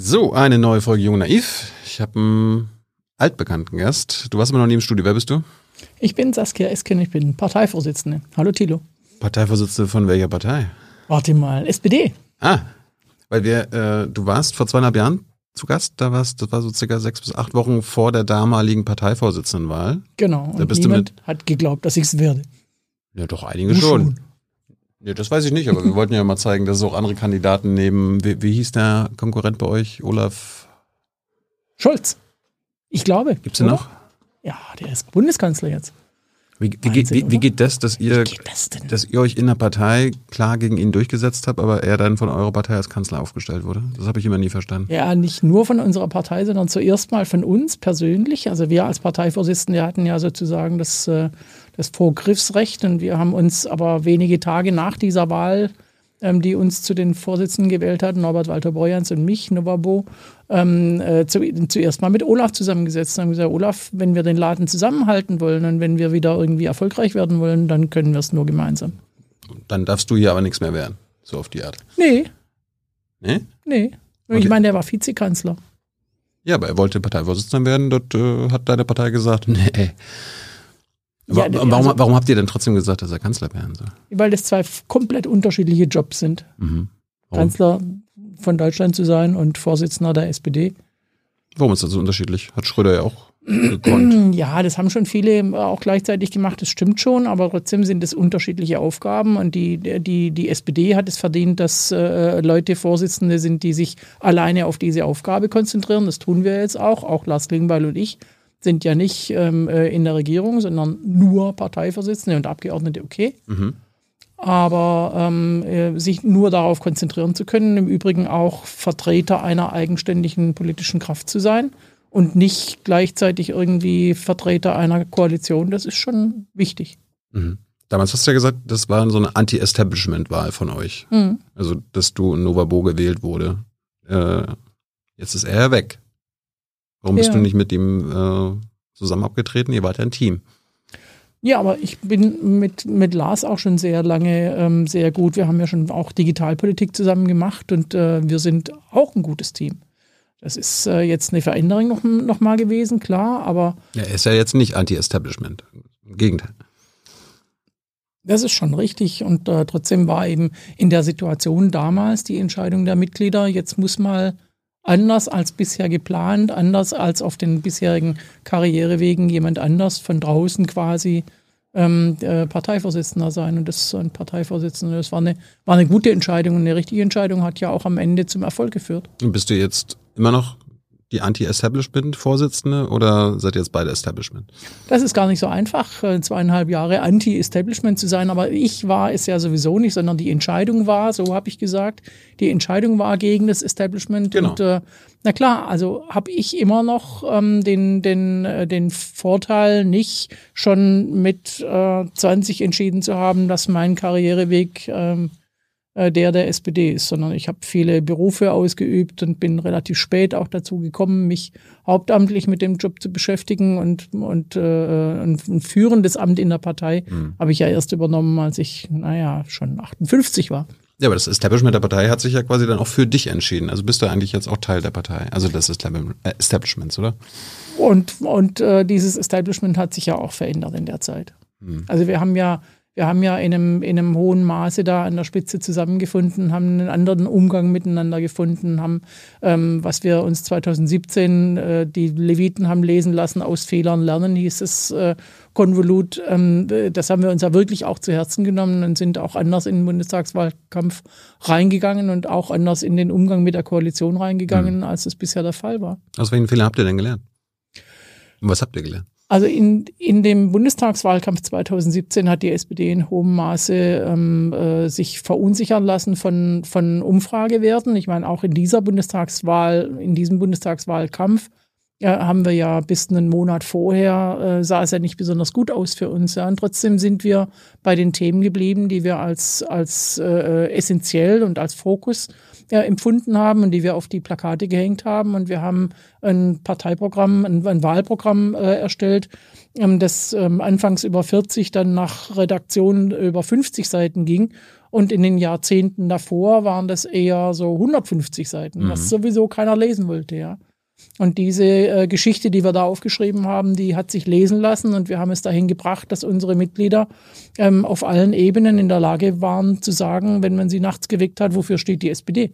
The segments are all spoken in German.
So, eine neue Folge Jung Naiv. Ich habe einen altbekannten Gast. Du warst immer noch nie im Studio. Wer bist du? Ich bin Saskia Esken, ich bin Parteivorsitzende. Hallo Thilo. Parteivorsitzende von welcher Partei? Warte mal, SPD. Ah, weil wir, äh, du warst vor zweieinhalb Jahren zu Gast, da warst, das war so circa sechs bis acht Wochen vor der damaligen Parteivorsitzendenwahl. Genau. Da Und bist du niemand hat geglaubt, dass ich es werde. Ja, doch einige schon. schon. Ja, das weiß ich nicht, aber wir wollten ja mal zeigen, dass es auch andere Kandidaten neben, wie, wie hieß der Konkurrent bei euch? Olaf, Scholz. Ich glaube. gibt's den oder? noch? Ja, der ist Bundeskanzler jetzt. Wie, wie, geht, wie, wie geht das, dass ihr, das dass ihr euch in der Partei klar gegen ihn durchgesetzt habt, aber er dann von eurer Partei als Kanzler aufgestellt wurde? Das habe ich immer nie verstanden. Ja, nicht nur von unserer Partei, sondern zuerst mal von uns persönlich. Also wir als Parteivorsitzende hatten ja sozusagen das, äh, das Vorgriffsrecht und wir haben uns aber wenige Tage nach dieser Wahl, ähm, die uns zu den Vorsitzenden gewählt hatten, Norbert Walter Borjans und mich, Novabo, ähm, äh, zu, zuerst mal mit Olaf zusammengesetzt und haben gesagt, Olaf, wenn wir den Laden zusammenhalten wollen und wenn wir wieder irgendwie erfolgreich werden wollen, dann können wir es nur gemeinsam. Dann darfst du hier aber nichts mehr werden. So auf die Art. Nee, Ne? nee. Okay. Ich meine, der war Vizekanzler. Ja, aber er wollte Parteivorsitzender werden, dort äh, hat deine Partei gesagt, nee. Ja, der- warum, also- warum habt ihr denn trotzdem gesagt, dass er Kanzler werden soll? Weil das zwei komplett unterschiedliche Jobs sind. Mhm. Kanzler von Deutschland zu sein und Vorsitzender der SPD. Warum ist das so unterschiedlich? Hat Schröder ja auch gekonnt. Ja, das haben schon viele auch gleichzeitig gemacht, das stimmt schon, aber trotzdem sind es unterschiedliche Aufgaben und die, die, die SPD hat es verdient, dass äh, Leute Vorsitzende sind, die sich alleine auf diese Aufgabe konzentrieren. Das tun wir jetzt auch. Auch Lars Klingbeil und ich sind ja nicht ähm, äh, in der Regierung, sondern nur Parteivorsitzende und Abgeordnete, okay. Mhm. aber ähm, äh, sich nur darauf konzentrieren zu können, im Übrigen auch Vertreter einer eigenständigen politischen Kraft zu sein und nicht gleichzeitig irgendwie Vertreter einer Koalition, das ist schon wichtig. Mhm. Damals hast du ja gesagt, das war so eine Anti-Establishment-Wahl von euch. Mhm. Also, dass du in Novabo gewählt wurde. Äh, jetzt ist er ja weg. Warum bist Ja. du nicht mit ihm äh, zusammen abgetreten? Ihr wart ja ein Team. Ja, aber ich bin mit, mit Lars auch schon sehr lange ähm, sehr gut. Wir haben ja schon auch Digitalpolitik zusammen gemacht und äh, wir sind auch ein gutes Team. Das ist äh, jetzt eine Veränderung noch, noch mal gewesen, klar, aber Ja, er ist ja jetzt nicht Anti-Establishment. Im Gegenteil. Das ist schon richtig. Und äh, trotzdem war eben in der Situation damals die Entscheidung der Mitglieder, jetzt muss mal anders als bisher geplant, anders als auf den bisherigen Karrierewegen jemand anders von draußen quasi ähm, äh, Parteivorsitzender sein. Und das ein Parteivorsitzender. Das war eine, war eine gute Entscheidung und eine richtige Entscheidung hat ja auch am Ende zum Erfolg geführt. Und bist du jetzt immer noch die Anti-Establishment-Vorsitzende oder seid ihr jetzt beide Establishment? Das ist gar nicht so einfach, äh, zweieinhalb Jahre Anti-Establishment zu sein, aber ich war es ja sowieso nicht, sondern die Entscheidung war, so habe ich gesagt, die Entscheidung war gegen das Establishment. Genau. Und äh, na klar, also habe ich immer noch ähm, den, den, äh, den Vorteil, nicht schon mit äh, 20 entschieden zu haben, dass mein Karriereweg ähm, äh, der der SPD ist, sondern ich habe viele Berufe ausgeübt und bin relativ spät auch dazu gekommen, mich hauptamtlich mit dem Job zu beschäftigen und, und äh, ein, ein führendes Amt in der Partei habe ich ja erst übernommen, als ich, naja, schon 58 war. Ja, aber das Establishment der Partei hat sich ja quasi dann auch für dich entschieden. Also bist du eigentlich jetzt auch Teil der Partei, also des äh, Establishments, oder? Und, und äh, dieses Establishment hat sich ja auch verändert in der Zeit. Also wir haben ja, wir haben ja in einem, in einem hohen Maße da an der Spitze zusammengefunden, haben einen anderen Umgang miteinander gefunden, haben, ähm, was wir uns 2017, äh, die Leviten haben lesen lassen, aus Fehlern lernen, hieß es äh, Konvolut. Ähm, äh, das haben wir uns ja wirklich auch zu Herzen genommen und sind auch anders in den Bundestagswahlkampf reingegangen und auch anders in den Umgang mit der Koalition reingegangen, als es bisher der Fall war. Aus welchen Fehlern habt ihr denn gelernt? Und was habt ihr gelernt? Also in, in dem Bundestagswahlkampf 2017 hat die SPD in hohem Maße ähm, äh, sich verunsichern lassen von, von Umfragewerten. Ich meine, auch in dieser Bundestagswahl, in diesem Bundestagswahlkampf ja, haben wir ja bis einen Monat vorher, äh, sah es ja nicht besonders gut aus für uns. Ja. Und trotzdem sind wir bei den Themen geblieben, die wir als, als äh, essentiell und als Fokus ja, empfunden haben und die wir auf die Plakate gehängt haben. Und wir haben ein Parteiprogramm, ein, ein Wahlprogramm äh, erstellt, ähm, das ähm, anfangs über 40, dann nach Redaktion über 50 Seiten ging Und in den Jahrzehnten davor waren das eher so 150 Seiten, mhm. was sowieso keiner lesen wollte, ja. Und diese äh, Geschichte, die wir da aufgeschrieben haben, die hat sich lesen lassen und wir haben es dahin gebracht, dass unsere Mitglieder ähm, auf allen Ebenen in der Lage waren zu sagen, wenn man sie nachts geweckt hat, wofür steht die SPD.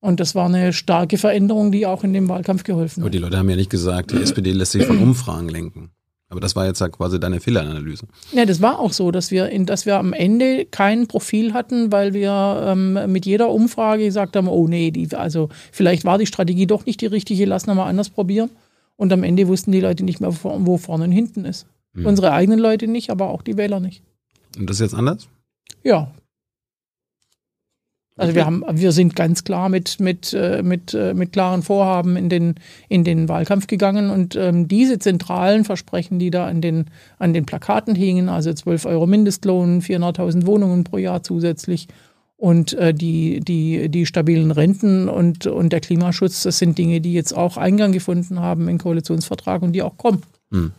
Und das war eine starke Veränderung, die auch in dem Wahlkampf geholfen hat. Aber die Leute haben ja nicht gesagt, die SPD lässt sich von Umfragen lenken. Aber das war jetzt ja quasi deine Fehleranalyse. Ja, das war auch so, dass wir, in, dass wir am Ende kein Profil hatten, weil wir ähm, mit jeder Umfrage gesagt haben, oh nee, die, also vielleicht war die Strategie doch nicht die richtige, lass noch mal anders probieren. Und am Ende wussten die Leute nicht mehr, wo vorne und hinten ist. Hm. Unsere eigenen Leute nicht, aber auch die Wähler nicht. Und das ist jetzt anders? Ja, also wir haben, wir sind ganz klar mit, mit, äh, mit, äh, mit klaren Vorhaben in den, in den Wahlkampf gegangen und ähm, diese zentralen Versprechen, die da an den, an den Plakaten hingen, also 12 Euro Mindestlohn, 400.000 Wohnungen pro Jahr zusätzlich und äh, die, die, die stabilen Renten und, und der Klimaschutz, das sind Dinge, die jetzt auch Eingang gefunden haben im Koalitionsvertrag und die auch kommen. Hm.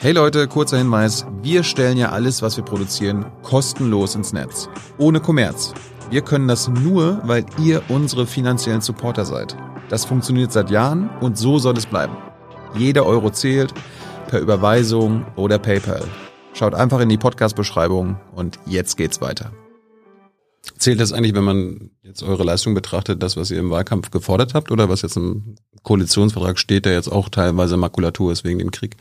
Hey Leute, kurzer Hinweis. Wir stellen ja alles, was wir produzieren, kostenlos ins Netz. Ohne Kommerz. Wir können das nur, weil ihr unsere finanziellen Supporter seid. Das funktioniert seit Jahren und so soll es bleiben. Jeder Euro zählt, per Überweisung oder PayPal. Schaut einfach in die Podcast-Beschreibung und jetzt geht's weiter. Zählt das eigentlich, wenn man jetzt eure Leistung betrachtet, das, was ihr im Wahlkampf gefordert habt oder was jetzt im Koalitionsvertrag steht, der jetzt auch teilweise Makulatur ist wegen dem Krieg?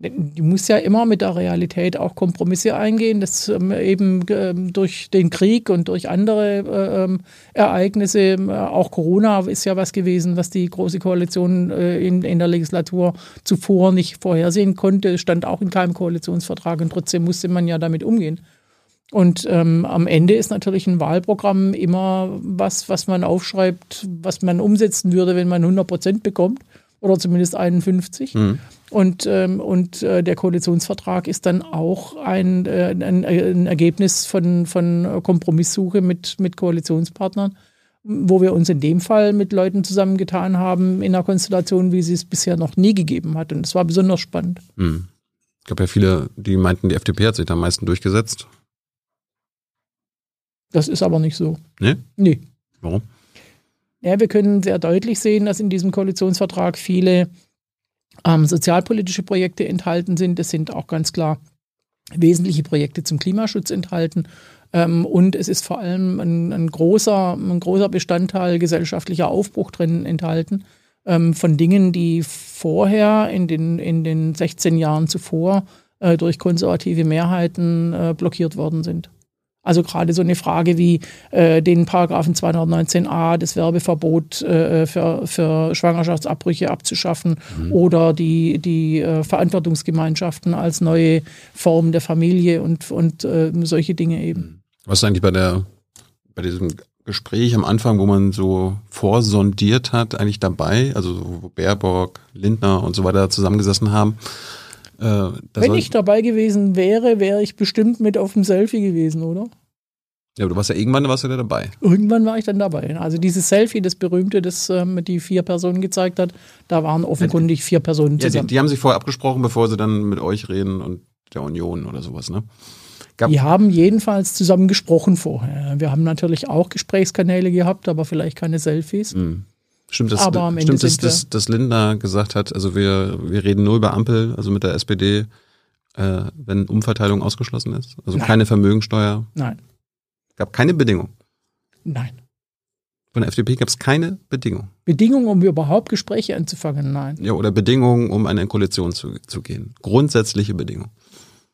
Die muss ja immer mit der Realität auch Kompromisse eingehen, dass ähm, eben ähm, durch den Krieg und durch andere äh, ähm, Ereignisse, auch Corona ist ja was gewesen, was die Große Koalition äh, in, in der Legislatur zuvor nicht vorhersehen konnte, stand auch in keinem Koalitionsvertrag und trotzdem musste man ja damit umgehen. Und ähm, am Ende ist natürlich ein Wahlprogramm immer was, was man aufschreibt, was man umsetzen würde, wenn man 100 Prozent bekommt oder zumindest 51. Mhm. Und, ähm, und äh, der Koalitionsvertrag ist dann auch ein, äh, ein, ein, Ergebnis von, von Kompromisssuche mit, mit Koalitionspartnern, wo wir uns in dem Fall mit Leuten zusammengetan haben, in einer Konstellation, wie sie es bisher noch nie gegeben hat. Und es war besonders spannend. Hm. Es gab ja viele, die meinten, die FDP hat sich da am meisten durchgesetzt. Das ist aber nicht so. Nee? Nee. Warum? Ja, wir können sehr deutlich sehen, dass in diesem Koalitionsvertrag viele ähm, sozialpolitische Projekte enthalten sind. Es sind auch ganz klar wesentliche Projekte zum Klimaschutz enthalten. Ähm, und es ist vor allem ein, ein, großer, ein großer Bestandteil gesellschaftlicher Aufbruch drin enthalten ähm, von Dingen, die vorher in den, in den 16 Jahren zuvor äh, durch konservative Mehrheiten äh, blockiert worden sind. Also gerade so eine Frage wie äh, den Paragraphen 219a, das Werbeverbot äh, für, für Schwangerschaftsabbrüche abzuschaffen mhm. oder die, die äh, Verantwortungsgemeinschaften als neue Form der Familie und, und äh, solche Dinge eben. Mhm. Was ist eigentlich bei der bei diesem Gespräch am Anfang, wo man so vorsondiert hat, eigentlich dabei, also wo Baerbock, Lindner und so weiter zusammengesessen haben? Äh, Wenn ich dabei gewesen wäre, wäre ich bestimmt mit auf dem Selfie gewesen, oder? Ja, aber du warst ja irgendwann warst du ja dabei. Irgendwann war ich dann dabei. Also dieses Selfie, das berühmte, das ähm, die vier Personen gezeigt hat, da waren offenkundig vier Personen zusammen. Ja, die, die, haben sich vorher abgesprochen, bevor sie dann mit euch reden und der Union oder sowas, ne? Gab die haben jedenfalls zusammen gesprochen vorher. Wir haben natürlich auch Gesprächskanäle gehabt, aber vielleicht keine Selfies. Mhm. Stimmt, das, Aber am stimmt das, dass, dass Lindner gesagt hat, also wir, wir reden nur über Ampel, also mit der SPD, äh, wenn Umverteilung ausgeschlossen ist? Also Nein. keine Vermögensteuer? Nein. Gab keine Bedingung? Nein. Von der FDP gab es keine Bedingung? Bedingungen, um überhaupt Gespräche anzufangen? Nein. Ja, oder Bedingungen, um eine Koalition zu, zu gehen? Grundsätzliche Bedingungen?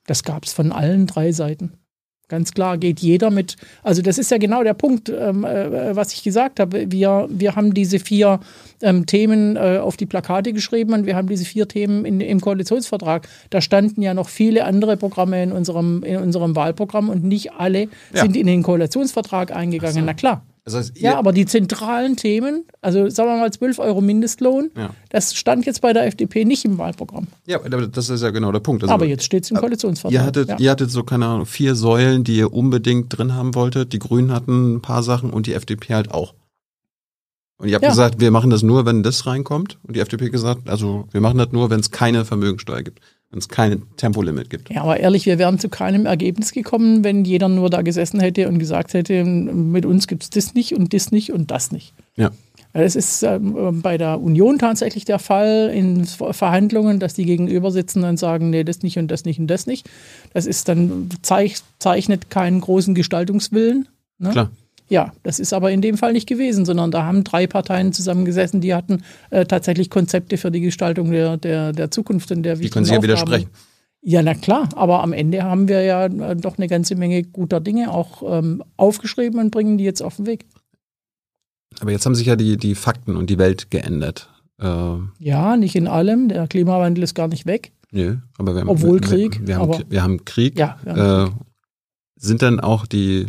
Das gab es von allen drei Seiten. Ganz klar geht jeder mit. Also das ist ja genau der Punkt, ähm, äh, was ich gesagt habe. Wir, wir haben diese vier ähm, Themen äh, auf die Plakate geschrieben und wir haben diese vier Themen in, im Koalitionsvertrag. Da standen ja noch viele andere Programme in unserem, in unserem Wahlprogramm und nicht alle ja. sind in den Koalitionsvertrag eingegangen. So. Na klar. Das heißt, ja, aber die zentralen Themen, also sagen wir mal 12 Euro Mindestlohn, ja. das stand jetzt bei der FDP nicht im Wahlprogramm. Ja, aber das ist ja genau der Punkt. Also, aber jetzt steht es im Koalitionsvertrag. Ihr hattet, ja. ihr hattet so, keine Ahnung, vier Säulen, die ihr unbedingt drin haben wolltet. Die Grünen hatten ein paar Sachen und die FDP halt auch. Und ihr habt ja. gesagt, wir machen das nur, wenn das reinkommt. Und die FDP gesagt, also wir machen das nur, wenn es keine Vermögensteuer gibt. Wenn es kein Tempolimit gibt. Ja, aber ehrlich, wir wären zu keinem Ergebnis gekommen, wenn jeder nur da gesessen hätte und gesagt hätte, mit uns gibt es das nicht und das nicht und das nicht. Ja. Das ist ähm, bei der Union tatsächlich der Fall in Verhandlungen, dass die gegenüber sitzen und sagen, nee, das nicht und das nicht und das nicht. Das ist dann zeichnet keinen großen Gestaltungswillen. Ne? Klar. Ja, das ist aber in dem Fall nicht gewesen, sondern da haben drei Parteien zusammengesessen, die hatten äh, tatsächlich Konzepte für die Gestaltung der, der, der Zukunft und der Die können Sie ja widersprechen. Ja, na klar, aber am Ende haben wir ja äh, doch eine ganze Menge guter Dinge auch ähm, aufgeschrieben und bringen die jetzt auf den Weg. Aber jetzt haben sich ja die, die Fakten und die Welt geändert. Äh, ja, nicht in allem. Der Klimawandel ist gar nicht weg. Nö, aber wir haben, Obwohl wir, Krieg. Wir, wir, haben, wir haben Krieg. Ja, wir haben Krieg. Äh, sind dann auch die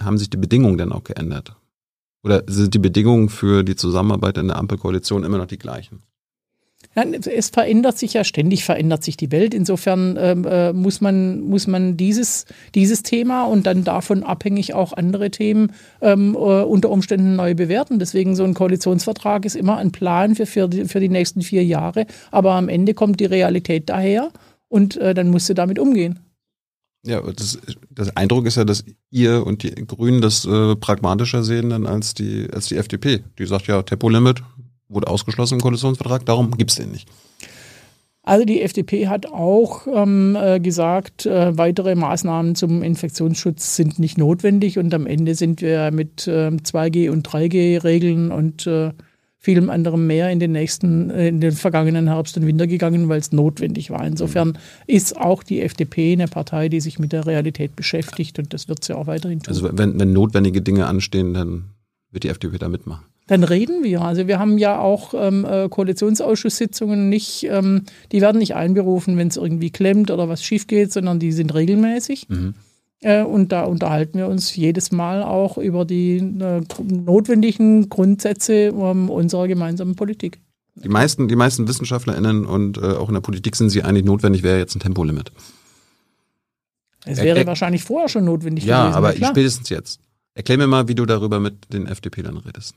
haben sich die Bedingungen dann auch geändert? Oder sind die Bedingungen für die Zusammenarbeit in der Ampelkoalition immer noch die gleichen? Ja, es verändert sich ja ständig, verändert sich die Welt. Insofern ähm, äh, muss man, muss man dieses, dieses Thema und dann davon abhängig auch andere Themen ähm, äh, unter Umständen neu bewerten. Deswegen so ein Koalitionsvertrag ist immer ein Plan für, für, die, für die nächsten vier Jahre. Aber am Ende kommt die Realität daher und äh, dann musst du damit umgehen. Ja, das, das Eindruck ist ja, dass ihr und die Grünen das äh, pragmatischer sehen dann als die, als die FDP. Die sagt ja, Tempolimit wurde ausgeschlossen im Koalitionsvertrag, darum gibt's den nicht. Also die FDP hat auch ähm, äh, gesagt, äh, weitere Maßnahmen zum Infektionsschutz sind nicht notwendig und am Ende sind wir mit äh, 2G und 3G-Regeln und äh, vielem anderem mehr in den nächsten, äh, in den vergangenen Herbst und Winter gegangen, weil es notwendig war. Insofern ist auch die FDP eine Partei, die sich mit der Realität beschäftigt und das wird sie auch weiterhin tun. Also wenn, wenn notwendige Dinge anstehen, dann wird die FDP da mitmachen. Dann reden wir. Also wir haben ja auch ähm, äh, Koalitionsausschusssitzungen nicht, ähm, die werden nicht einberufen, wenn es irgendwie klemmt oder was schief geht, sondern die sind regelmäßig. Mhm. Äh, und da unterhalten wir uns jedes Mal auch über die äh, notwendigen Grundsätze ähm, unserer gemeinsamen Politik. Die meisten, die meisten WissenschaftlerInnen und äh, auch in der Politik sind sie eigentlich notwendig, wäre jetzt ein Tempolimit. Es wäre äh, wahrscheinlich vorher schon notwendig ja, gewesen. Ja, aber spätestens jetzt. Erklär mir mal, wie du darüber mit den FDP-Lern redest.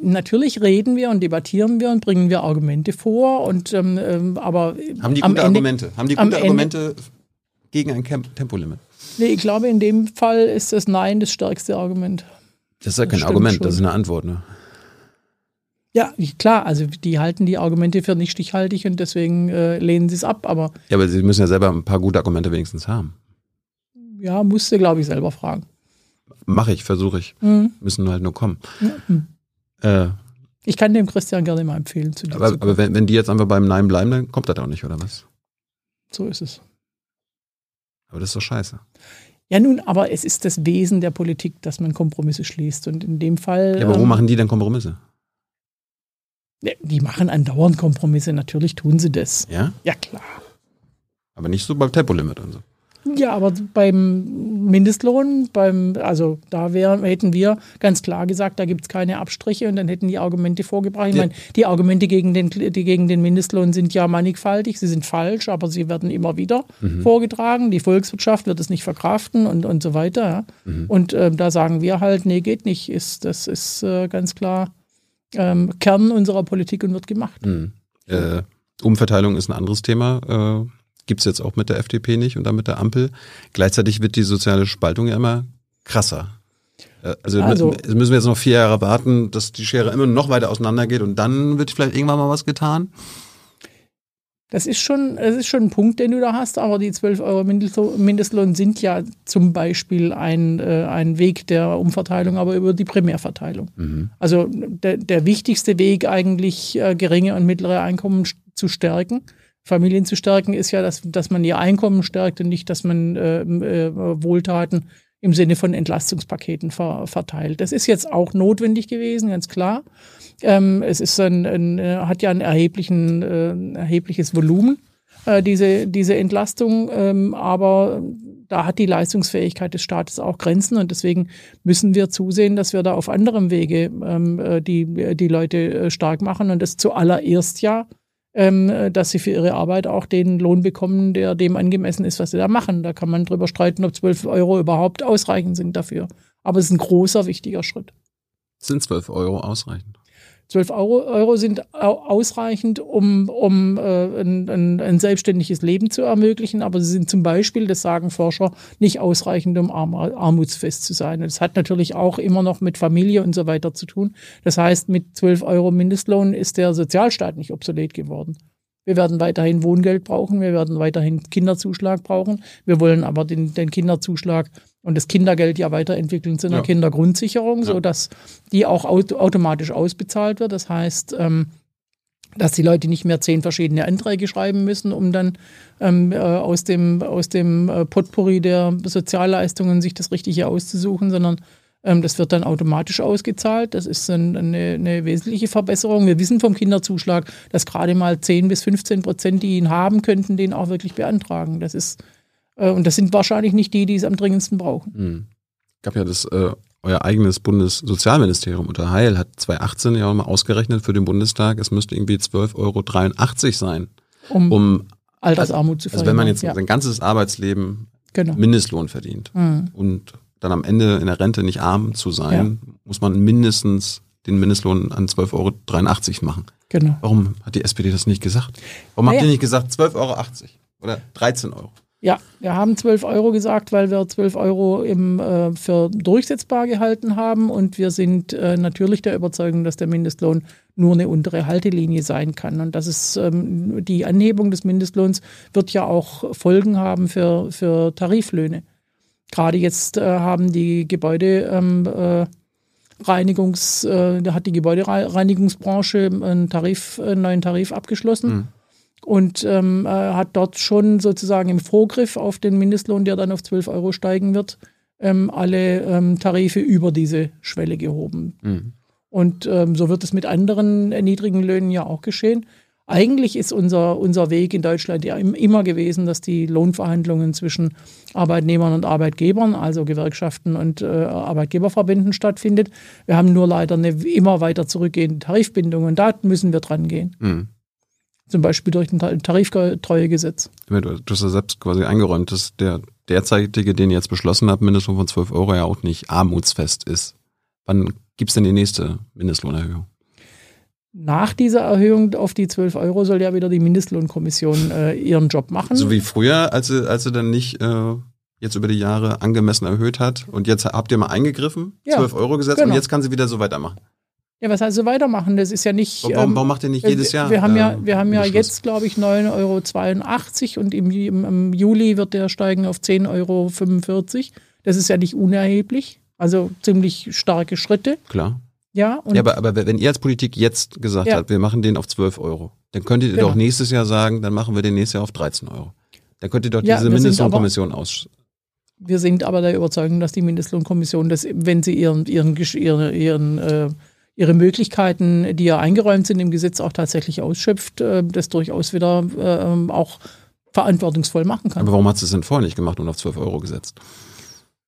Natürlich reden wir und debattieren wir und bringen wir Argumente vor und ähm, ähm aber haben die gute Ende, Argumente? Haben die gute Argumente gegen ein Tempolimit? Nee, ich glaube, in dem Fall ist das Nein das stärkste Argument. Das ist ja kein das Argument, schon. das ist eine Antwort, ne? Ja, klar, also die halten die Argumente für nicht stichhaltig und deswegen äh, lehnen sie es ab, aber. Ja, aber sie müssen ja selber ein paar gute Argumente wenigstens haben. Ja, musste, glaube ich, selber fragen. Mache ich, versuche ich. Mhm. Müssen halt nur kommen. Mhm. Äh, ich kann dem Christian gerne mal empfehlen. Zu aber, aber wenn, wenn die jetzt einfach beim Nein bleiben, dann kommt das auch nicht, oder was? So ist es. Aber das ist doch scheiße. Ja, nun, aber es ist das Wesen der Politik, dass man Kompromisse schließt. Und in dem Fall. Ja, aber wo ähm, machen die denn Kompromisse? Die machen andauernd Kompromisse, natürlich tun sie das. Ja? Ja, klar. Aber nicht so beim Tempolimit und so. Ja, aber beim Mindestlohn, beim, also da wär, hätten wir ganz klar gesagt, da gibt es keine Abstriche und dann hätten die Argumente vorgebracht. Ich meine, die Argumente gegen den, die gegen den Mindestlohn sind ja mannigfaltig, sie sind falsch, aber sie werden immer wieder mhm. vorgetragen. Die Volkswirtschaft wird es nicht verkraften und, und so weiter. Ja. Mhm. Und äh, da sagen wir halt, nee, geht nicht. Ist, das ist äh, ganz klar ähm, Kern unserer Politik und wird gemacht. Mhm. Äh, Umverteilung ist ein anderes Thema. Äh gibt's jetzt auch mit der FDP nicht und dann mit der Ampel. Gleichzeitig wird die soziale Spaltung ja immer krasser. Äh, also, also müssen wir jetzt noch vier Jahre warten, dass die Schere immer noch weiter auseinandergeht und dann wird vielleicht irgendwann mal was getan. Das ist schon, das ist schon ein Punkt, den du da hast, aber die 12 Euro Mindestlohn sind ja zum Beispiel ein, äh, ein Weg der Umverteilung, aber über die Primärverteilung. Mhm. Also der, der wichtigste Weg eigentlich, äh, geringe und mittlere Einkommen zu stärken Familien zu stärken, ist ja, dass, dass man ihr Einkommen stärkt und nicht, dass man äh, äh, Wohltaten im Sinne von Entlastungspaketen ver, verteilt. Das ist jetzt auch notwendig gewesen, ganz klar. Ähm, es ist ein, ein, äh, hat ja ein, erheblichen, äh, erhebliches Volumen, äh, diese, diese Entlastung, ähm, aber da hat die Leistungsfähigkeit des Staates auch Grenzen und deswegen müssen wir zusehen, dass wir da auf anderem Wege ähm, äh, die, die Leute stark machen und das zuallererst ja ähm, dass sie für ihre Arbeit auch den Lohn bekommen, der dem angemessen ist, was sie da machen. Da kann man drüber streiten, ob 12 Euro überhaupt ausreichend sind dafür. Aber es ist ein großer, wichtiger Schritt. Sind 12 Euro ausreichend? 12 Euro, Euro sind ausreichend, um, um äh, ein, ein, selbstständiges Leben zu ermöglichen, aber sie sind zum Beispiel, das sagen Forscher, nicht ausreichend, um arm, armutsfest zu sein. Das hat natürlich auch immer noch mit Familie und so weiter zu tun. Das heißt, mit 12 Euro Mindestlohn ist der Sozialstaat nicht obsolet geworden. Wir werden weiterhin Wohngeld brauchen, wir werden weiterhin Kinderzuschlag brauchen. Wir wollen aber den, den Kinderzuschlag und das Kindergeld ja weiterentwickeln zu einer ja. Kindergrundsicherung, ja. sodass die auch automatisch ausbezahlt wird. Das heißt, ähm, dass die Leute nicht mehr zehn verschiedene Anträge schreiben müssen, um dann ähm, äh, aus dem, aus dem äh, Potpourri der Sozialleistungen sich das Richtige auszusuchen, sondern ähm, das wird dann automatisch ausgezahlt. Das ist eine, eine, wesentliche Verbesserung. Wir wissen vom Kinderzuschlag, dass gerade mal 10 bis 15 Prozent, die ihn haben könnten, den auch wirklich beantragen. Das ist, und das sind wahrscheinlich nicht die, die es am dringendsten brauchen. Hm. Gab ja das, äh, euer eigenes Bundessozialministerium unter Heil hat 2018 ja auch mal ausgerechnet für den Bundestag, es müsste irgendwie 12,83 Euro sein. Um, um Altersarmut zu verhindern. Also wenn man jetzt ja. sein ganzes Arbeitsleben genau. Mindestlohn verdient mhm. und dann am Ende in der Rente nicht arm zu sein, ja. muss man mindestens den Mindestlohn an 12,83 Euro machen. Genau. Warum hat die SPD das nicht gesagt? Warum naja. habt ihr nicht gesagt 12,80 Euro oder 13 Euro? Ja, wir haben 12 Euro gesagt, weil wir 12 Euro im, äh, für durchsetzbar gehalten haben und wir sind äh, natürlich der Überzeugung, dass der Mindestlohn nur eine untere Haltelinie sein kann. Und das ist ähm, die Anhebung des Mindestlohns wird ja auch Folgen haben für, für Tariflöhne. Gerade jetzt äh, haben die Gebäude ähm, äh, Reinigungs, äh, da hat die Gebäudereinigungsbranche einen Tarif, einen neuen Tarif abgeschlossen mhm. Und ähm, äh, hat dort schon sozusagen im Vorgriff auf den Mindestlohn, der dann auf 12 Euro steigen wird, ähm, alle ähm, Tarife über diese Schwelle gehoben. Mhm. Und ähm, so wird es mit anderen niedrigen Löhnen ja auch geschehen. Eigentlich ist unser, unser Weg in Deutschland ja immer gewesen, dass die Lohnverhandlungen zwischen Arbeitnehmern und Arbeitgebern, also Gewerkschaften und äh, Arbeitgeberverbänden stattfindet. Wir haben nur leider eine immer weiter zurückgehende Tarifbindung und da müssen wir dran gehen. Mhm. Zum Beispiel durch ein Tariftreuegesetz. Du hast ja selbst quasi eingeräumt, dass der derzeitige, den ihr jetzt beschlossen habt, Mindestlohn von 12 Euro ja auch nicht armutsfest ist. Wann gibt es denn die nächste Mindestlohnerhöhung? nach dieser Erhöhung auf die 12 Euro soll ja wieder die Mindestlohnkommission äh, ihren Job machen. So wie früher, als sie, als sie dann nicht äh, jetzt über die Jahre angemessen erhöht hat. Und jetzt habt ihr mal eingegriffen, ja, 12 Euro gesetzt genau. und jetzt kann sie wieder so weitermachen. Ja, was heißt so weitermachen? Das ist ja nicht. Warum, ähm, warum macht ihr nicht jedes Jahr? Wir haben ja, wir haben ja jetzt, glaube ich, 9,82 Euro und im, im, im, Juli wird der steigen auf 10,45 Euro. Das ist ja nicht unerheblich. Also ziemlich starke Schritte. Klar. Ja, ja aber, aber wenn ihr als Politik jetzt gesagt ja. habt, wir machen den auf 12 Euro, dann könntet ihr genau. doch nächstes Jahr sagen, dann machen wir den nächstes Jahr auf 13 Euro. Dann könnt ihr doch ja, diese Mindestlohnkommission aus. Wir sind aber der Überzeugung, dass die Mindestlohnkommission, dass, wenn sie ihren, ihren, ihren, ihren äh, ihre Möglichkeiten, die ja eingeräumt sind im Gesetz, auch tatsächlich ausschöpft, äh, das durchaus wieder äh, auch verantwortungsvoll machen kann. Aber warum hat sie es denn vorher nicht gemacht und auf 12 Euro gesetzt?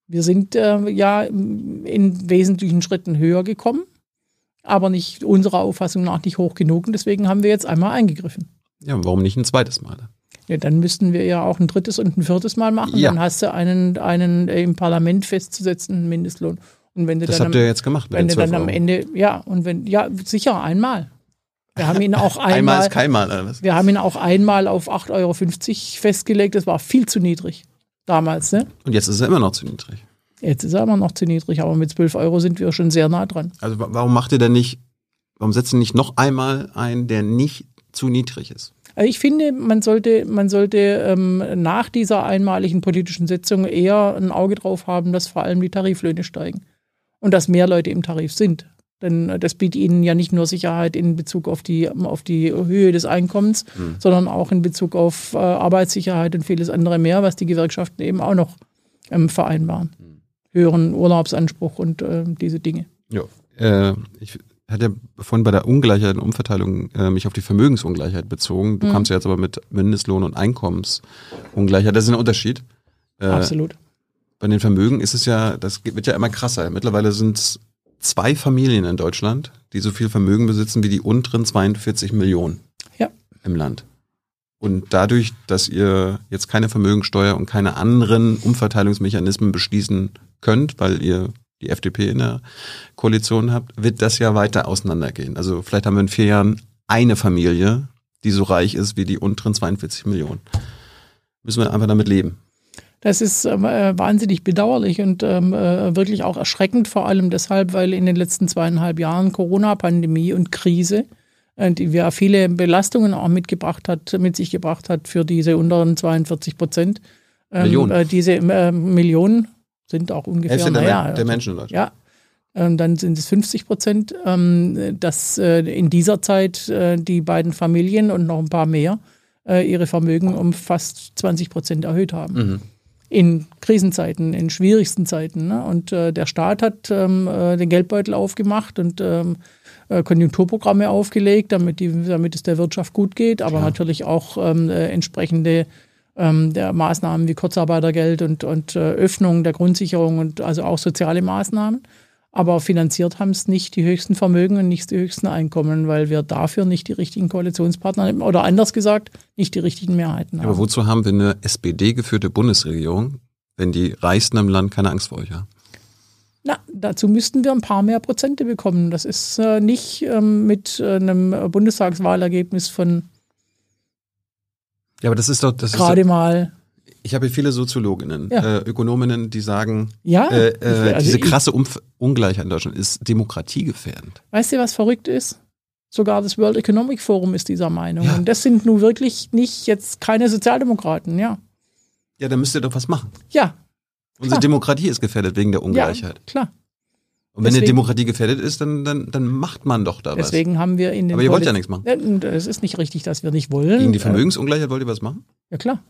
Wir sind äh, ja in wesentlichen Schritten höher gekommen aber nicht unserer Auffassung nach nicht hoch genug. Und deswegen haben wir jetzt einmal eingegriffen. Ja, warum nicht ein zweites Mal? Ja, dann müssten wir ja auch ein drittes und ein viertes Mal machen. Ja. Dann hast du einen, einen im Parlament festzusetzenden Mindestlohn. Und wenn du das dann habt am, ihr jetzt gemacht. Wenn du dann am Ende, ja, und wenn, ja, sicher einmal. Wir haben ihn auch einmal. einmal ist kein Mal, oder was? Wir haben ihn auch einmal auf 8,50 Euro festgelegt. Das war viel zu niedrig damals, ne? Und jetzt ist er immer noch zu niedrig. Jetzt ist er immer noch zu niedrig, aber mit 12 Euro sind wir schon sehr nah dran. Also warum macht ihr denn nicht, warum setzt ihr nicht noch einmal ein, der nicht zu niedrig ist? Also ich finde, man sollte, man sollte ähm, nach dieser einmaligen politischen Sitzung eher ein Auge drauf haben, dass vor allem die Tariflöhne steigen und dass mehr Leute im Tarif sind. Denn äh, das bietet ihnen ja nicht nur Sicherheit in Bezug auf die, auf die Höhe des Einkommens, mhm. sondern auch in Bezug auf äh, Arbeitssicherheit und vieles andere mehr, was die Gewerkschaften eben auch noch ähm, vereinbaren. Mhm höheren Urlaubsanspruch und äh, diese Dinge. Ja, äh, ich hatte vorhin bei der Ungleichheit und Umverteilung äh, mich auf die Vermögensungleichheit bezogen. Du mhm. kamst ja jetzt aber mit Mindestlohn und Einkommensungleichheit. Das ist ein Unterschied. Äh, Absolut. Bei den Vermögen ist es ja, das wird ja immer krasser. Mittlerweile sind es zwei Familien in Deutschland, die so viel Vermögen besitzen wie die unteren 42 Millionen ja. im Land. Und dadurch, dass ihr jetzt keine Vermögensteuer und keine anderen Umverteilungsmechanismen beschließen könnt, weil ihr die FDP in der Koalition habt, wird das ja weiter auseinandergehen. Also vielleicht haben wir in vier Jahren eine Familie, die so reich ist wie die unteren 42 Millionen. Müssen wir einfach damit leben. Das ist ähm, äh, wahnsinnig bedauerlich und ähm, äh, wirklich auch erschreckend, vor allem deshalb, weil in den letzten zweieinhalb Jahren Corona-Pandemie und Krise, äh, die ja viele Belastungen auch mitgebracht hat, mit sich gebracht hat für diese unteren 42 Prozent. Ähm, Millionen. Äh, diese äh, Millionen sind auch ungefähr, Hälfte der, naja, Men- der Menschen Deutschland. ja, ähm, dann sind es 50 Prozent, ähm, dass äh, in dieser Zeit die beiden Familien und noch ein paar mehr ihre Vermögen um fast 20 Prozent erhöht haben. Mhm. In Krisenzeiten, in schwierigsten Zeiten. Ne? Und äh, der Staat hat ähm, äh, den Geldbeutel aufgemacht und ähm, äh, Konjunkturprogramme aufgelegt, damit, die, damit es der Wirtschaft gut geht, aber natürlich auch ähm, äh, entsprechende ähm, der Maßnahmen wie Kurzarbeitergeld und, und Öffnung der Grundsicherung und also auch soziale Maßnahmen. Aber finanziert haben es nicht die höchsten Vermögen und nicht die höchsten Einkommen, weil wir dafür nicht die richtigen Koalitionspartner oder anders gesagt nicht die richtigen Mehrheiten haben. Aber wozu haben wir eine SPD-geführte Bundesregierung, wenn die Reichsten im Land keine Angst vor euch haben? Na, dazu müssten wir ein paar mehr Prozente bekommen. Das ist äh, nicht ähm, mit äh, einem Bundestagswahlergebnis von Ja, aber das ist doch, das ist gerade doch, mal. Ich habe hier viele Soziologinnen, Ja. äh, Ökonominnen, die sagen, Ja, äh, äh, also diese krasse Umf Ungleichheit in Deutschland ist demokratiegefährdend. Weißt du, was verrückt ist? Sogar das World Economic Forum ist dieser Meinung. Ja. Und das sind nun wirklich nicht jetzt keine Sozialdemokraten, ja. Ja, dann müsst ihr doch was machen. Ja, Unsere Klar. Demokratie ist gefährdet wegen der Ungleichheit. ja klar. Und wenn eine Deswegen- Demokratie gefährdet ist, dann, dann, dann macht man doch da was. Deswegen haben wir in den. Aber ihr wollt ja nichts machen. Es ist nicht richtig, dass wir nicht wollen. Gegen die Äh, Vermögensungleichheit wollt ihr was machen? Ja, klar.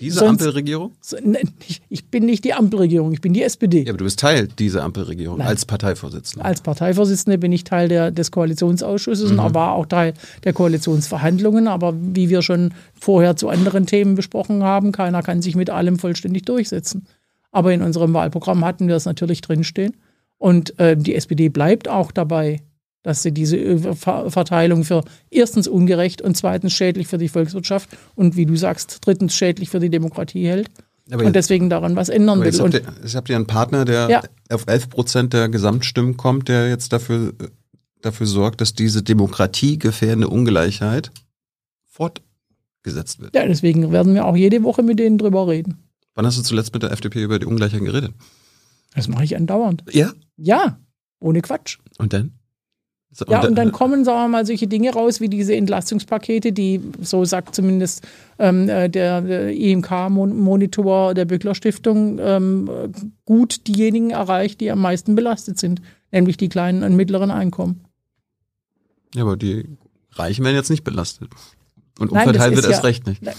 Diese Sonst- Ampelregierung? So, ne, ich, ich bin nicht die Ampelregierung, ich bin die SPD. Ja, aber du bist Teil dieser Ampelregierung Nein. als Parteivorsitzender. Als Parteivorsitzende bin ich Teil der, des Koalitionsausschusses Mhm. und war auch Teil der Koalitionsverhandlungen. Aber wie wir schon vorher zu anderen Themen besprochen haben, keiner kann sich mit allem vollständig durchsetzen. Aber in unserem Wahlprogramm hatten wir es natürlich drinstehen. Und äh, die SPD bleibt auch dabei, dass sie diese Ver Verteilung für erstens ungerecht und zweitens schädlich für die Volkswirtschaft und wie du sagst, drittens schädlich für die Demokratie hält. Aber und deswegen daran was ändern will. jetzt habt, ihr, jetzt habt ihr einen Partner, der Ja. auf 11 Prozent der Gesamtstimmen kommt, der jetzt dafür, dafür sorgt, dass diese demokratiegefährdende Ungleichheit fortgesetzt wird. ja, deswegen werden wir auch jede Woche mit denen drüber reden. Wann hast du zuletzt mit der FDP über die Ungleichheit geredet? Das mache ich andauernd. Ja. Ja, ohne Quatsch. Und dann? So, Ja, und da- dann kommen, sagen wir mal, solche Dinge raus wie diese Entlastungspakete, die, so sagt zumindest ähm, äh, der, der IMK-Monitor der Böckler Stiftung, ähm, äh, gut diejenigen erreicht, die am meisten belastet sind, nämlich die kleinen und mittleren Einkommen. ja, aber die Reichen werden jetzt nicht belastet. Und Nein, das ist erst ja- recht nicht. Na,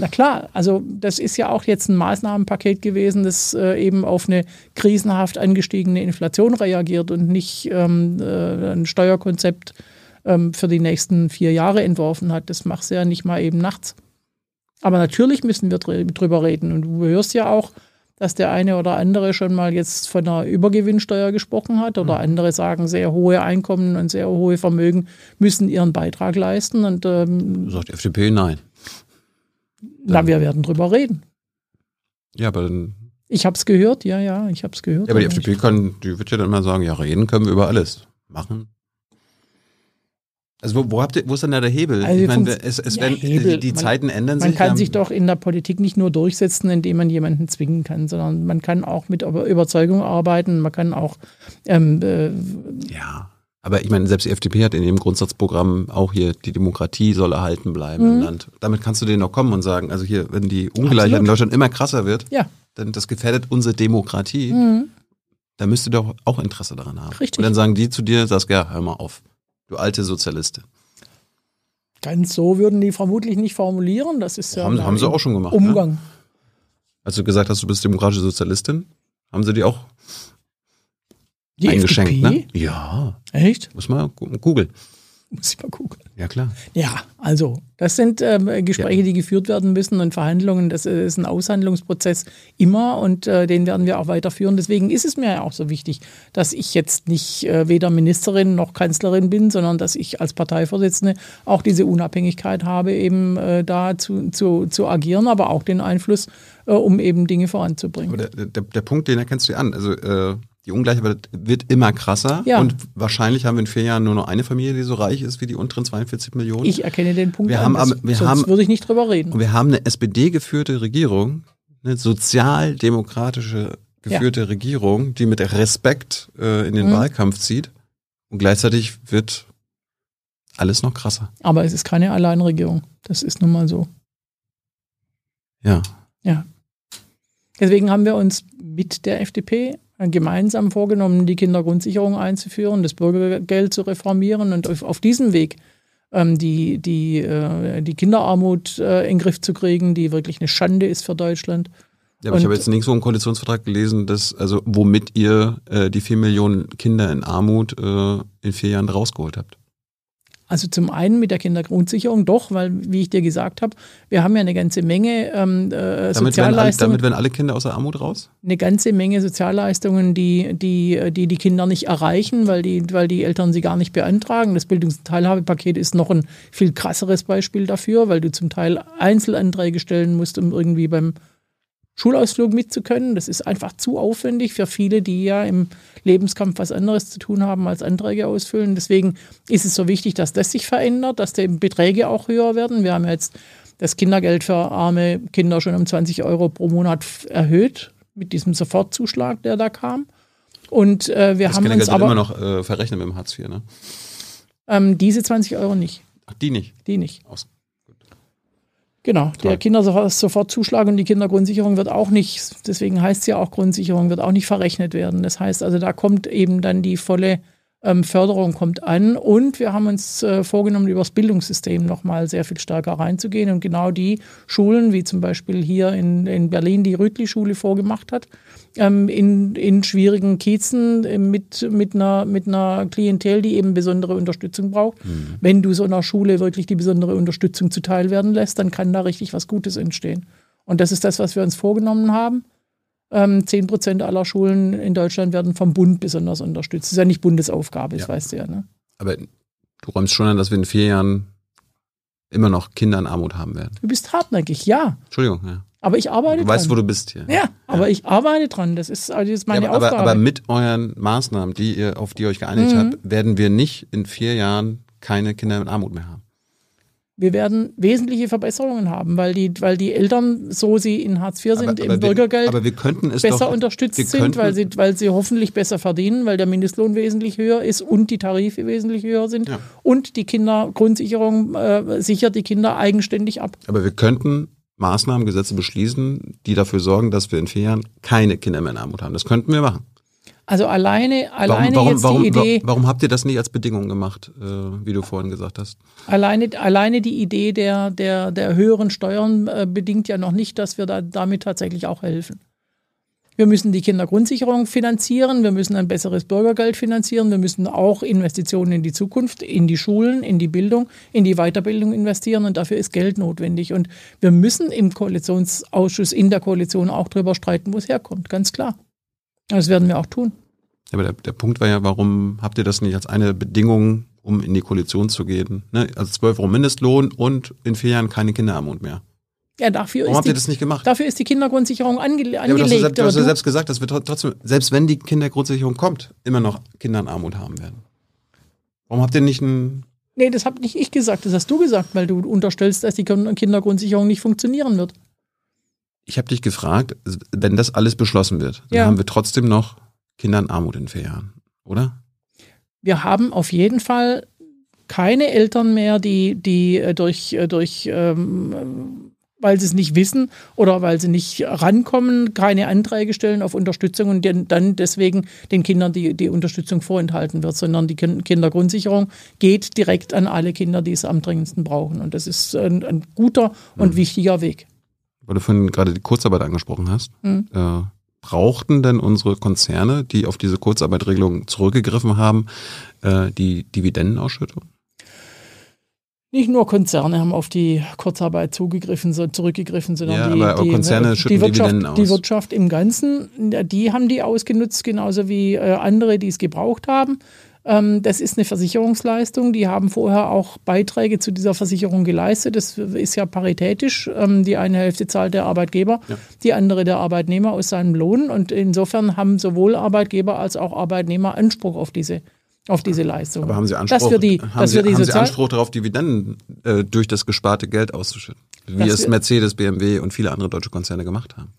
na klar, also das ist ja auch jetzt ein Maßnahmenpaket gewesen, das äh, eben auf eine krisenhaft angestiegene Inflation reagiert und nicht ähm, äh, ein Steuerkonzept ähm, für die nächsten vier Jahre entworfen hat. Das machst du ja nicht mal eben nachts. Aber natürlich müssen wir drü- drüber reden. Und du hörst ja auch, dass der eine oder andere schon mal jetzt von einer Übergewinnsteuer gesprochen hat oder andere sagen, sehr hohe Einkommen und sehr hohe Vermögen müssen ihren Beitrag leisten. Und ähm, Sagt die FDP nein. na, wir werden drüber reden. Ja, aber dann, Ich habe es gehört, ja, ja, ich habe es gehört. ja, aber die FDP kann, die wird ja dann mal sagen, ja, reden können wir über alles. Machen. Also wo, wo habt ihr, wo ist denn da der Hebel? Also ich meine, es, es ja, werden, Hebel, die man- Zeiten ändern Man sich. kann wir sich doch in der Politik nicht nur durchsetzen, indem man jemanden zwingen kann, sondern man kann auch mit Über- Überzeugung arbeiten. Man kann auch ähm, äh, Ja. Aber ich meine, selbst die FDP hat in ihrem Grundsatzprogramm auch hier, die Demokratie soll erhalten bleiben Mhm. im Land. Damit kannst du denen noch kommen und sagen, also hier, wenn die Ungleichheit Absolut. in Deutschland immer krasser wird, ja, dann das gefährdet unsere Demokratie, mhm. da müsst ihr doch auch Interesse daran haben. Richtig. Und dann sagen die zu dir, sagst, ja, hör mal auf, du alte Sozialistin. ganz so würden die vermutlich nicht formulieren. Das ist ja haben, haben sie auch schon gemacht. Ne? Umgang. Als du gesagt hast, du bist demokratische Sozialistin, haben sie die auch Die eingeschenkt, FDP? ne? Ja, Echt? muss mal gu- googeln. Muss ich mal gucken. Ja, klar. Ja, also das sind ähm, Gespräche, Ja. die geführt werden müssen und Verhandlungen. Das ist ein Aushandlungsprozess immer und äh, den werden wir auch weiterführen. Deswegen ist es mir ja auch so wichtig, dass ich jetzt nicht äh, weder Ministerin noch Kanzlerin bin, sondern dass ich als Parteivorsitzende auch diese Unabhängigkeit habe, eben äh, da zu, zu, zu agieren, aber auch den Einfluss, äh, um eben Dinge voranzubringen. Aber der, der, der Punkt, den erkennst du ja an. Also äh, die Ungleichheit wird immer krasser Ja. und wahrscheinlich haben wir in vier Jahren nur noch eine Familie, die so reich ist wie die unteren 42 Millionen. Ich erkenne den Punkt Wir an, haben wir sonst haben- würde ich nicht drüber reden. und wir haben eine SPD-geführte Regierung, eine sozialdemokratische geführte Regierung, die mit Respekt äh, in den Mhm. Wahlkampf zieht. Und gleichzeitig wird alles noch krasser. Aber es ist keine Alleinregierung. Das ist nun mal so. Ja. Deswegen haben wir uns mit der FDP gemeinsam vorgenommen, die Kindergrundsicherung einzuführen, das Bürgergeld zu reformieren und auf, auf diesem Weg ähm, die, die, äh, die Kinderarmut äh, in den Griff zu kriegen, die wirklich eine Schande ist für Deutschland. Ja, aber ich Und- habe jetzt nirgendwo im Koalitionsvertrag gelesen, dass, also womit ihr äh, die vier Millionen Kinder in Armut äh, in vier Jahren rausgeholt habt. Also zum einen mit der Kindergrundsicherung doch, weil, wie ich dir gesagt habe, wir haben ja eine ganze Menge ähm, äh, Damit werden, alle, Sozialleistungen. damit werden alle Kinder aus der Armut raus? eine ganze Menge Sozialleistungen, die die, die, die Kinder nicht erreichen, weil die, weil die Eltern sie gar nicht beantragen. Das Bildungs- und Teilhabepaket ist noch ein viel krasseres Beispiel dafür, weil du zum Teil Einzelanträge stellen musst, um irgendwie beim Schulausflug mitzukönnen. Das ist einfach zu aufwendig für viele, die ja im Lebenskampf was anderes zu tun haben als Anträge ausfüllen. Deswegen ist es so wichtig, dass das sich verändert, dass die Beträge auch höher werden. Wir haben jetzt das Kindergeld für arme Kinder schon um 20 Euro pro Monat erhöht mit diesem Sofortzuschlag, der da kam. Und äh, wir Das haben Kindergeld uns aber immer noch äh, verrechnet mit dem Hartz IV, ne? ähm, diese 20 Euro nicht, Ach, die nicht. die nicht. Aus. Genau, der Kindersofortzuschlag und die Kindergrundsicherung wird auch nicht, deswegen heißt es ja auch Grundsicherung, wird auch nicht verrechnet werden. Das heißt also, da kommt eben dann die volle ähm, Förderung kommt an und wir haben uns äh, vorgenommen, über das Bildungssystem nochmal sehr viel stärker reinzugehen und genau die Schulen, wie zum Beispiel hier in, in Berlin die Rütli-Schule vorgemacht hat, ähm, in, in schwierigen Kiezen äh, mit, mit, einer, mit einer Klientel, die eben besondere Unterstützung braucht. Wenn du so einer Schule wirklich die besondere Unterstützung zuteil werden lässt, dann kann da richtig was Gutes entstehen. Und das ist das, was wir uns vorgenommen haben. Ähm, 10 Prozent aller Schulen in Deutschland werden vom Bund besonders unterstützt. Das ist ja nicht Bundesaufgabe, das Ja. weißt du ja. Ne? Aber du räumst schon an, dass wir in vier Jahren immer noch Kinder in Armut haben werden. Du bist hartnäckig, ja. Entschuldigung, ja. Aber ich arbeite Du weißt, wo dran. du bist hier. ja, aber ich arbeite dran. Das ist, also das ist meine Ja, aber, Aufgabe. aber mit euren Maßnahmen, die ihr, auf die ihr euch geeinigt Mhm. habt, werden wir nicht in vier Jahren keine Kinder in Armut mehr haben. Wir werden wesentliche Verbesserungen haben, weil die, weil die Eltern, so sie in Hartz IV sind, aber, im aber Bürgergeld Wir, besser doch, unterstützt sind, weil sie, weil sie hoffentlich besser verdienen, weil der Mindestlohn wesentlich höher ist und die Tarife wesentlich höher sind. Ja. Und die Kindergrundsicherung äh, sichert die Kinder eigenständig ab. aber wir könnten Maßnahmen, Gesetze beschließen, die dafür sorgen, dass wir in vier Jahren keine Kinder mehr in Armut haben. Das könnten wir machen. Also alleine, alleine warum, jetzt warum, die Idee, warum, warum habt ihr das nicht als Bedingung gemacht, äh, wie du vorhin gesagt hast? alleine, alleine die Idee der, der, der höheren Steuern äh, bedingt ja noch nicht, dass wir da, damit tatsächlich auch helfen. Wir müssen die Kindergrundsicherung finanzieren, wir müssen ein besseres Bürgergeld finanzieren, wir müssen auch Investitionen in die Zukunft, in die Schulen, in die Bildung, in die Weiterbildung investieren und dafür ist Geld notwendig. Und wir müssen im Koalitionsausschuss, in der Koalition auch darüber streiten, wo es herkommt, ganz klar. Das werden wir auch tun. Ja, aber der, der Punkt war ja, warum habt ihr das nicht als eine Bedingung, um in die Koalition zu gehen? Ne? Also 12 Euro Mindestlohn und in vier Jahren keine Kinderarmut mehr. Ja, dafür, Warum ist habt ihr die, das nicht gemacht? dafür ist die Kindergrundsicherung ange, Ja, aber du hast, ja angelegt. selbst, du hast ja selbst gesagt, dass wir tr- trotzdem, selbst wenn die Kindergrundsicherung kommt, immer noch Kinder in Armut haben werden. Warum habt ihr nicht ein, Nee, das habe nicht ich gesagt, das hast du gesagt, weil du unterstellst, dass die Kin- Kindergrundsicherung nicht funktionieren wird. Ich habe dich gefragt, wenn das alles beschlossen wird, dann Ja. haben wir trotzdem noch Kinder in Armut in vier Jahren, oder? Wir haben auf jeden Fall keine Eltern mehr, die, die äh, durch, äh, durch ähm, äh, weil sie es nicht wissen oder weil sie nicht rankommen, keine Anträge stellen auf Unterstützung und den, dann deswegen den Kindern die, die Unterstützung vorenthalten wird, sondern die Kin- Kindergrundsicherung geht direkt an alle Kinder, die es am dringendsten brauchen. Und das ist ein, ein guter und wichtiger Weg. Weil du vorhin gerade die Kurzarbeit angesprochen hast. Mhm. Äh, brauchten denn unsere Konzerne, die auf diese Kurzarbeitregelung zurückgegriffen haben, äh, die Dividendenausschüttung? Nicht nur Konzerne haben auf die Kurzarbeit zugegriffen, so zurückgegriffen, sondern Ja, die, die, Konzerne schütten die, Wirtschaft, die Wirtschaft im Ganzen, die haben die ausgenutzt, genauso wie äh, andere, die es gebraucht haben. Ähm, das ist eine Versicherungsleistung. Die haben vorher auch Beiträge zu dieser Versicherung geleistet. Das ist ja paritätisch. Ähm, die eine Hälfte zahlt der Arbeitgeber, Ja. die andere der Arbeitnehmer aus seinem Lohn. Und insofern haben sowohl Arbeitgeber als auch Arbeitnehmer Anspruch auf diese, auf diese Leistung. Aber haben Sie Anspruch, dass wir die, haben dass Sie, wir die haben Sie Anspruch darauf, Dividenden äh, durch das gesparte Geld auszuschütten? Wie es Mercedes, BMW und viele andere deutsche Konzerne gemacht haben.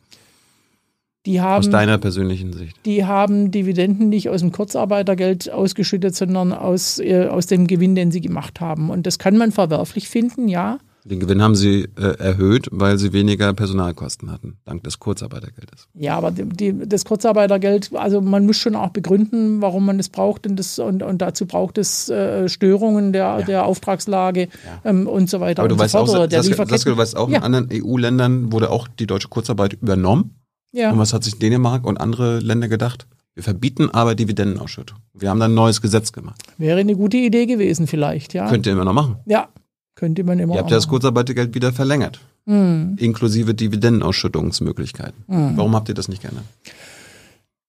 Die Aus haben, deiner persönlichen Sicht. die haben Dividenden nicht aus dem Kurzarbeitergeld ausgeschüttet, sondern aus, äh, aus dem Gewinn, den sie gemacht haben. Und das kann man verwerflich finden, ja. Den Gewinn haben sie äh, erhöht, weil sie weniger Personalkosten hatten, dank des Kurzarbeitergeldes. Ja, aber die, die, das Kurzarbeitergeld, also man muss schon auch begründen, warum man es braucht und, das, und, und dazu braucht es äh, Störungen der, der Auftragslage ähm, und so weiter Aber du weißt so fort. auch, Saskia. Saskia, du weißt auch, Ja. in anderen EU-Ländern wurde auch die deutsche Kurzarbeit übernommen. Ja. Und was hat sich Dänemark und andere Länder gedacht? Wir verbieten aber Dividendenausschüttung. Wir haben dann ein neues Gesetz gemacht. Wäre eine gute Idee gewesen vielleicht, ja. Könnt ihr immer noch machen. ja, könnte man immer Ihr habt ja das machen. Kurzarbeitergeld wieder verlängert. Hm. Inklusive Dividendenausschüttungsmöglichkeiten. Warum habt ihr das nicht geändert?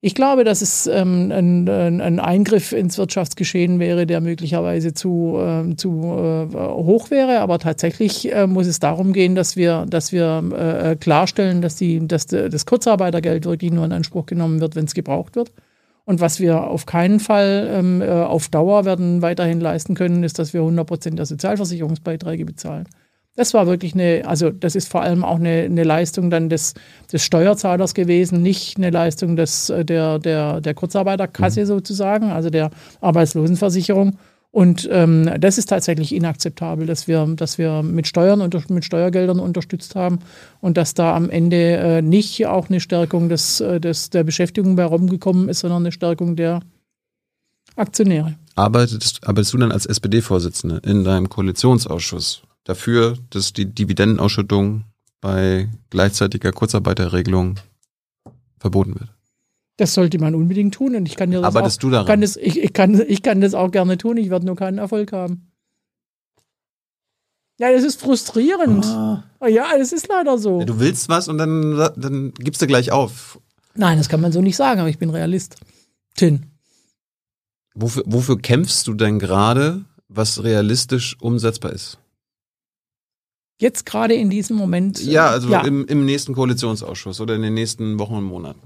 Ich glaube, dass es ähm, ein, ein, ein Eingriff ins Wirtschaftsgeschehen wäre, der möglicherweise zu, ähm, zu äh, hoch wäre. Aber tatsächlich äh, muss es darum gehen, dass wir, dass wir äh, klarstellen, dass, die, dass das Kurzarbeitergeld wirklich nur in Anspruch genommen wird, wenn es gebraucht wird. Und was wir auf keinen Fall ähm, äh, auf Dauer werden weiterhin leisten können, ist, dass wir 100 Prozent der Sozialversicherungsbeiträge bezahlen. Das war wirklich eine, also das ist vor allem auch eine, eine Leistung dann des, des Steuerzahlers gewesen, nicht eine Leistung des, äh, der, der, der Kurzarbeiterkasse sozusagen, also der Arbeitslosenversicherung. Und ähm, das ist tatsächlich inakzeptabel, dass wir, dass wir mit Steuern und mit Steuergeldern unterstützt haben und dass da am Ende äh, nicht auch eine Stärkung des, äh, des, der Beschäftigung bei rumgekommen ist, sondern eine Stärkung der Aktionäre. Arbeitest, arbeitest du dann als SPD-Vorsitzende in deinem Koalitionsausschuss dafür, dass die Dividendenausschüttung bei gleichzeitiger Kurzarbeiterregelung verboten wird? Das sollte man unbedingt tun und ich kann dir das Arbeitest auch, du daran? Kann das, ich, ich, kann, ich kann das auch gerne tun, ich werde nur keinen Erfolg haben. Ja, das ist frustrierend. Ah. Ja, das ist leider so. Ja, du willst was und dann, dann gibst du gleich auf. Nein, das kann man so nicht sagen, aber ich bin Realist. Tin. Wofür, wofür kämpfst du denn gerade, was realistisch umsetzbar ist? Jetzt gerade in diesem Moment. äh, Ja, also ja, Im, im nächsten Koalitionsausschuss oder in den nächsten Wochen und Monaten.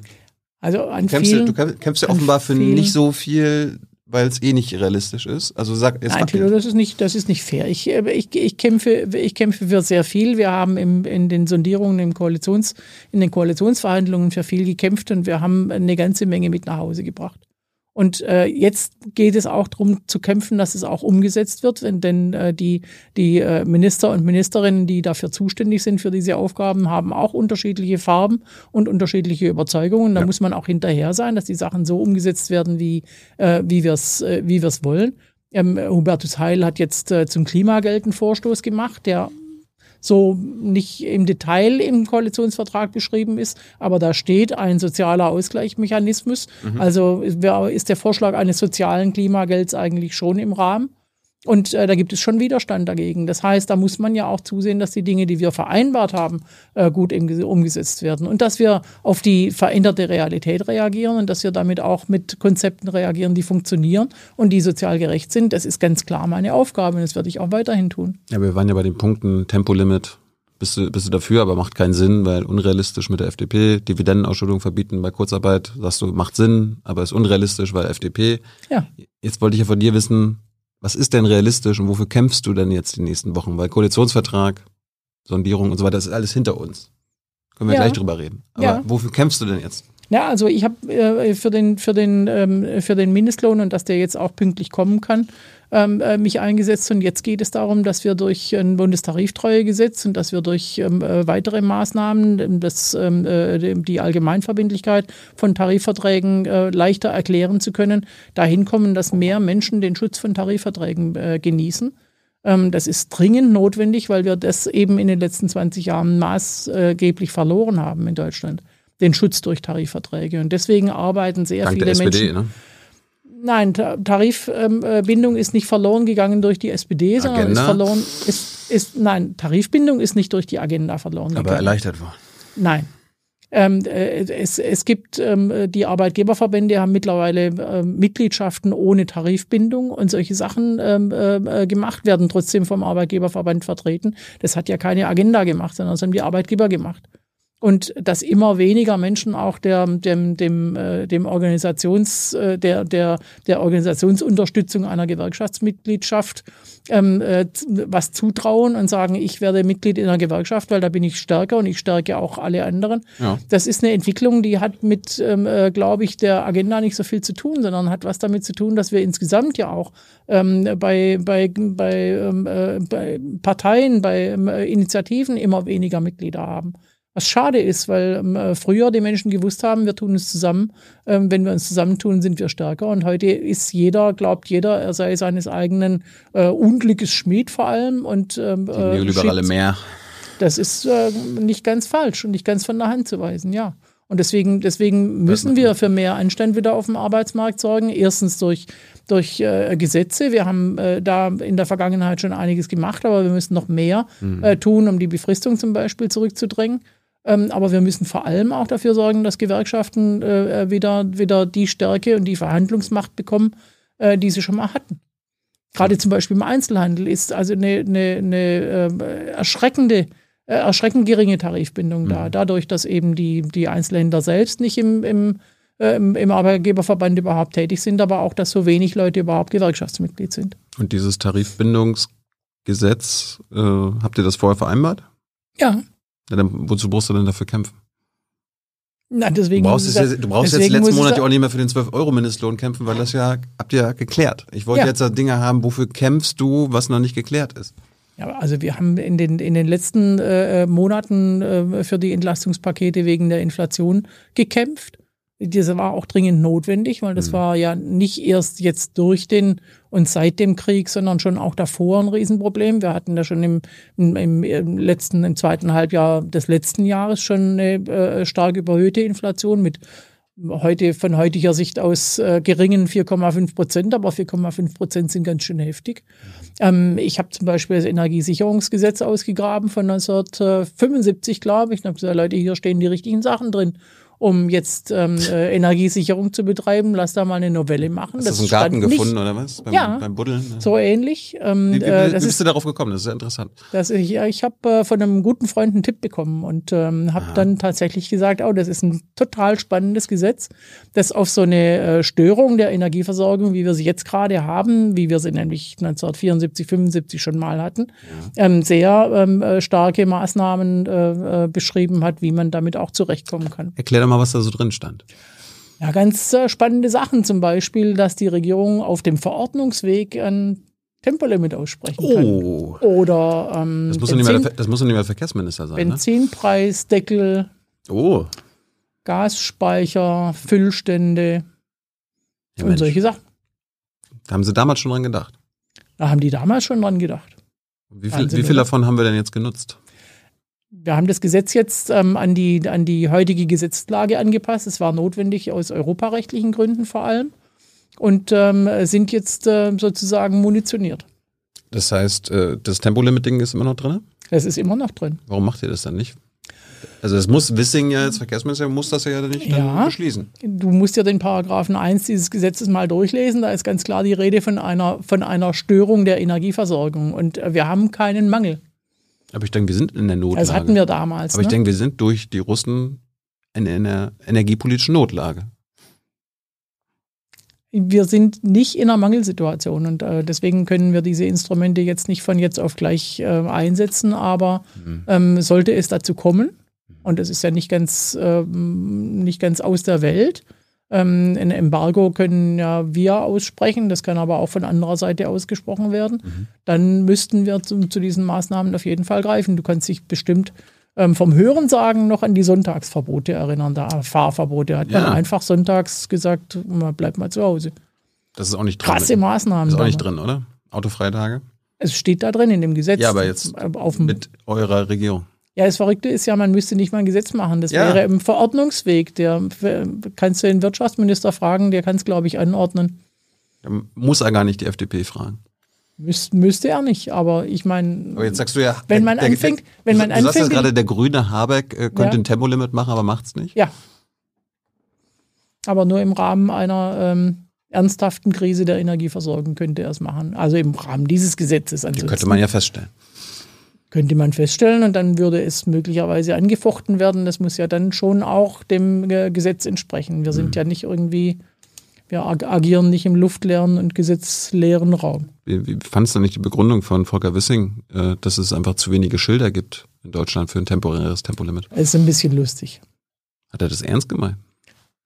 also an Du kämpfst, vielen, du kämpfst, kämpfst ja offenbar für vielen- nicht so viel, weil es eh nicht realistisch ist. Also sag, jetzt Nein, Thilo, das ist nicht, das ist nicht fair. Ich, äh, ich, ich, kämpfe, ich kämpfe für sehr viel. Wir haben im, in den Sondierungen im Koalitions, in den Koalitionsverhandlungen für viel gekämpft und wir haben eine ganze Menge mit nach Hause gebracht. Und äh, jetzt geht es auch darum zu kämpfen, dass es auch umgesetzt wird, wenn, denn äh, die, die äh, Minister und Ministerinnen, die dafür zuständig sind für diese Aufgaben, haben auch unterschiedliche Farben und unterschiedliche Überzeugungen. Da Ja. muss man auch hinterher sein, dass die Sachen so umgesetzt werden, wie, äh, wie wir es äh, wie wir's wollen. Ähm, Hubertus Heil hat jetzt äh, zum Klimageld einen Vorstoß gemacht, der so nicht im Detail im Koalitionsvertrag beschrieben ist, aber da steht ein sozialer Ausgleichsmechanismus. Also wer- ist der Vorschlag eines sozialen Klimagelds eigentlich schon im Rahmen. Und äh, da gibt es schon Widerstand dagegen. Das heißt, da muss man ja auch zusehen, dass die Dinge, die wir vereinbart haben, äh, gut umgesetzt werden. Und dass wir auf die veränderte Realität reagieren und dass wir damit auch mit Konzepten reagieren, die funktionieren und die sozial gerecht sind. Das ist ganz klar meine Aufgabe und das werde ich auch weiterhin tun. Ja, wir waren ja bei den Punkten Tempolimit. Bist du, bist du dafür, aber macht keinen Sinn, weil unrealistisch mit der FDP. Dividendenausschüttung verbieten bei Kurzarbeit, sagst du, macht Sinn, aber ist unrealistisch, weil FDP. Ja. Jetzt wollte ich ja von dir wissen, was ist denn realistisch und wofür kämpfst du denn jetzt die nächsten Wochen? Weil Koalitionsvertrag, Sondierung und so weiter, das ist alles hinter uns. Können wir Ja. gleich drüber reden. Aber Ja. wofür kämpfst du denn jetzt? Ja, also ich habe äh, für, den, für, den, ähm, für den Mindestlohn und dass der jetzt auch pünktlich kommen kann, ähm, äh, mich eingesetzt. Und jetzt geht es darum, dass wir durch ein Bundestariftreuegesetz und dass wir durch ähm, äh, weitere Maßnahmen ähm, das, ähm, äh, die Allgemeinverbindlichkeit von Tarifverträgen äh, leichter erklären zu können, dahin kommen, dass mehr Menschen den Schutz von Tarifverträgen äh, genießen. Ähm, Das ist dringend notwendig, weil wir das eben in den letzten 20 Jahren maßgeblich verloren haben in Deutschland. Den Schutz durch Tarifverträge. Und deswegen arbeiten sehr Dank viele der SPD, Menschen. ne? Nein, Tarifbindung ist nicht verloren gegangen durch die SPD, sondern Agenda? ist verloren, ist, ist, nein, Tarifbindung ist nicht durch die Agenda verloren gegangen. Aber erleichtert war. Nein. Ähm, äh, es, es gibt ähm, die Arbeitgeberverbände haben mittlerweile ähm, Mitgliedschaften ohne Tarifbindung und solche Sachen ähm, äh, gemacht werden trotzdem vom Arbeitgeberverband vertreten. Das hat ja keine Agenda gemacht, sondern das haben die Arbeitgeber gemacht und dass immer weniger Menschen auch der, dem, dem, äh, dem Organisations, äh, der, der, der Organisationsunterstützung einer Gewerkschaftsmitgliedschaft ähm, äh, was zutrauen und sagen, ich werde Mitglied in einer Gewerkschaft, weil da bin ich stärker und ich stärke auch alle anderen. Ja. Das ist eine Entwicklung, die hat mit, ähm, äh, glaube ich, der Agenda nicht so viel zu tun, sondern hat was damit zu tun, dass wir insgesamt ja auch ähm, bei, bei, bei, ähm, äh, bei Parteien, bei ähm, Initiativen immer weniger Mitglieder haben. Was schade ist, weil ähm, äh, früher die Menschen gewusst haben, wir tun es zusammen. Ähm, wenn wir uns zusammentun, sind wir stärker. Und heute ist jeder, glaubt jeder, er sei seines eigenen äh, Unglückes Schmied vor allem. Und, ähm, die neoliberale äh, mehr. Das ist äh, nicht ganz falsch und nicht ganz von der Hand zu weisen, ja. Und deswegen, deswegen müssen wir für mehr Anstand wieder auf dem Arbeitsmarkt sorgen. Erstens durch, durch äh, Gesetze. Wir haben äh, da in der Vergangenheit schon einiges gemacht, aber wir müssen noch mehr mhm. äh, tun, um die Befristung zum Beispiel zurückzudrängen. Ähm, aber wir müssen vor allem auch dafür sorgen, dass Gewerkschaften äh, äh, wieder, wieder die Stärke und die Verhandlungsmacht bekommen, äh, die sie schon mal hatten. Gerade zum Beispiel im Einzelhandel ist also eine, eine, eine äh, erschreckende, äh, erschreckend geringe Tarifbindung mhm. da. Dadurch, dass eben die, die Einzelhändler selbst nicht im, im, äh, im, im Arbeitgeberverband überhaupt tätig sind, aber auch, dass so wenig Leute überhaupt Gewerkschaftsmitglied sind. Und dieses Tarifbindungsgesetz, habt ihr das vorher vereinbart? Ja. Ja, dann, wozu brauchst du denn dafür kämpfen? Na, deswegen du brauchst, jetzt, du brauchst jetzt letzten Monat ja auch nicht mehr für den 12-Euro-Mindestlohn kämpfen, weil das ja, habt ihr ja geklärt. Ich wollte ja. jetzt Dinge haben, wofür kämpfst du, was noch nicht geklärt ist. Ja, also wir haben in den, in den letzten äh, Monaten äh, für die Entlastungspakete wegen der Inflation gekämpft. Diese war auch dringend notwendig, weil das mhm. war ja nicht erst jetzt durch den und seit dem Krieg, sondern schon auch davor ein Riesenproblem. Wir hatten da schon im, im, im letzten, im zweiten Halbjahr des letzten Jahres schon eine äh, stark überhöhte Inflation mit heute von heutiger Sicht aus äh, geringen 4,5 Prozent, aber 4,5 Prozent sind ganz schön heftig. Ähm, ich habe zum Beispiel das Energiesicherungsgesetz ausgegraben von 1975, glaube ich. Und habe gesagt, Leute, hier stehen die richtigen Sachen drin um jetzt ähm, äh, Energiesicherung zu betreiben. Lass da mal eine Novelle machen. Hast das du einen Garten gefunden oder was? Beim, ja, beim Buddeln? So ähnlich. Ähm, wie, wie, äh, wie bist du darauf gekommen? Das ist sehr interessant. Das ich ja, ich habe äh, von einem guten Freund einen Tipp bekommen und ähm, habe dann tatsächlich gesagt, oh, das ist ein total spannendes Gesetz, das auf so eine äh, Störung der Energieversorgung, wie wir sie jetzt gerade haben, wie wir sie nämlich 1974, 75 schon mal hatten, ja. ähm, sehr ähm, äh, starke Maßnahmen äh, äh, beschrieben hat, wie man damit auch zurechtkommen kann. Erklär doch mal, was da so drin stand. Ja, ganz äh, spannende Sachen. Zum Beispiel, dass die Regierung auf dem Verordnungsweg ein Tempolimit aussprechen kann. Oh. Oder ähm, das, muss Benzin, nicht mehr das muss nicht mehr der Verkehrsminister sein. Ne? Benzinpreisdeckel. Ne? Oh. Gasspeicher, Füllstände ja, und Mensch. solche Sachen. Da haben Sie damals schon dran gedacht? Da haben die damals schon dran gedacht. Wie viel, wie viel davon haben wir denn jetzt genutzt? Wir haben das Gesetz jetzt ähm, an, die, an die heutige Gesetzlage angepasst. Es war notwendig aus europarechtlichen Gründen vor allem und ähm, sind jetzt äh, sozusagen munitioniert. Das heißt, äh, das Tempolimit-Ding ist immer noch drin? Es ist immer noch drin. Warum macht ihr das dann nicht? Also es muss Wissing ja als Verkehrsminister muss das ja nicht ja, beschließen. Du musst ja den Paragraphen 1 dieses Gesetzes mal durchlesen. Da ist ganz klar die Rede von einer, von einer Störung der Energieversorgung. Und wir haben keinen Mangel. Aber ich denke, wir sind in der Notlage. Das hatten wir damals. Aber ne? ich denke, wir sind durch die Russen in einer energiepolitischen Notlage. Wir sind nicht in einer Mangelsituation und äh, deswegen können wir diese Instrumente jetzt nicht von jetzt auf gleich äh, einsetzen. Aber mhm. ähm, sollte es dazu kommen, und es ist ja nicht ganz, äh, nicht ganz aus der Welt, ähm, ein Embargo können ja wir aussprechen, das kann aber auch von anderer Seite ausgesprochen werden. Mhm. Dann müssten wir zu, zu, diesen Maßnahmen auf jeden Fall greifen. Du kannst dich bestimmt ähm, vom Hörensagen noch an die Sonntagsverbote erinnern, da Fahrverbote. Hat ja. man einfach sonntags gesagt, man bleibt mal zu Hause. Das ist auch nicht drin. Krasse Maßnahmen. Das ist auch nicht drin, oder? Autofreitage? Es steht da drin in dem Gesetz. Ja, aber jetzt mit eurer Regierung. Ja, das Verrückte ist ja, man müsste nicht mal ein Gesetz machen. Das ja. wäre im Verordnungsweg. Der kannst du den Wirtschaftsminister fragen, der kann es, glaube ich, anordnen. Dann muss er gar nicht die FDP fragen. Müs müsste er nicht, aber ich meine. Aber jetzt sagst du ja, wenn man der- anfängt, der, wenn man du sagst anfängt, jetzt gerade, der grüne Habeck äh, könnte Ja. ein Tempolimit machen, aber macht's nicht. ja, aber nur im Rahmen einer ähm, ernsthaften Krise der Energieversorgung könnte er es machen. Also im Rahmen dieses Gesetzes. Die Ansonsten könnte man ja feststellen. Könnte man feststellen und dann würde es möglicherweise angefochten werden. Das muss ja dann schon auch dem äh, Gesetz entsprechen. Wir Mhm. sind ja nicht irgendwie, wir ag agieren nicht im luftleeren und gesetzleeren Raum. Wie, wie fandst du nicht die Begründung von Volker Wissing, äh, dass es einfach zu wenige Schilder gibt in Deutschland für ein temporäres Tempolimit? Es ist ein bisschen lustig. Hat er das ernst gemeint?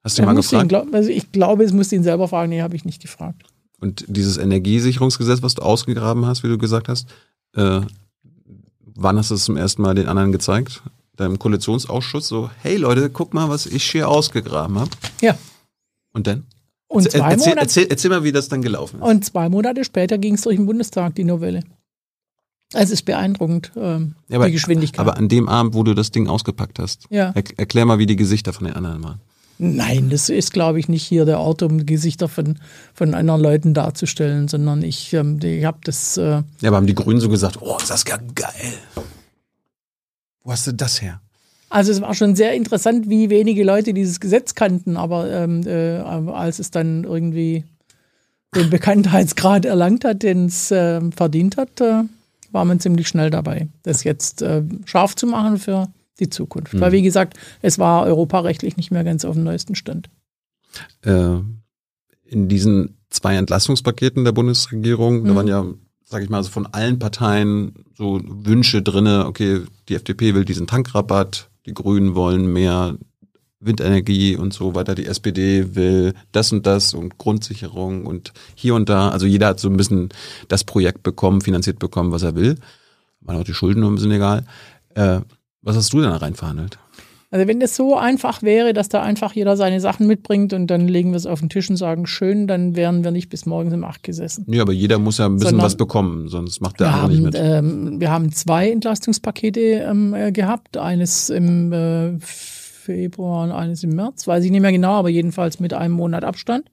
Hast du ihn mal musste ihn, gefragt? glaub, also ich glaube, es musste ihn selber fragen. Nee, habe ich nicht gefragt. Und dieses Energiesicherungsgesetz, was du ausgegraben hast, wie du gesagt hast, äh, wann hast du es zum ersten Mal den anderen gezeigt? Deinem Koalitionsausschuss so, hey Leute, guck mal, was ich hier ausgegraben habe. Ja. Und dann? Und erzähl, zwei, Monate, erzähl, erzähl mal, wie das dann gelaufen ist. und zwei Monate später ging es durch den Bundestag, die Novelle. Es ist beeindruckend, ähm, Ja, aber- die Geschwindigkeit. Aber an dem Abend, wo du das Ding ausgepackt hast, ja. er, erklär mal, wie die Gesichter von den anderen waren. Nein, das ist, glaube ich, nicht hier der Ort, um Gesichter von, von anderen Leuten darzustellen, sondern ich, ähm, ich habe das. Äh, Ja, aber haben die Grünen so gesagt, oh, Saskia, geil. Wo hast du das her? Also es war schon sehr interessant, wie wenige Leute dieses Gesetz kannten, aber ähm, äh, als es dann irgendwie den Bekanntheitsgrad erlangt hat, den es äh, verdient hat, äh, war man ziemlich schnell dabei, das jetzt äh, scharf zu machen für die Zukunft. Weil wie gesagt, es war europarechtlich nicht mehr ganz auf dem neuesten Stand. Äh, in diesen zwei Entlastungspaketen der Bundesregierung, da Mhm. waren ja, sag ich mal, so von allen Parteien so Wünsche drinne. Okay, die FDP will diesen Tankrabatt, die Grünen wollen mehr Windenergie und so weiter. Die SPD will das und das und Grundsicherung und hier und da. Also jeder hat so ein bisschen das Projekt bekommen, finanziert bekommen, was er will. Waren auch die Schulden nur ein bisschen egal. Äh, was hast du denn da rein verhandelt? Also wenn das so einfach wäre, dass da einfach jeder seine Sachen mitbringt und dann legen wir es auf den Tisch und sagen, schön, dann wären wir nicht bis morgens um acht gesessen. Nee, aber jeder muss ja ein bisschen Sondern- was bekommen, sonst macht der andere nicht mit. ähm, wir haben zwei Entlastungspakete ähm, äh, gehabt, eines im äh, Februar und eines im März, weiß ich nicht mehr genau, aber jedenfalls mit einem Monat Abstand.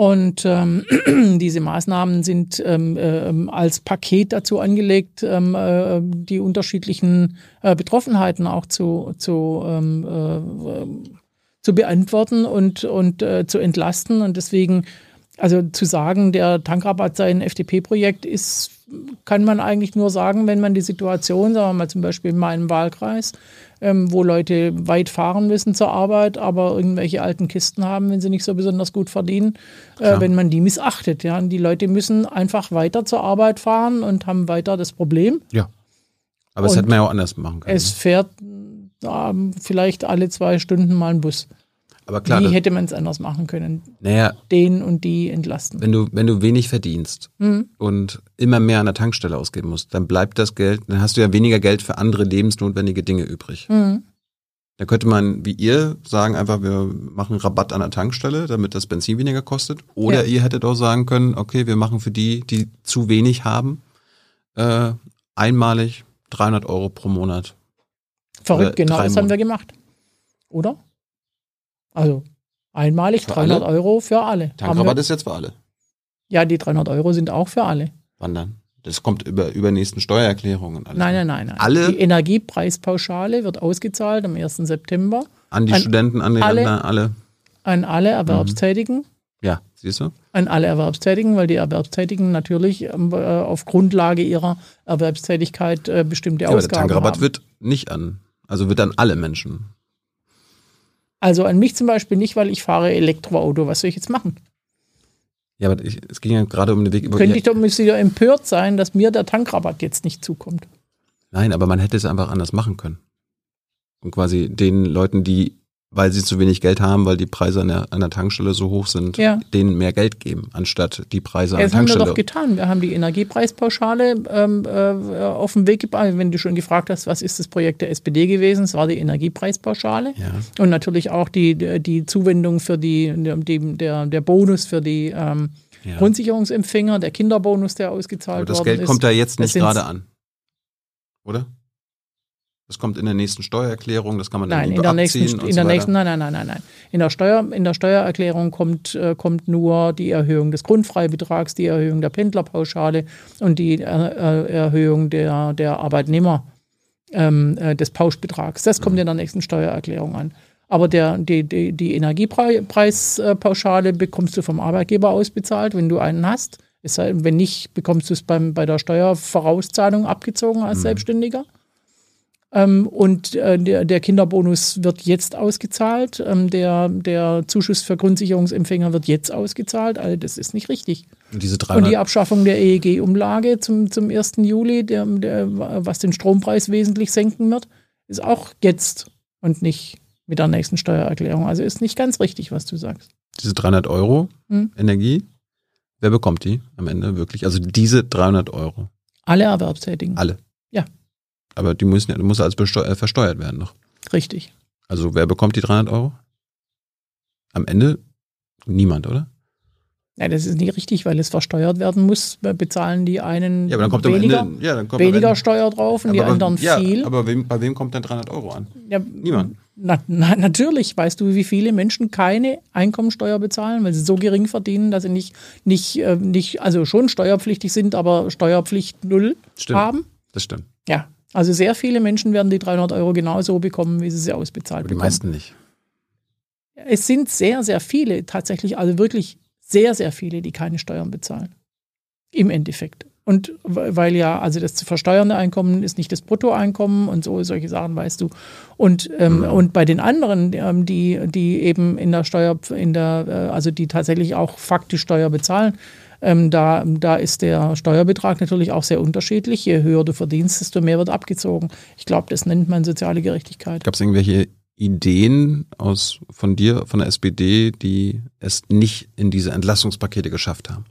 Und ähm, diese Maßnahmen sind ähm, ähm, als Paket dazu angelegt, ähm, äh, die unterschiedlichen äh, Betroffenheiten auch zu, zu, ähm, äh, zu beantworten und, und äh, zu entlasten. Und deswegen, also zu sagen, der Tankrabatt sei ein FDP-Projekt ist, kann man eigentlich nur sagen, wenn man die Situation, sagen wir mal zum Beispiel in meinem Wahlkreis, ähm, wo Leute weit fahren müssen zur Arbeit, aber irgendwelche alten Kisten haben, wenn sie nicht so besonders gut verdienen, äh, wenn man die missachtet. Ja? Und die Leute müssen einfach weiter zur Arbeit fahren und haben weiter das Problem. Ja. Aber es Und hätte man ja auch anders machen können. Es fährt ähm, vielleicht alle zwei Stunden mal ein Bus. Aber klar, Wie hätte man es anders machen können? naja, Den und die entlasten. wenn du, wenn du wenig verdienst Mhm. und immer mehr an der Tankstelle ausgeben musst, dann bleibt das Geld, dann hast du ja weniger Geld für andere lebensnotwendige Dinge übrig. Mhm. Da könnte man, wie ihr, sagen einfach, wir machen Rabatt an der Tankstelle, damit das Benzin weniger kostet. Oder Ja. ihr hättet auch sagen können, okay, wir machen für die, die zu wenig haben, äh, einmalig 300 Euro pro Monat. Verrückt, genau das haben wir gemacht. Oder? Also einmalig Für 300 alle? Euro für alle. Haben Tankrabatt ist jetzt für alle. ja, die 300 Euro sind auch für alle. Wann dann? Das kommt über, über nächsten Steuererklärungen und alles. Nein, nein, nein, nein. Alle? Die Energiepreispauschale wird ausgezahlt am 1. September An die An Studenten, an die alle? Länder, alle. an Mhm. alle Erwerbstätigen. Ja, siehst du? An alle Erwerbstätigen, weil die Erwerbstätigen natürlich ähm, äh, auf Grundlage ihrer Erwerbstätigkeit äh, bestimmte Ja, aber der Ausgaben Tankrabatt haben. wird nicht an. Also wird an alle Menschen. Also an mich zum Beispiel nicht, weil ich fahre Elektroauto. Was soll ich jetzt machen? Ja, aber ich, es ging ja gerade um den Weg über. Könnte ich doch müsste ich doch empört sein, dass mir der Tankrabatt jetzt nicht zukommt. Nein, aber man hätte es einfach anders machen können. Und quasi den Leuten, die, weil sie zu wenig Geld haben, weil die Preise an der, an der Tankstelle so hoch sind, Ja. denen mehr Geld geben, anstatt die Preise an Das der haben wir Tankstelle. doch getan. Wir haben die Energiepreispauschale ähm, äh, auf den Weg gebracht. Wenn du schon gefragt hast, was ist das Projekt der SPD gewesen, es war die Energiepreispauschale. ja. Und natürlich auch die, die Zuwendung für die, die der, der Bonus für die ähm, Ja. Grundsicherungsempfänger, der Kinderbonus, der ausgezahlt Aber das Geld ist. kommt da jetzt Das nicht gerade an. Oder? Das kommt in der nächsten Steuererklärung, das kann man dann Nein, so in der nächsten, in so der weiter. nächsten, nein, nein, nein, nein, nein. In der Steuer, in der Steuererklärung kommt, äh, kommt nur die Erhöhung des Grundfreibetrags, die Erhöhung der Pendlerpauschale und die äh, äh, Erhöhung der, der Arbeitnehmer ähm, äh, des Pauschbetrags. Das kommt in der nächsten Steuererklärung an. Aber der, die, die, die Energiepreispauschale bekommst du vom Arbeitgeber ausbezahlt, wenn du einen hast. Es sei, wenn nicht, bekommst du es beim, bei der Steuervorauszahlung abgezogen als Selbstständiger. Ähm, und äh, der, der Kinderbonus wird jetzt ausgezahlt. Ähm, der, der Zuschuss für Grundsicherungsempfänger wird jetzt ausgezahlt. Also das ist nicht richtig. Und diese Und 300, die Abschaffung der EEG-Umlage zum, zum 1. Juli, der, der, was den Strompreis wesentlich senken wird, ist auch jetzt und nicht mit der nächsten Steuererklärung. Also ist nicht ganz richtig, was du sagst. diese 300 Euro Hm. Energie, wer bekommt die am Ende wirklich? Also diese 300 Euro, Alle Erwerbstätigen. alle. Ja. Aber die müssen ja, muss als besteu äh, versteuert werden noch. Richtig. Also wer bekommt die 300 Euro? Am Ende niemand, oder? Ja, das ist nicht richtig, weil es versteuert werden muss. Bezahlen die einen Ja, weniger, Ende, ja, weniger Steuer drauf und die aber, anderen ja, viel. Aber wem, bei wem kommt dann 300 Euro an? Niemand. Na, na, natürlich. Weißt du, wie viele Menschen keine Einkommensteuer bezahlen, weil sie so gering verdienen, dass sie nicht, nicht, äh, nicht also schon steuerpflichtig sind, aber Steuerpflicht null Stimmt. haben? Das stimmt. Ja. Also sehr viele Menschen werden die 300 Euro genauso bekommen, wie sie sie ausbezahlt Aber die bekommen. meisten nicht. Es sind sehr, sehr viele tatsächlich, also wirklich sehr, sehr viele, die keine Steuern bezahlen. Im Endeffekt. Und weil ja, also das zu versteuernde Einkommen ist nicht das Bruttoeinkommen und so solche Sachen, weißt du. Und, ähm, und bei den anderen, ähm, die, die eben in der Steuer, in der, äh, also die tatsächlich auch faktisch Steuer bezahlen, ähm, da, da ist der Steuerbetrag natürlich auch sehr unterschiedlich. Je höher du verdienst, desto mehr wird abgezogen. Ich glaube, das nennt man soziale Gerechtigkeit. Gab es irgendwelche Ideen aus, von dir, von der SPD, die es nicht in diese Entlastungspakete geschafft haben?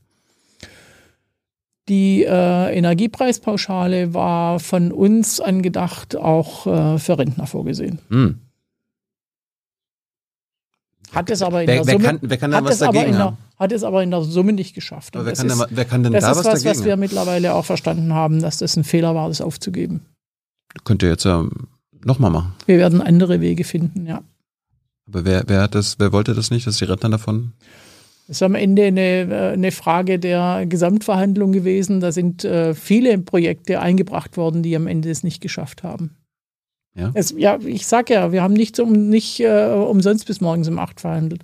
Die äh, Energiepreispauschale war von uns angedacht auch äh, für Rentner vorgesehen. Hm. Hat es aber in Wer, der wer, Summe, kann, wer kann hat, was es aber dagegen in der, hat es aber in der Summe nicht geschafft. Wer, das kann, ist, denn, wer kann denn das da ist was, was, was dagegen wir mittlerweile auch verstanden haben, dass das ein Fehler war, das aufzugeben. Könnt ihr jetzt ja nochmal machen. Wir werden andere Wege finden, ja. Aber wer, wer hat das, wer wollte das nicht, dass die Rentner davon? Das ist am Ende eine, äh, eine Frage der Gesamtverhandlung gewesen. Da sind äh, viele Projekte eingebracht worden, die am Ende es nicht geschafft haben. Ja? Es, ja, ich sag ja, wir haben nicht, um, nicht äh, umsonst bis morgens um acht verhandelt.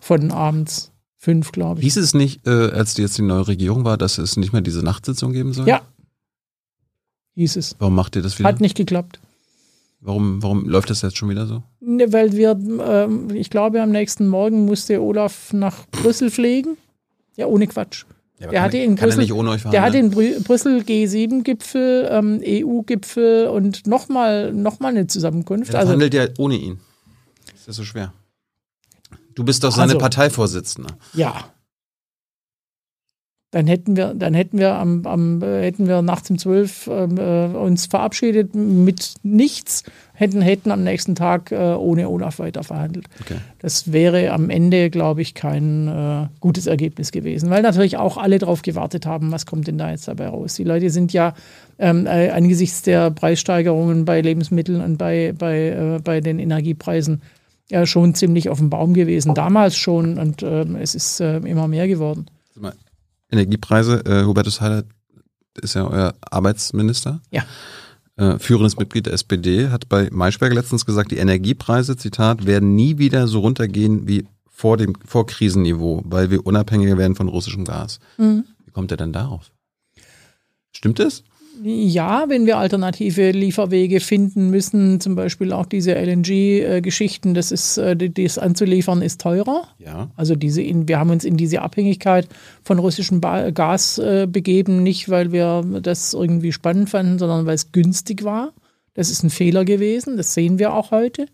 Von abends fünf, glaube ich. Hieß es nicht, äh, als die jetzt die neue Regierung war, dass es nicht mehr diese Nachtsitzung geben soll? Ja. Hieß es. Warum macht ihr das wieder? Hat nicht geklappt. Warum, warum läuft das jetzt schon wieder so? Ne, weil wir, ähm, ich glaube, am nächsten Morgen musste Olaf nach Brüssel fliegen. Ja, ohne Quatsch. Ja, Der hatte er- in Brüssel- Der verhandeln? hat in Brü Brüssel G7-Gipfel, ähm, EU-Gipfel und nochmal noch mal eine Zusammenkunft. Er Also, verhandelt ja ohne ihn. Ist das so schwer? Du bist doch seine Also- Parteivorsitzende. ja. Dann hätten wir, dann hätten wir am, am äh, hätten wir nachts um zwölf ähm, äh, uns verabschiedet mit nichts, hätten, hätten am nächsten Tag äh, ohne Olaf weiter verhandelt. Okay. Das wäre am Ende, glaube ich, kein äh, gutes Ergebnis gewesen, weil natürlich auch alle darauf gewartet haben, was kommt denn da jetzt dabei raus. Die Leute sind ja ähm, äh, angesichts der Preissteigerungen bei Lebensmitteln und bei, bei, äh, bei den Energiepreisen ja schon ziemlich auf dem Baum gewesen. Damals schon und ähm, es ist immer mehr geworden. Energiepreise, äh, Hubertus Heil ist ja euer Arbeitsminister. Ja. Äh, führendes Mitglied der SPD, hat bei Maischberger letztens gesagt, die Energiepreise, Zitat, werden nie wieder so runtergehen wie vor dem Vorkrisenniveau, weil wir unabhängiger werden von russischem Gas. Wie kommt er denn darauf? Stimmt das? Ja, wenn wir alternative Lieferwege finden müssen, zum Beispiel auch diese LNG-Geschichten, das ist, äh, das anzuliefern ist teurer. Ja. Also diese, wir haben uns in diese Abhängigkeit von russischem Gas äh, begeben, nicht weil wir das irgendwie spannend fanden, sondern weil es günstig war. Das ist ein Fehler gewesen, das sehen wir auch heute.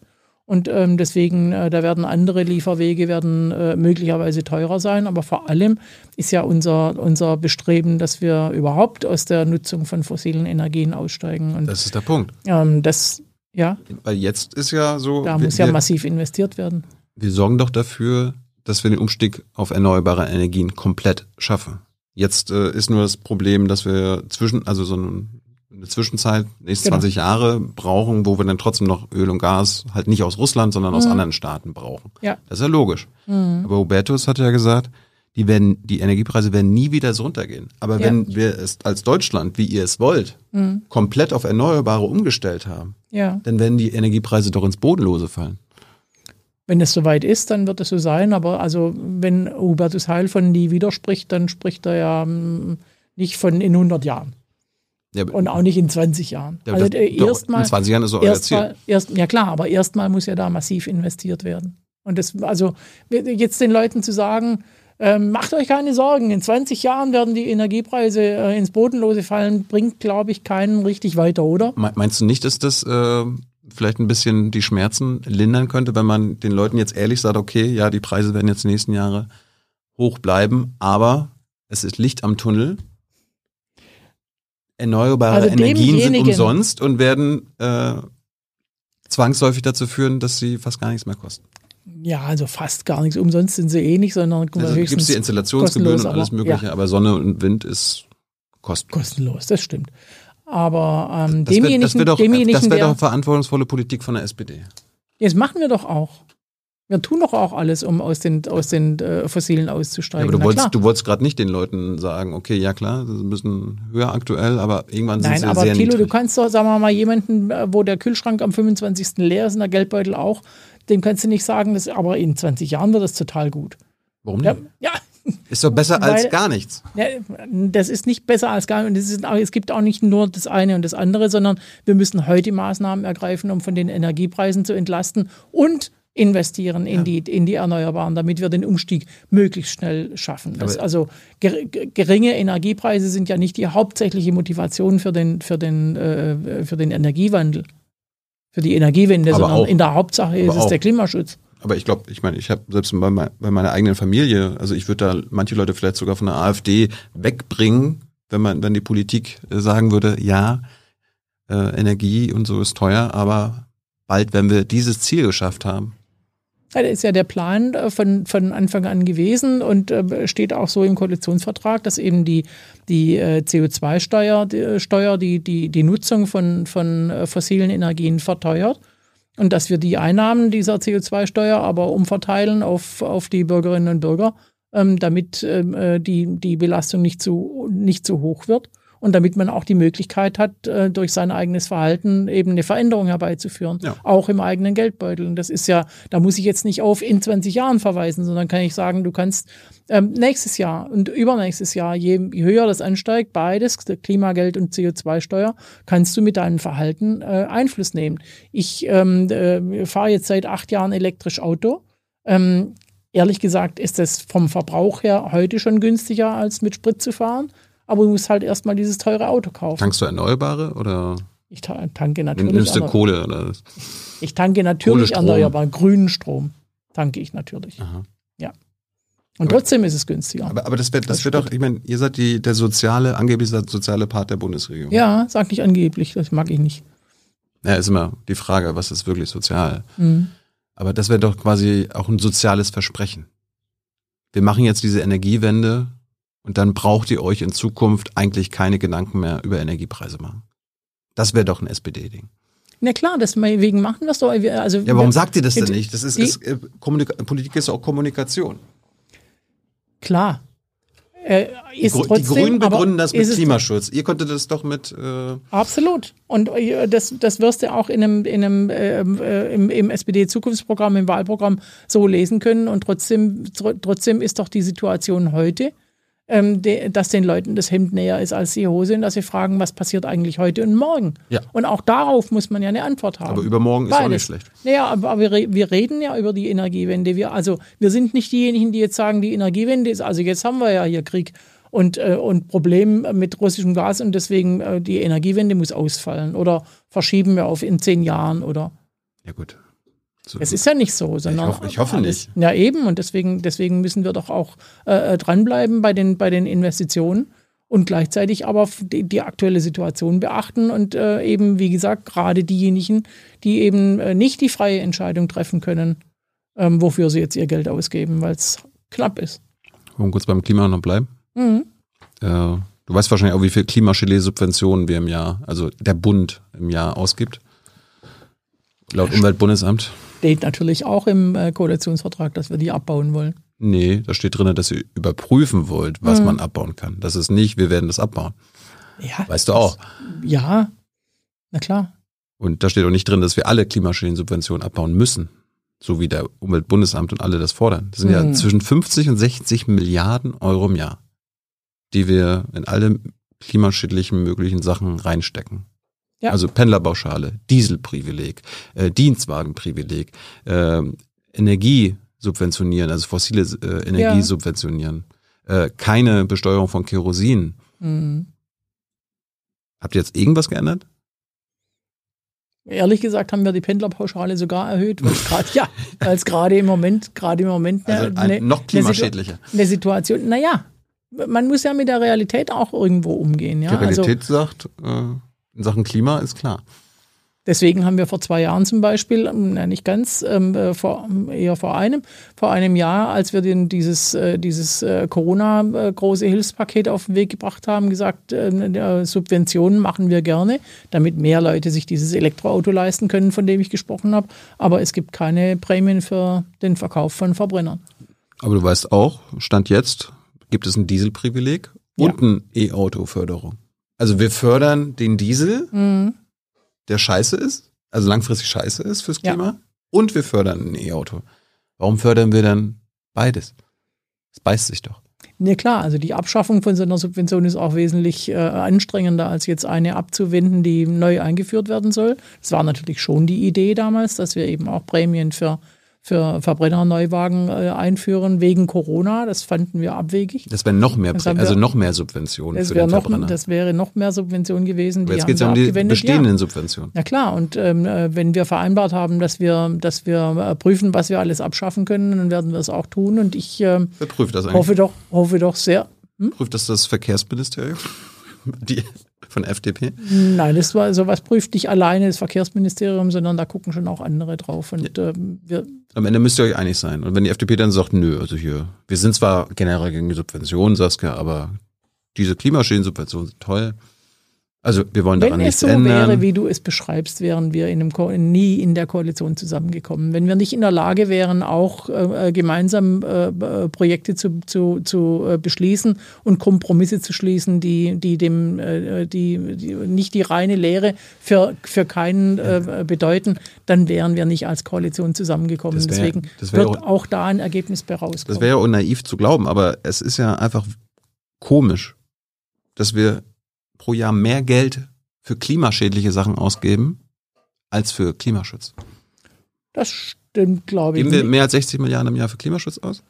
Und ähm, deswegen, äh, da werden andere Lieferwege werden äh, möglicherweise teurer sein, aber vor allem ist ja unser, unser Bestreben, dass wir überhaupt aus der Nutzung von fossilen Energien aussteigen. Und Das ist der Punkt. ähm, das, ja, Weil jetzt ist ja so, da wir, muss ja massiv investiert werden. wir sorgen doch dafür, dass wir den Umstieg auf erneuerbare Energien komplett schaffen. Jetzt äh, ist nur das Problem, dass wir zwischen, also so ein, eine Zwischenzeit, nächste genau. 20 Jahre brauchen, wo wir dann trotzdem noch Öl und Gas halt nicht aus Russland, sondern aus mhm. anderen Staaten brauchen. Ja. Das ist ja logisch. Mhm. Aber Hubertus hat ja gesagt, die werden, die Energiepreise werden nie wieder so runtergehen. Aber ja. wenn wir es als Deutschland, wie ihr es wollt, mhm. komplett auf Erneuerbare umgestellt haben, ja. dann werden die Energiepreise doch ins Bodenlose fallen. Wenn es soweit ist, dann wird es so sein. Aber also, wenn Hubertus Heil von nie widerspricht, dann spricht er ja hm, nicht von in 100 Jahren. Ja, und auch nicht in 20 Jahren. Ja, also erstmal. In 20 Jahren ist so euer Ziel. Erst, ja klar, aber erstmal muss ja da massiv investiert werden. Und das, also jetzt den Leuten zu sagen, ähm, macht euch keine Sorgen, in 20 Jahren werden die Energiepreise äh, ins Bodenlose fallen, bringt, glaube ich, keinen richtig weiter, oder? Meinst du nicht, dass das äh, vielleicht ein bisschen die Schmerzen lindern könnte, wenn man den Leuten jetzt ehrlich sagt, okay, ja, die Preise werden jetzt nächsten Jahre hoch bleiben, aber es ist Licht am Tunnel erneuerbare also Energien sind umsonst und werden äh, zwangsläufig dazu führen, dass sie fast gar nichts mehr kosten. Ja, also fast gar nichts. Umsonst sind sie eh nicht, sondern also gibt es die Installationsgebühren und alles Mögliche, ja. aber Sonne und Wind ist kostenlos. Kostenlos, das stimmt. Aber ähm, das demjenigen, das wäre doch, das wär doch verantwortungsvolle Politik von der SPD. Das machen wir doch auch. Wir tun doch auch alles, um aus den, aus den äh, Fossilen auszusteigen. Ja, aber du wolltest, du wolltest gerade nicht den Leuten sagen, okay, ja klar, das ist ein bisschen höher aktuell, aber irgendwann sind Nein, sie aber sehr Thilo, niedrig. du kannst doch, sagen wir mal, jemanden, äh, wo der Kühlschrank am 25. leer ist und der Geldbeutel auch, dem kannst du nicht sagen, dass, aber in 20 Jahren wird das total gut. Warum nicht? Ja. ja. Ist doch besser Weil, als gar nichts. Ja, das ist nicht besser als gar nichts. Und es, es gibt auch nicht nur das eine und das andere, sondern wir müssen heute Maßnahmen ergreifen, um von den Energiepreisen zu entlasten und investieren in, ja. die, in die Erneuerbaren, damit wir den Umstieg möglichst schnell schaffen. Das, also geringe Energiepreise sind ja nicht die hauptsächliche Motivation für den, für den, äh, für den Energiewandel, für die Energiewende, aber sondern auch, in der Hauptsache ist es der Klimaschutz. Aber ich glaube, ich meine, ich habe selbst bei, bei meiner eigenen Familie, also ich würde da manche Leute vielleicht sogar von der AfD wegbringen, wenn man, wenn die Politik äh, sagen würde, ja, äh, Energie und so ist teuer, aber bald, wenn wir dieses Ziel geschafft haben, das ist ja der Plan äh, von, von Anfang an gewesen und äh, steht auch so im Koalitionsvertrag, dass eben die, die äh, CO2-Steuer die, Steuer, die, die, die Nutzung von, von fossilen Energien verteuert und dass wir die Einnahmen dieser CO2-Steuer aber umverteilen auf, auf die Bürgerinnen und Bürger, ähm, damit ähm, die, die Belastung nicht zu, nicht zu hoch wird und damit man auch die Möglichkeit hat, äh, durch sein eigenes Verhalten eben eine Veränderung herbeizuführen, ja. auch im eigenen Geldbeutel. Und das ist ja, da muss ich jetzt nicht auf in 20 Jahren verweisen, sondern kann ich sagen, du kannst ähm, nächstes Jahr und übernächstes Jahr, je, je höher das ansteigt, beides, Klimageld und CO2-Steuer, kannst du mit deinem Verhalten äh, Einfluss nehmen. Ich ähm, äh, fahre jetzt seit acht Jahren elektrisch Auto. Ähm, ehrlich gesagt ist es vom Verbrauch her heute schon günstiger, als mit Sprit zu fahren aber du musst halt erstmal dieses teure Auto kaufen. Tankst du Erneuerbare oder? Ich tanke natürlich. Nimmst du Kohle oder? Ich tanke natürlich erneuerbaren grünen Strom. Tanke ich natürlich. Aha. Ja. Und aber, trotzdem ist es günstiger. Aber, aber das wird das wird doch, ich meine, ihr seid die, der soziale, angeblich der soziale Part der Bundesregierung. Ja, sag nicht angeblich, das mag ich nicht. Ja, ist immer die Frage, was ist wirklich sozial? Mhm. Aber das wäre doch quasi auch ein soziales Versprechen. Wir machen jetzt diese Energiewende und dann braucht ihr euch in Zukunft eigentlich keine Gedanken mehr über Energiepreise machen. Das wäre doch ein SPD-Ding. Na klar, deswegen machen wir es doch. Also, ja, warum sagt ihr das denn nicht? Das ist, ist äh, Politik ist auch Kommunikation. Klar. Äh, ist die, trotzdem, die Grünen begründen das mit Klimaschutz. Ihr konntet das doch mit. Äh Absolut. Und äh, das, das wirst du auch in einem, in einem ähm, äh, im, im SPD-Zukunftsprogramm, im Wahlprogramm so lesen können. Und trotzdem, trotzdem ist doch die Situation heute ähm, de, dass den Leuten das Hemd näher ist als die Hose und dass sie fragen, was passiert eigentlich heute und morgen. Ja. Und auch darauf muss man ja eine Antwort haben. Aber übermorgen Beides. ist auch nicht schlecht. Naja, aber, wir, wir, reden ja über die Energiewende. Wir, also wir sind nicht diejenigen, die jetzt sagen, die Energiewende ist, also jetzt haben wir ja hier Krieg und, äh, und Problem mit russischem Gas und deswegen äh, die Energiewende muss ausfallen oder verschieben wir auf in zehn Jahren oder. Ja gut, so. Es ist ja nicht so, sondern. Ich hoffe, ich hoffe alles, nicht. Ja, eben. Und deswegen, deswegen müssen wir doch auch äh, äh, dranbleiben bei den, bei den Investitionen und gleichzeitig aber die, die aktuelle Situation beachten und äh, eben, wie gesagt, gerade diejenigen, die eben äh, nicht die freie Entscheidung treffen können, ähm, wofür sie jetzt ihr Geld ausgeben, weil es knapp ist. Wollen wir kurz beim Klima noch bleiben? Mhm. Äh, Du weißt wahrscheinlich auch, wie viel klimaschädliche Subventionen wir im Jahr, also der Bund im Jahr ausgibt. Laut Umweltbundesamt. Steht natürlich auch im äh, Koalitionsvertrag, dass wir die abbauen wollen. Nee, da steht drin, dass ihr überprüfen wollt, was mhm. man abbauen kann. Das ist nicht, wir werden das abbauen. Ja. Weißt du auch. Ja, na klar. Und da steht auch nicht drin, dass wir alle Klimaschädensubventionen abbauen müssen. So wie der Umweltbundesamt und alle das fordern. Das sind mhm. ja zwischen 50 und 60 Milliarden Euro im Jahr, die wir in alle klimaschädlichen möglichen Sachen reinstecken. Ja. Also Pendlerpauschale, Dieselprivileg, äh, Dienstwagenprivileg, äh, Energie subventionieren, also fossile äh, Energie ja. subventionieren, äh, keine Besteuerung von Kerosin. Mhm. Habt ihr jetzt irgendwas geändert? Ehrlich gesagt haben wir die Pendlerpauschale sogar erhöht, weil es gerade ja, als gerade im Moment, gerade im Moment also eine, noch klimaschädlicher. Eine, Situation. Naja, man muss ja mit der Realität auch irgendwo umgehen. Ja? Die Realität also, sagt, äh, in Sachen Klima ist klar. Deswegen haben wir vor zwei Jahren zum Beispiel, ähm, na, nicht ganz, ähm, äh, vor, eher vor einem, vor einem Jahr, als wir den, dieses, äh, dieses äh, Corona-große Hilfspaket auf den Weg gebracht haben, gesagt, äh, Subventionen machen wir gerne, damit mehr Leute sich dieses Elektroauto leisten können, von dem ich gesprochen habe. Aber es gibt keine Prämien für den Verkauf von Verbrennern. Aber du weißt auch, Stand jetzt gibt es ein Dieselprivileg und ja. ein E-Auto-Förderung. Also wir fördern den Diesel. Mhm der scheiße ist, also langfristig scheiße ist fürs Klima, ja. und wir fördern ein E-Auto. Warum fördern wir dann beides? Das beißt sich doch. Ne, klar, also die Abschaffung von so einer Subvention ist auch wesentlich äh, anstrengender, als jetzt eine abzuwenden, die neu eingeführt werden soll. Das war natürlich schon die Idee damals, dass wir eben auch Prämien für für Verbrennerneuwagen äh, einführen wegen Corona. Das fanden wir abwegig. Das wäre noch mehr, wir, also noch mehr Subventionen für den noch, Verbrenner. Das wäre noch mehr Subventionen gewesen. Aber jetzt geht es ja um die bestehenden ja. Subventionen. Ja klar, und ähm, äh, wenn wir vereinbart haben, dass wir, dass wir äh, prüfen, was wir alles abschaffen können, dann werden wir es auch tun. Und ich äh, das hoffe doch, hoffe doch sehr. Hm? Prüft das das Verkehrsministerium? Die von FDP? Nein, das war sowas prüft nicht alleine das Verkehrsministerium, sondern da gucken schon auch andere drauf. Und, ja. ähm, wir Am Ende müsst ihr euch einig sein. Und wenn die FDP dann sagt, nö, also hier, wir sind zwar generell gegen die Subventionen, Saskia, aber diese Klimaschäden-Subventionen sind toll. Also wir wollen daran Wenn nichts ändern. Wenn es so wäre, wie du es beschreibst, wären wir in einem nie in der Koalition zusammengekommen. Wenn wir nicht in der Lage wären, auch äh, gemeinsam äh, äh, Projekte zu, zu, zu äh, beschließen und Kompromisse zu schließen, die, die dem äh, die, die, nicht die reine Lehre für, für keinen äh, bedeuten, dann wären wir nicht als Koalition zusammengekommen. Wär, Deswegen wird auch, auch, da ein Ergebnis bei rauskommen. Das wäre ja naiv zu glauben, aber es ist ja einfach komisch, dass wir pro Jahr mehr Geld für klimaschädliche Sachen ausgeben als für Klimaschutz. Das stimmt, glaube ich. Geben wir mehr als 60 Milliarden im Jahr für Klimaschutz aus?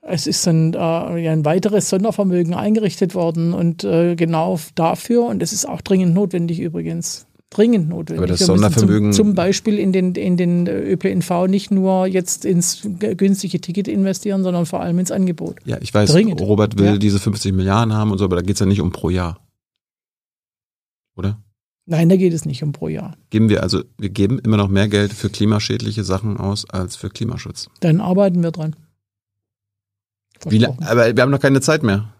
Es ist ein, äh, ein weiteres Sondervermögen eingerichtet worden und äh, genau dafür, und es ist auch dringend notwendig übrigens, dringend notwendig. Aber das Sondervermögen zum, zum, Beispiel in den, in den ÖPNV nicht nur jetzt ins günstige Ticket investieren, sondern vor allem ins Angebot. Ja, ich weiß, dringend. Robert will ja. diese 50 Milliarden haben und so, aber da geht es ja nicht um pro Jahr oder? Nein, da geht es nicht um pro Jahr. Geben wir also, wir geben immer noch mehr Geld für klimaschädliche Sachen aus als für Klimaschutz. Dann arbeiten wir dran. Wie, aber wir haben noch keine Zeit mehr.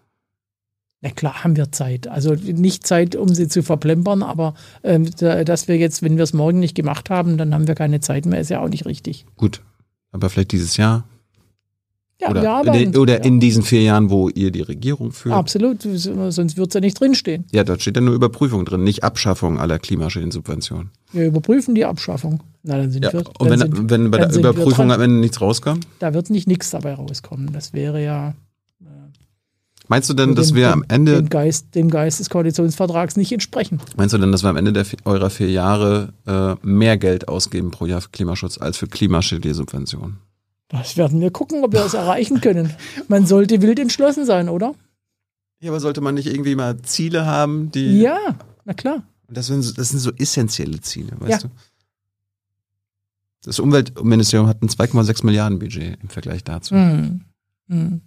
Na klar haben wir Zeit. Also nicht Zeit, um sie zu verplempern, aber ähm, dass wir jetzt, wenn wir es morgen nicht gemacht haben, dann haben wir keine Zeit mehr, ist ja auch nicht richtig. Gut. Aber vielleicht dieses Jahr. Ja, oder, wir arbeiten. oder ja. in diesen vier Jahren, wo ihr die Regierung führt. Absolut, sonst wird es ja nicht drinstehen. Ja, dort steht ja nur Überprüfung drin, nicht Abschaffung aller Klimaschädensubventionen. Wir überprüfen die Abschaffung. Na, dann sind ja. wir, Und wenn, sind, wenn bei der Überprüfung am Ende nichts rauskommt? Da wird nicht nichts dabei rauskommen. Das wäre ja. Äh, Meinst du denn, dass wir am Ende. Dem Geist, dem Geist des Koalitionsvertrags nicht entsprechen? Meinst du denn, dass wir am Ende der, eurer vier Jahre äh, mehr Geld ausgeben pro Jahr für Klimaschutz als für klimaschädliche Subventionen? Das werden wir gucken, ob wir das erreichen können. Man sollte wild entschlossen sein, oder? Ja, aber sollte man nicht irgendwie mal Ziele haben, die. Ja, na klar. Das sind, das sind so essentielle Ziele, weißt ja. du? Das Umweltministerium hat ein 2,6 Milliarden Budget im Vergleich dazu. Mhm. Mhm.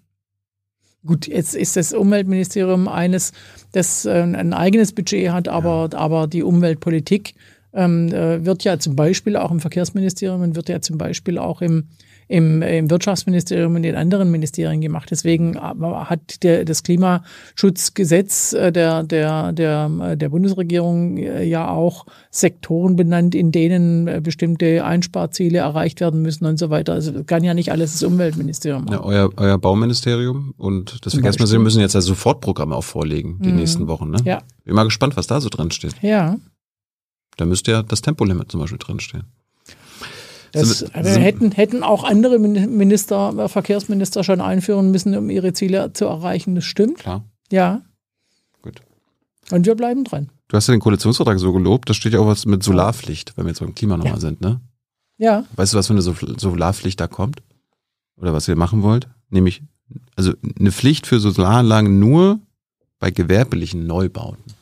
Gut, jetzt ist das Umweltministerium eines, das äh, ein eigenes Budget hat, aber, ja. aber die Umweltpolitik ähm, äh, wird ja zum Beispiel auch im Verkehrsministerium und wird ja zum Beispiel auch im, im, im Wirtschaftsministerium und in anderen Ministerien gemacht. Deswegen hat der, das Klimaschutzgesetz äh, der, der, der, der Bundesregierung äh, ja auch Sektoren benannt, in denen äh, bestimmte Einsparziele erreicht werden müssen und so weiter. Also kann ja nicht alles das Umweltministerium machen. Ja, euer, euer Bauministerium und das Verkehrsministerium müssen jetzt ja Sofortprogramme auch vorlegen, die mhm. nächsten Wochen. Ne? Ja. Bin mal gespannt, was da so drin steht. Ja. Da müsste ja das Tempolimit zum Beispiel drinstehen. Das also hätten, hätten auch andere Minister, Verkehrsminister schon einführen müssen, um ihre Ziele zu erreichen. Das stimmt. Klar. Ja. Gut. Und wir bleiben dran. Du hast ja den Koalitionsvertrag so gelobt, da steht ja auch was mit Solarpflicht, wenn wir jetzt beim Klima nochmal ja. sind, ne? Ja. Weißt du, was für eine Solarpflicht da kommt? Oder was ihr machen wollt? Nämlich, also eine Pflicht für Solaranlagen nur bei gewerblichen Neubauten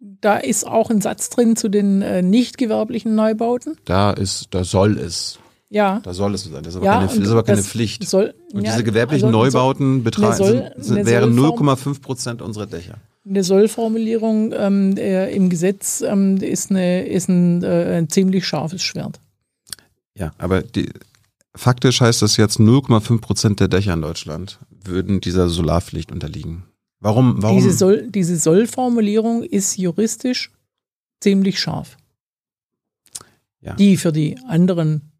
da ist auch ein Satz drin zu den äh, nicht gewerblichen Neubauten. Da ist, da soll es. Ja. Da soll es sein. Das ist aber ja, keine, das ist aber keine Pflicht. Soll, und ja, diese gewerblichen also Neubauten betragen, wären 0,5 Prozent unserer Dächer. Eine Sollformulierung ähm, äh, im Gesetz ähm, ist, eine, ist ein, äh, ein ziemlich scharfes Schwert. Ja, aber die, faktisch heißt das jetzt 0,5 Prozent der Dächer in Deutschland würden dieser Solarpflicht unterliegen. Warum? warum? Diese, Soll, diese Sollformulierung ist juristisch ziemlich scharf. Ja. Die für die anderen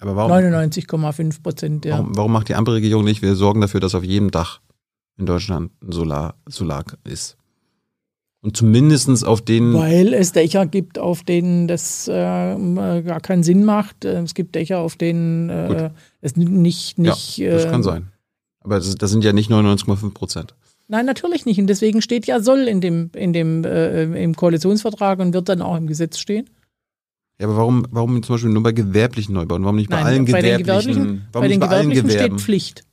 99,5 Prozent der. Warum, warum, macht die Ampelregierung nicht? Wir sorgen dafür, dass auf jedem Dach in Deutschland ein Solar, Solar ist. Und zumindestens auf denen. Weil es Dächer gibt, auf denen das äh, gar keinen Sinn macht. Es gibt Dächer, auf denen äh, es nicht. nicht ja, das äh, kann sein. Aber das, das sind ja nicht 99,5 Prozent. Nein, natürlich nicht. Und deswegen steht ja soll in dem, in dem, äh, im Koalitionsvertrag und wird dann auch im Gesetz stehen. Ja, aber warum, warum zum Beispiel nur bei gewerblichen Neubauten? Warum nicht bei Nein, allen bei gewerblichen? Gewerblichen warum bei den bei gewerblichen allen Gewerben? steht Pflicht.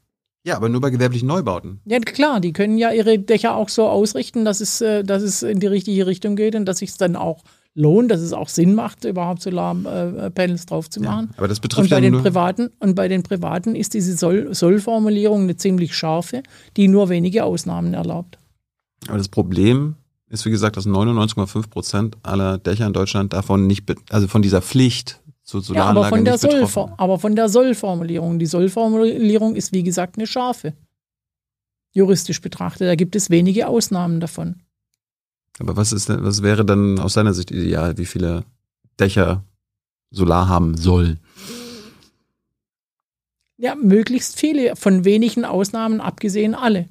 Ja, aber nur bei gewerblichen Neubauten. Ja, klar, die können ja ihre Dächer auch so ausrichten, dass es, äh, dass es in die richtige Richtung geht und dass sich es dann auch lohnt, dass es auch Sinn macht, überhaupt Solarpanels drauf zu machen. Ja, aber das betrifft und bei ja den nur privaten Und bei den Privaten ist diese Soll Sollformulierung eine ziemlich scharfe, die nur wenige Ausnahmen erlaubt. Aber das Problem ist, wie gesagt, dass 99,5 Prozent aller Dächer in Deutschland davon nicht, also von dieser Pflicht zu Solaranlagen ja, aber von nicht Soll, Aber von der Sollformulierung. Die Sollformulierung ist, wie gesagt, eine scharfe. Juristisch betrachtet. Da gibt es wenige Ausnahmen davon. Aber was ist denn, was wäre dann aus deiner Sicht ideal, wie viele Dächer Solar haben soll? Ja, möglichst viele, von wenigen Ausnahmen abgesehen alle.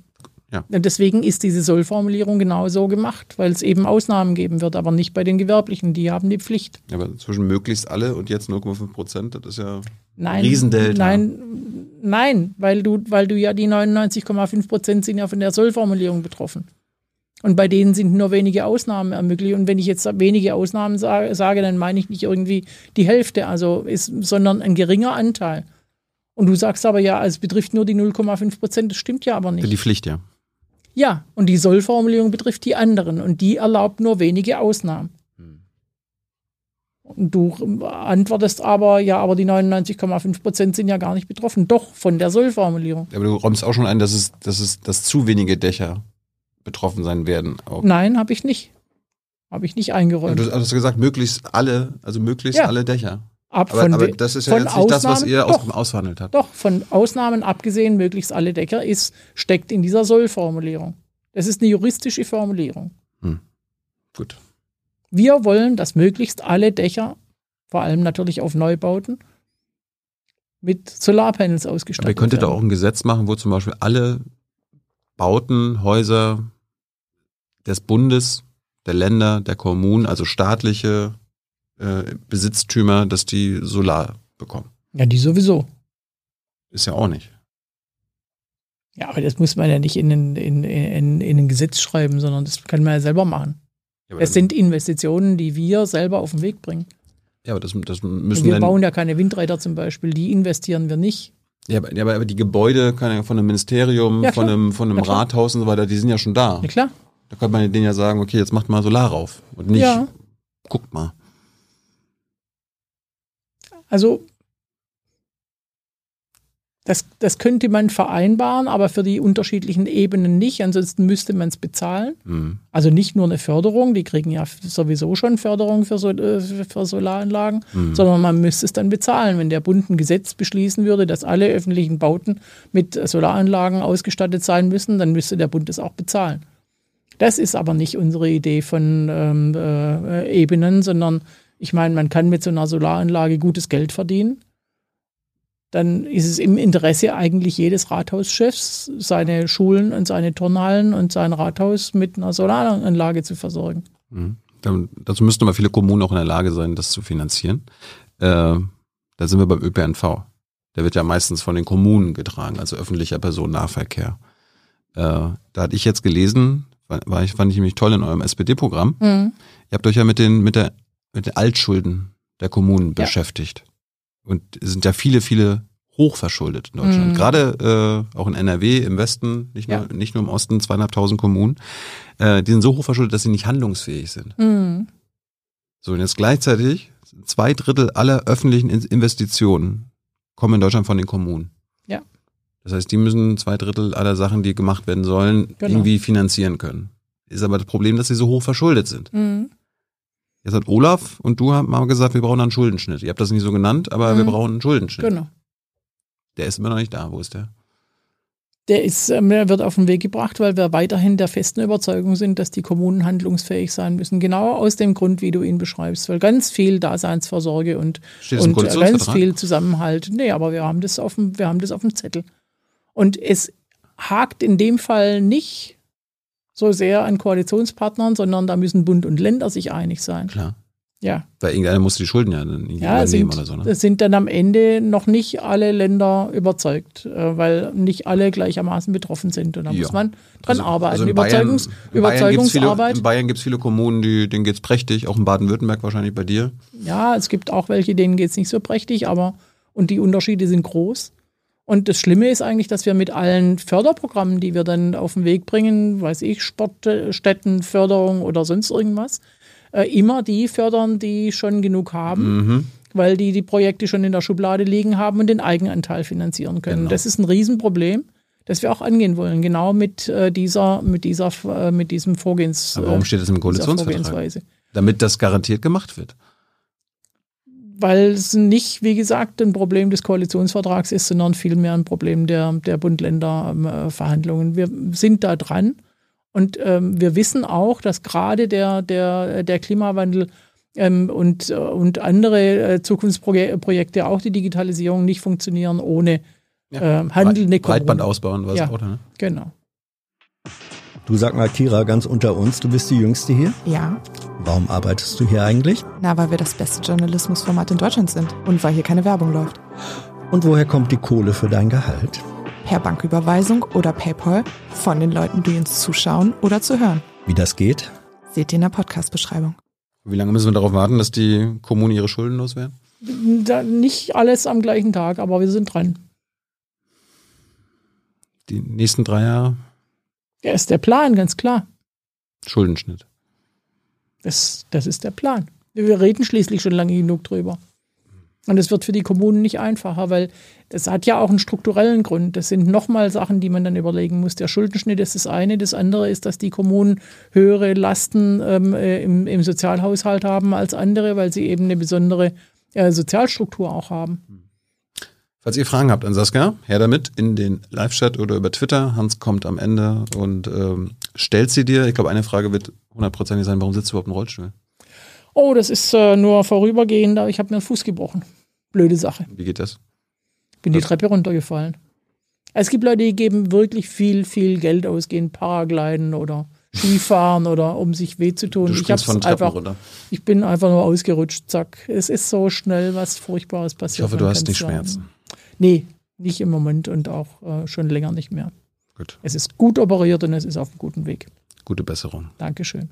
Ja. Und deswegen ist diese Sollformulierung genau so gemacht, weil es eben Ausnahmen geben wird, aber nicht bei den Gewerblichen, die haben die Pflicht. Ja, aber zwischen möglichst alle und jetzt 0,5 Prozent, das ist ja nein, Riesendelta. Nein, nein, weil du, weil du ja die 99,5 Prozent sind ja von der Sollformulierung betroffen. Und bei denen sind nur wenige Ausnahmen ermöglicht. Und wenn ich jetzt wenige Ausnahmen sage, sage dann meine ich nicht irgendwie die Hälfte, also ist, sondern ein geringer Anteil. Und du sagst aber ja, es betrifft nur die 0,5 Prozent. Das stimmt ja aber nicht. Die Pflicht, ja. Ja, und die Sollformulierung betrifft die anderen und die erlaubt nur wenige Ausnahmen. Hm. Und du antwortest aber, ja, aber die 99,5 Prozent sind ja gar nicht betroffen. Doch, von der Sollformulierung. Aber du räumst auch schon ein, dass es, dass es dass zu wenige Dächer betroffen sein werden. Auch. Nein, habe ich nicht. Habe ich nicht eingeräumt. Ja, du hast gesagt, möglichst alle, also möglichst ja. alle Dächer. Ab aber, aber das ist ja jetzt nicht das, was ihr doch, ausverhandelt habt. Doch, von Ausnahmen abgesehen, möglichst alle Dächer, ist, steckt in dieser Soll-Formulierung. Das ist eine juristische Formulierung. Hm. Gut. Wir wollen, dass möglichst alle Dächer, vor allem natürlich auf Neubauten, mit Solarpanels ausgestattet werden. Aber ihr könntet da auch ein Gesetz machen, wo zum Beispiel alle Bauten, Häuser, des Bundes, der Länder, der Kommunen, also staatliche äh, Besitztümer, dass die Solar bekommen. Ja, die sowieso. Ist ja auch nicht. Ja, aber das muss man ja nicht in, in, in, in, in ein Gesetz schreiben, sondern das kann man ja selber machen. Ja, es sind Investitionen, die wir selber auf den Weg bringen. Ja, aber das, das müssen Wir bauen ja keine Windräder zum Beispiel, die investieren wir nicht. Ja, aber, ja, aber die Gebäude von einem Ministerium, ja, von einem, von einem Rathaus und so weiter, die sind ja schon da. Ja, klar. Da könnte man denen ja sagen, okay, jetzt macht mal Solar rauf. Und nicht, ja. guckt mal. Also, Das, das könnte man vereinbaren, aber für die unterschiedlichen Ebenen nicht. Ansonsten müsste man es bezahlen. Mhm. Also nicht nur eine Förderung, die kriegen ja sowieso schon Förderung für, so, äh, für Solaranlagen, mhm. sondern man müsste es dann bezahlen. Wenn der Bund ein Gesetz beschließen würde, dass alle öffentlichen Bauten mit Solaranlagen ausgestattet sein müssen, dann müsste der Bund es auch bezahlen. Das ist aber nicht unsere Idee von ähm, äh, Ebenen, sondern ich meine, man kann mit so einer Solaranlage gutes Geld verdienen dann ist es im Interesse eigentlich jedes Rathauschefs, seine Schulen und seine Turnhallen und sein Rathaus mit einer Solaranlage zu versorgen. Mhm. dazu müssten aber viele Kommunen auch in der Lage sein, das zu finanzieren. Äh, da sind wir beim ÖPNV. Der wird ja meistens von den Kommunen getragen, also öffentlicher Personennahverkehr. Äh, da hatte ich jetzt gelesen, war ich, fand ich nämlich toll in eurem SPD-Programm. Mhm. Ihr habt euch ja mit den, mit der, mit den Altschulden der Kommunen ja. beschäftigt. Und es sind ja viele, viele hochverschuldet in Deutschland. Mhm. Gerade äh, auch in NRW im Westen, nicht nur, ja. nicht nur im Osten, zweieinhalbtausend Kommunen, äh, die sind so hochverschuldet, dass sie nicht handlungsfähig sind. Mhm. So, und jetzt gleichzeitig zwei Drittel aller öffentlichen Investitionen kommen in Deutschland von den Kommunen. Das heißt, die müssen zwei Drittel aller Sachen, die gemacht werden sollen, genau. irgendwie finanzieren können. Ist aber das Problem, dass sie so hoch verschuldet sind. Mhm. Jetzt hat Olaf und du haben mal gesagt, wir brauchen einen Schuldenschnitt. Ihr habt das nicht so genannt, aber mhm. wir brauchen einen Schuldenschnitt. Genau. Der ist immer noch nicht da. Wo ist der? Der ist, äh, der wird auf den Weg gebracht, weil wir weiterhin der festen Überzeugung sind, dass die Kommunen handlungsfähig sein müssen. Genau aus dem Grund, wie du ihn beschreibst, weil ganz viel Daseinsvorsorge und, und ganz viel Zusammenhalt. Nee, aber wir haben das auf dem, wir haben das auf dem Zettel. Und es hakt in dem Fall nicht so sehr an Koalitionspartnern, sondern da müssen Bund und Länder sich einig sein. Klar. Ja. Weil irgendeiner muss die Schulden ja dann ja, sind, oder so. Ne? Es sind dann am Ende noch nicht alle Länder überzeugt, äh, weil nicht alle gleichermaßen betroffen sind. Und da ja. muss man dran also, arbeiten. Also Überzeugungs Bayern, Überzeugungsarbeit. In Bayern gibt es viele, Kommunen, die, denen geht es prächtig, auch in Baden-Württemberg wahrscheinlich bei dir. Ja, es gibt auch welche, denen geht es nicht so prächtig, aber und die Unterschiede sind groß. Und das Schlimme ist eigentlich, dass wir mit allen Förderprogrammen, die wir dann auf den Weg bringen, weiß ich, Sportstättenförderung oder sonst irgendwas, äh, immer die fördern, die schon genug haben. Mhm. Weil die die Projekte schon in der Schublade liegen haben und den Eigenanteil finanzieren können. Genau. Das ist ein Riesenproblem das wir auch angehen wollen, genau mit äh, dieser, mit dieser, äh, mit diesem Vorgehens. Aber warum steht das im Koalitionsvertrag? Damit das garantiert gemacht wird weil es nicht, wie gesagt, ein Problem des Koalitionsvertrags ist, sondern vielmehr ein Problem der, der Bund-Länder-Verhandlungen. Wir sind da dran und ähm, wir wissen auch, dass gerade der, der, der Klimawandel ähm, und, und andere äh, Zukunftsprojekte, auch die Digitalisierung, nicht funktionieren ohne ja. äh, handelnde Breitband ausbauen, was ja, auch, ne? Genau. Du sag mal, Kira, ganz unter uns, du bist die Jüngste hier? Ja. Warum arbeitest du hier eigentlich? Na, weil wir das beste Journalismusformat in Deutschland sind und weil hier keine Werbung läuft. Und woher kommt die Kohle für dein Gehalt? Per Banküberweisung oder PayPal von den Leuten, die uns zuschauen oder zu hören. Wie das geht? Seht ihr in der Podcast-Beschreibung. Wie lange müssen wir darauf warten, dass die Kommunen ihre Schulden loswerden? nicht alles am gleichen Tag, aber wir sind dran. Die nächsten drei Jahre? Ja, ist der Plan, ganz klar. Schuldenschnitt. Das, das ist der Plan. Wir reden schließlich schon lange genug drüber. Und es wird für die Kommunen nicht einfacher, weil das hat ja auch einen strukturellen Grund. Das sind nochmal Sachen, die man dann überlegen muss. Der Schuldenschnitt ist das eine. Das andere ist, dass die Kommunen höhere Lasten ähm, äh, im, im, Sozialhaushalt haben als andere, weil sie eben eine besondere äh, Sozialstruktur auch haben. Falls ihr Fragen habt an Saskia, her damit in den Live-Chat oder über Twitter. Hans kommt am Ende und ähm, stellt sie dir. Ich glaube, eine Frage wird hundertprozentig sein, warum sitzt du überhaupt im Rollstuhl? Oh, das ist äh, nur vorübergehend, ich habe mir den Fuß gebrochen. Blöde Sache. Wie geht das? Bin Was? die Treppe runtergefallen. Es gibt Leute, die geben wirklich viel, viel Geld aus, gehen Paragliden oder Skifahren oder um sich weh zu tun. Ich, von einfach, runter. ich bin einfach nur ausgerutscht, zack. Es ist so schnell was Furchtbares passiert. Ich hoffe, du hast nicht. Schmerzen. Nee, nicht im Moment und auch äh, schon länger nicht mehr. Gut. Es ist gut operiert und es ist auf einem guten Weg. Gute Besserung. Dankeschön.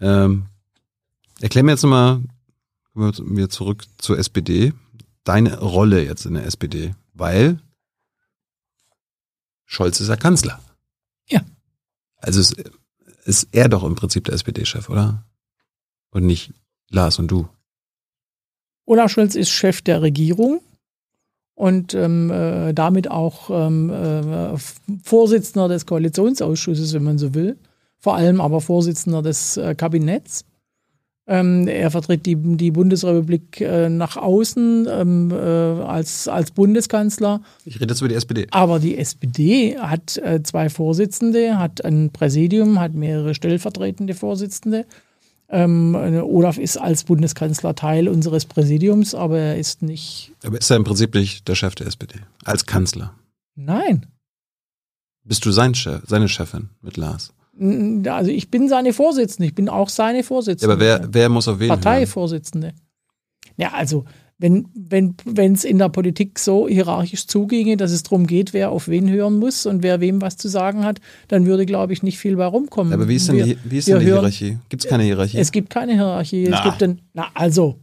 Ähm, erklär mir jetzt nochmal, kommen wir zurück zur SPD, deine Rolle jetzt in der SPD, weil Scholz ist ja Kanzler. Ja. Also ist, ist er doch im Prinzip der SPD-Chef, oder? Und nicht Lars und du. Olaf Scholz ist Chef der Regierung und ähm, äh, damit auch ähm, äh, Vorsitzender des Koalitionsausschusses, wenn man so will, vor allem aber Vorsitzender des äh, Kabinetts. Ähm, er vertritt die, die Bundesrepublik äh, nach außen ähm, äh, als, als Bundeskanzler. Ich rede jetzt über die SPD. Aber die SPD hat zwei Vorsitzende, hat ein Präsidium, hat mehrere stellvertretende Vorsitzende. Ähm, Olaf ist als Bundeskanzler Teil unseres Präsidiums, aber er ist nicht. Aber ist er im Prinzip nicht der Chef der SPD? Als Kanzler? Nein. Bist du sein Chef, seine Chefin mit Lars? Also ich bin seine Vorsitzende, ich bin auch seine Vorsitzende. Ja, aber wer, wer muss auf wen Parteivorsitzende. Ja, also wenn wenn wenn, es in der Politik so hierarchisch zuginge, dass es darum geht, wer auf wen hören muss und wer wem was zu sagen hat, dann würde, glaube ich, nicht viel bei rumkommen. Aber wie ist denn wir, die, wie ist denn die Hierarchie? Gibt es keine Hierarchie? Es gibt keine Hierarchie. Na. Es gibt denn, na also.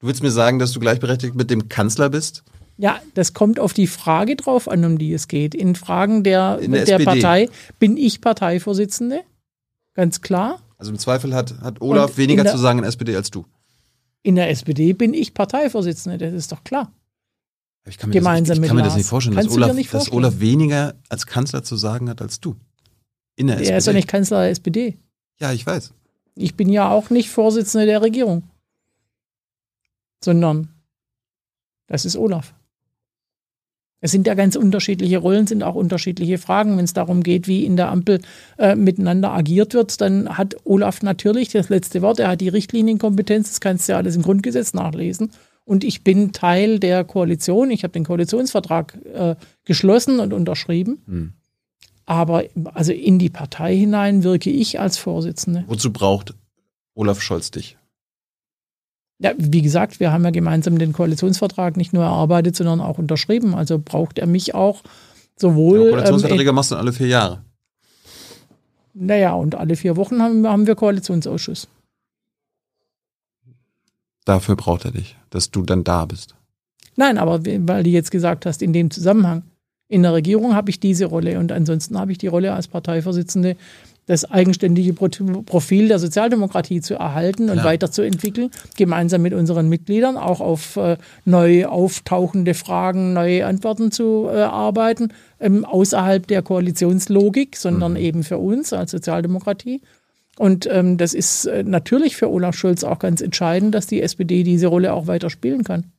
Du willst mir sagen, dass du gleichberechtigt mit dem Kanzler bist? Ja, das kommt auf die Frage drauf an, um die es geht. In Fragen der, in der, der Partei bin ich Parteivorsitzende, ganz klar. Also im Zweifel hat, hat Olaf weniger der, zu sagen in der SPD als du. In der SPD bin ich Parteivorsitzende, das ist doch klar. Ich kann mir, Gemeinsam das, ich, kann mir das nicht vorstellen, dass Olaf, nicht dass Olaf, weniger als Kanzler zu sagen hat als du. In der er SPD. Er ist doch nicht Kanzler der SPD. Ja, ich weiß. Ich bin ja auch nicht Vorsitzende der Regierung. Sondern das ist Olaf. Es sind ja ganz unterschiedliche Rollen, sind auch unterschiedliche Fragen. Wenn es darum geht, wie in der Ampel äh, miteinander agiert wird, dann hat Olaf natürlich das letzte Wort. Er hat die Richtlinienkompetenz, das kannst du ja alles im Grundgesetz nachlesen. Und ich bin Teil der Koalition. Ich habe den Koalitionsvertrag äh, geschlossen und unterschrieben. Hm. Aber also in die Partei hinein wirke ich als Vorsitzende. Wozu braucht Olaf Scholz dich? Ja, wie gesagt, wir haben ja gemeinsam den Koalitionsvertrag nicht nur erarbeitet, sondern auch unterschrieben. Also braucht er mich auch sowohl. Ja, Koalitionsverträge ähm, machst du alle vier Jahre. Naja, und alle vier Wochen haben, haben wir Koalitionsausschuss. Dafür braucht er dich, dass du dann da bist. Nein, aber weil du jetzt gesagt hast, in dem Zusammenhang. In der Regierung habe ich diese Rolle und ansonsten habe ich die Rolle als Parteivorsitzende das eigenständige Profil der Sozialdemokratie zu erhalten und ja. weiterzuentwickeln, gemeinsam mit unseren Mitgliedern auch auf äh, neu auftauchende Fragen, neue Antworten zu äh, arbeiten, ähm, außerhalb der Koalitionslogik, sondern mhm. eben für uns als Sozialdemokratie. Und ähm, das ist äh, natürlich für Olaf Scholz auch ganz entscheidend, dass die SPD diese Rolle auch weiter spielen kann.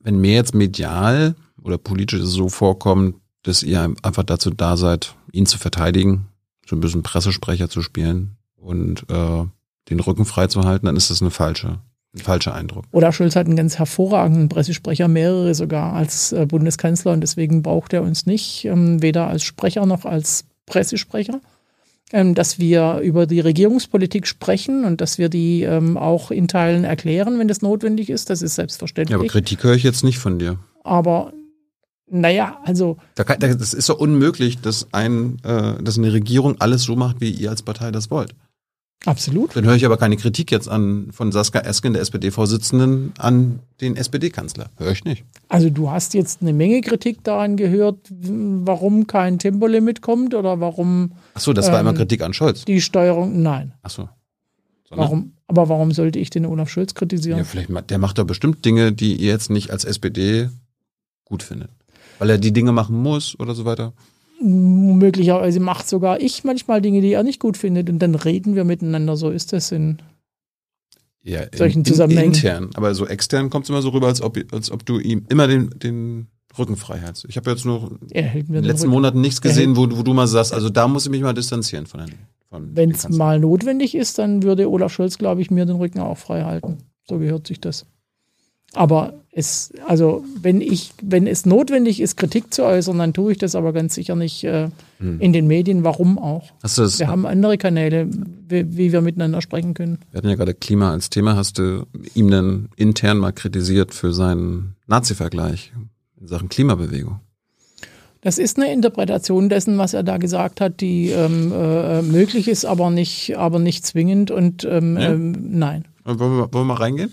Wenn mir jetzt medial oder politisch so vorkommt, dass ihr einfach dazu da seid, ihn zu verteidigen, so ein bisschen Pressesprecher zu spielen und äh, den Rücken frei zu halten, dann ist das eine falsche, ein falscher Eindruck. Oder Schulz hat einen ganz hervorragenden Pressesprecher, mehrere sogar als äh, Bundeskanzler und deswegen braucht er uns nicht, ähm, weder als Sprecher noch als Pressesprecher. Ähm, dass wir über die Regierungspolitik sprechen und dass wir die ähm, auch in Teilen erklären, wenn das notwendig ist. Das ist selbstverständlich. Ja, aber Kritik höre ich jetzt nicht von dir. Aber naja, also. Das ist doch unmöglich, dass, ein, äh, dass eine Regierung alles so macht, wie ihr als Partei das wollt. Absolut. Dann höre ich aber keine Kritik jetzt an von Saskia Esken, der SPD-Vorsitzenden, an den SPD-Kanzler. Höre ich nicht. Also du hast jetzt eine Menge Kritik daran gehört, warum kein Tempolimit kommt oder warum. Ach so, das war ähm, immer Kritik an Scholz. Die Steuerung, nein. Ach so. Warum? Aber warum sollte ich den Olaf Scholz kritisieren? Ja, vielleicht, der macht doch bestimmt Dinge, die ihr jetzt nicht als SPD gut findet. Weil er die Dinge machen muss oder so weiter? Möglicherweise macht sogar ich manchmal Dinge, die er nicht gut findet und dann reden wir miteinander. So ist das in ja, solchen in, Zusammenhängen. Intern, aber so extern kommt es immer so rüber, als ob, als ob du ihm immer den, den Rücken frei hältst. Ich habe jetzt nur in den letzten Rücken. Monaten nichts gesehen, wo, wo du mal sagst, also da muss ich mich mal distanzieren von den. Wenn es mal notwendig ist, dann würde Olaf Scholz, glaube ich, mir den Rücken auch frei halten. So gehört sich das. Aber es, also wenn ich, wenn es notwendig ist, Kritik zu äußern, dann tue ich das aber ganz sicher nicht äh, hm. in den Medien. Warum auch? Hast du das, wir haben andere Kanäle, wie, wie, wir miteinander sprechen können. Wir hatten ja gerade Klima als Thema. Hast du ihm denn intern mal kritisiert für seinen Nazi-Vergleich in Sachen Klimabewegung? Das ist eine Interpretation dessen, was er da gesagt hat, die ähm, äh, möglich ist, aber nicht, aber nicht zwingend und ähm, ja. ähm, nein. Wollen wir, wollen wir mal reingehen?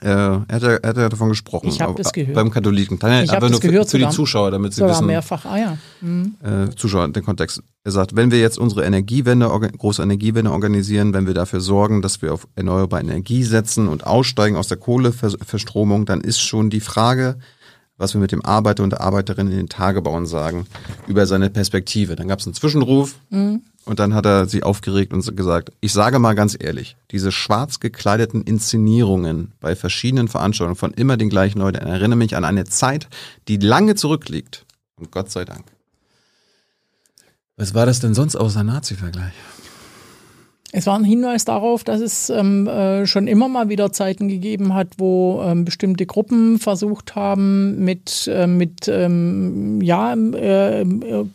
Äh, er, hat ja, er hat davon gesprochen. Ich habe das gehört. Beim Katholiken. Dann, ich habe das gehört. Für, für die Zuschauer, damit sie sogar wissen. mehrfach, ah ja. Mhm. Äh, Zuschauer, den Kontext. Er sagt, wenn wir jetzt unsere Energiewende, große Energiewende organisieren, wenn wir dafür sorgen, dass wir auf erneuerbare Energie setzen und aussteigen aus der Kohleverstromung, dann ist schon die Frage, was wir mit dem Arbeiter und der Arbeiterin in den Tagebauen sagen, über seine Perspektive. Dann gab es einen Zwischenruf mhm. und dann hat er sie aufgeregt und gesagt, ich sage mal ganz ehrlich, diese schwarz gekleideten Inszenierungen bei verschiedenen Veranstaltungen von immer den gleichen Leuten erinnern mich an eine Zeit, die lange zurückliegt. Und Gott sei Dank. Was war das denn sonst außer Nazi-Vergleich? Es war ein Hinweis darauf, dass es ähm, äh, schon immer mal wieder Zeiten gegeben hat, wo ähm, bestimmte Gruppen versucht haben, mit, äh, mit ähm, ja, äh, äh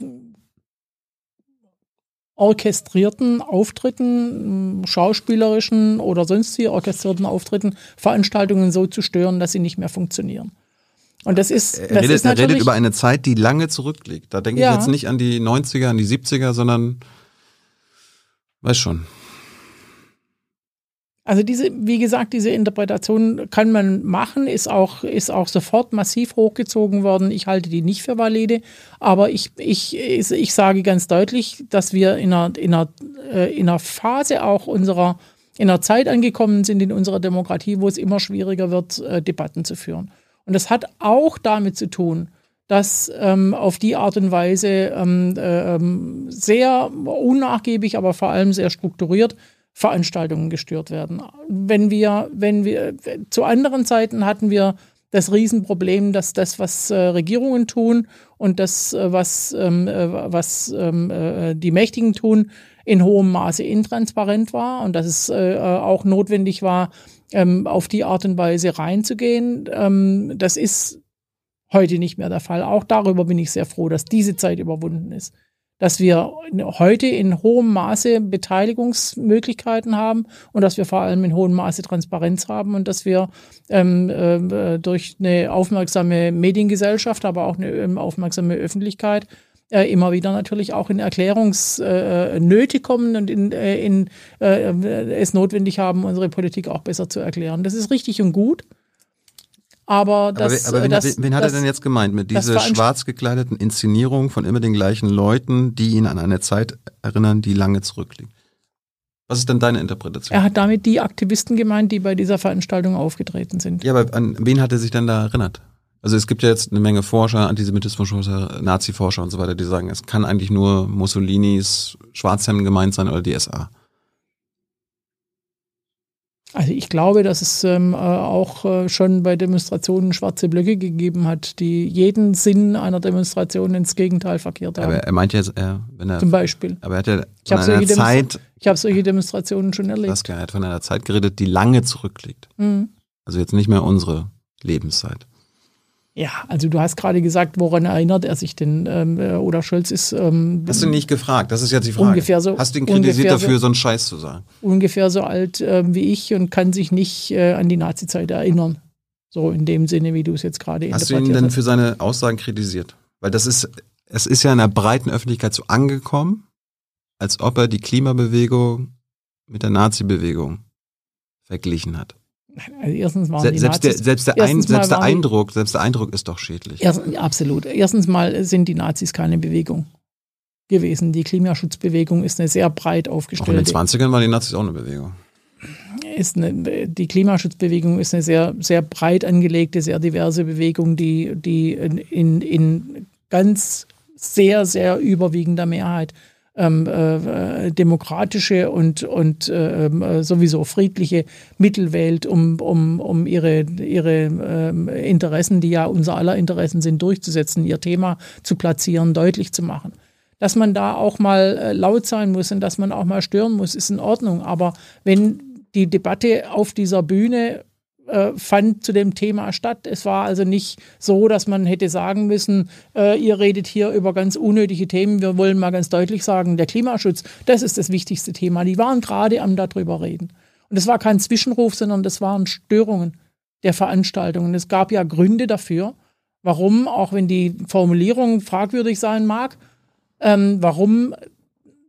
orchestrierten Auftritten, schauspielerischen oder sonstigen orchestrierten Auftritten, Veranstaltungen so zu stören, dass sie nicht mehr funktionieren. Und das ist, er, redet, ist er redet über eine Zeit, die lange zurückliegt. Da denke ja. ich jetzt nicht an die 90er, an die 70er, sondern weiß schon. Also diese, wie gesagt, diese Interpretation kann man machen, ist auch, ist auch sofort massiv hochgezogen worden. Ich halte die nicht für valide, aber ich, ich, ich sage ganz deutlich, dass wir in einer, in einer, äh, in einer Phase auch unserer, in einer Zeit angekommen sind in unserer Demokratie, wo es immer schwieriger wird, äh, Debatten zu führen. Und das hat auch damit zu tun, dass ähm, auf die Art und Weise ähm, äh, ähm, sehr unnachgiebig, aber vor allem sehr strukturiert Veranstaltungen gestört werden. Wenn wir, wenn wir, zu anderen Zeiten hatten wir das Riesenproblem, dass das, was äh, Regierungen tun und das, äh, was, ähm, äh, was ähm, äh, die Mächtigen tun, in hohem Maße intransparent war und dass es äh, auch notwendig war, ähm, auf die Art und Weise reinzugehen. Ähm, das ist heute nicht mehr der Fall. Auch darüber bin ich sehr froh, dass diese Zeit überwunden ist dass wir heute in hohem Maße Beteiligungsmöglichkeiten haben und dass wir vor allem in hohem Maße Transparenz haben und dass wir ähm, äh, durch eine aufmerksame Mediengesellschaft, aber auch eine ähm, aufmerksame Öffentlichkeit äh, immer wieder natürlich auch in Erklärungsnöte äh, kommen und in, äh, in äh, es notwendig haben, unsere Politik auch besser zu erklären. Das ist richtig und gut. Aber, das, aber, wen, das, wen hat das, er denn jetzt gemeint mit dieser schwarz gekleideten Inszenierung von immer den gleichen Leuten, die ihn an eine Zeit erinnern, die lange zurückliegt? Was ist denn deine Interpretation? Er hat damit die Aktivisten gemeint, die bei dieser Veranstaltung aufgetreten sind. Ja, aber an wen hat er sich denn da erinnert? Also es gibt ja jetzt eine Menge Forscher, Antisemitismusforscher, Nazi-Forscher und so weiter, die sagen, es kann eigentlich nur Mussolinis Schwarzhemden gemeint sein oder die SA. Also ich glaube, dass es ähm, äh, auch äh, schon bei Demonstrationen schwarze Blöcke gegeben hat, die jeden Sinn einer Demonstration ins Gegenteil verkehrt haben. Aber er meint jetzt, er, wenn er zum Beispiel. Aber er hat ja ich habe solche, Zeit, ich hab solche Demonstrationen schon erlebt. Er hat von einer Zeit geredet, die lange zurückliegt. Mhm. Also jetzt nicht mehr unsere Lebenszeit. Ja, also du hast gerade gesagt, woran erinnert er sich denn? Ähm, äh, oder Scholz ist. Ähm, hast du nicht gefragt? Das ist jetzt die Frage. Ungefähr so, hast du ihn kritisiert dafür, so, so einen Scheiß zu sagen? Ungefähr so alt äh, wie ich und kann sich nicht äh, an die Nazi-Zeit erinnern. So in dem Sinne, wie du es jetzt gerade Hast du ihn denn für seine Aussagen kritisiert? Weil das ist, es ist ja in der breiten Öffentlichkeit so angekommen, als ob er die Klimabewegung mit der Nazi-Bewegung verglichen hat. Also erstens waren Se die selbst Nazis, der, selbst der, ein, selbst der Eindruck, selbst der Eindruck ist doch schädlich. Erst, absolut. Erstens mal sind die Nazis keine Bewegung gewesen. Die Klimaschutzbewegung ist eine sehr breit aufgestellte. Auch in den 20ern waren die Nazis auch eine Bewegung. Ist eine, die Klimaschutzbewegung ist eine sehr, sehr breit angelegte, sehr diverse Bewegung, die, die in, in, in ganz sehr, sehr überwiegender Mehrheit ähm, äh, demokratische und, und äh, sowieso friedliche Mittel wählt, um, um, um ihre, ihre äh, Interessen, die ja unser aller Interessen sind, durchzusetzen, ihr Thema zu platzieren, deutlich zu machen. Dass man da auch mal äh, laut sein muss und dass man auch mal stören muss, ist in Ordnung. Aber wenn die Debatte auf dieser Bühne äh, fand zu dem Thema statt. Es war also nicht so, dass man hätte sagen müssen, äh, ihr redet hier über ganz unnötige Themen. Wir wollen mal ganz deutlich sagen, der Klimaschutz, das ist das wichtigste Thema. Die waren gerade am darüber reden. Und es war kein Zwischenruf, sondern das waren Störungen der Veranstaltungen. Es gab ja Gründe dafür, warum, auch wenn die Formulierung fragwürdig sein mag, ähm, warum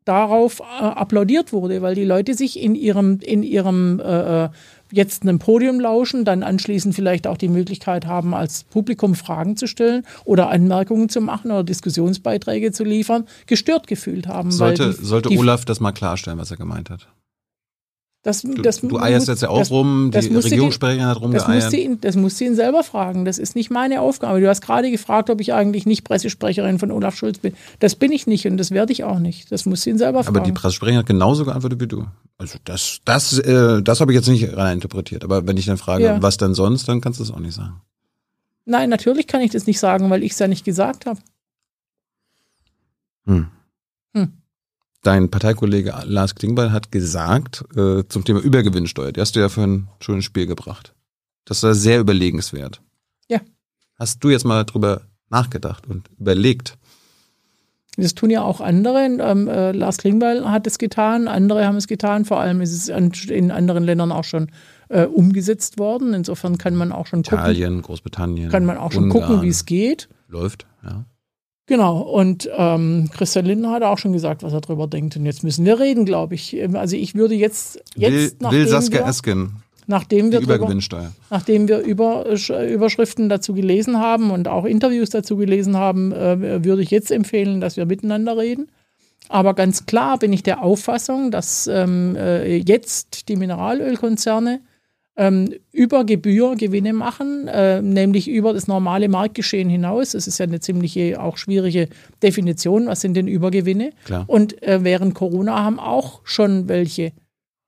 darauf äh, applaudiert wurde, weil die Leute sich in ihrem, in ihrem äh, äh jetzt einem Podium lauschen, dann anschließend vielleicht auch die Möglichkeit haben, als Publikum Fragen zu stellen oder Anmerkungen zu machen oder Diskussionsbeiträge zu liefern, gestört gefühlt haben. Sollte, die, sollte die, Olaf das mal klarstellen, was er gemeint hat? Das, Du, das du eierst muss- jetzt ja auch das- rum, die Regierungssprecherin hat Das musst, rumgeeiert. ihn, das musst du ihn selber fragen. Das ist nicht meine Aufgabe. Du hast gerade gefragt, ob ich eigentlich nicht Pressesprecherin von Olaf Schulz bin. Das bin ich nicht und das werde ich auch nicht. Das musst du ihn selber fragen. Aber die Pressesprecherin hat genauso geantwortet wie du. Also das, das, äh, das habe ich jetzt nicht rein interpretiert. Aber wenn ich dann frage, Ja. was denn sonst, dann kannst du es auch nicht sagen. Nein, natürlich kann ich das nicht sagen, weil ich es ja nicht gesagt habe. Hm. Dein Parteikollege Lars Klingbeil hat gesagt äh, zum Thema Übergewinnsteuer, die hast du ja vorhin schon ins Spiel gebracht. Das war sehr überlegenswert. Ja. Hast du jetzt mal drüber nachgedacht und überlegt? Das tun ja auch andere. Ähm, äh, Lars Klingbeil hat es getan, andere haben es getan. Vor allem ist es an, in anderen Ländern auch schon äh, umgesetzt worden. Insofern kann man auch schon gucken, Italien, Großbritannien. kann man auch schon Ungarn. gucken, wie es geht. läuft. Ja. Genau, und ähm, Christian Lindner hat auch schon gesagt, was er drüber denkt. Und jetzt müssen wir reden, glaube ich. Also ich würde jetzt, jetzt will, nachdem, will Saskia wir, Esken nachdem, wir drüber, nachdem wir über, Überschriften dazu gelesen haben und auch Interviews dazu gelesen haben, äh, würde ich jetzt empfehlen, dass wir miteinander reden. Aber ganz klar bin ich der Auffassung, dass ähm, äh, jetzt die Mineralölkonzerne ähm, über Gebühr Gewinne machen, äh, nämlich über das normale Marktgeschehen hinaus. Es ist ja eine ziemliche auch schwierige Definition, was sind denn Übergewinne? Klar. Und äh, während Corona haben auch schon welche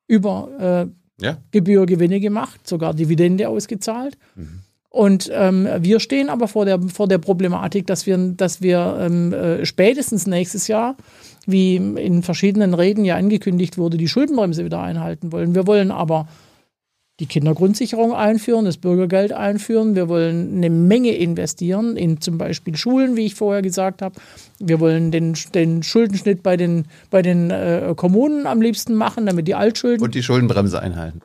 über äh, Ja. Gebührgewinne gemacht, sogar Dividende ausgezahlt. Und ähm, wir stehen aber vor der, vor der Problematik, dass wir, dass wir ähm, äh, spätestens nächstes Jahr, wie in verschiedenen Reden ja angekündigt wurde, die Schuldenbremse wieder einhalten wollen. Wir wollen aber die Kindergrundsicherung einführen, das Bürgergeld einführen. Wir wollen eine Menge investieren in zum Beispiel Schulen, wie ich vorher gesagt habe. Wir wollen den, den Schuldenschnitt bei den, bei den äh, Kommunen am liebsten machen, damit die Altschulden Und die Schuldenbremse einhalten.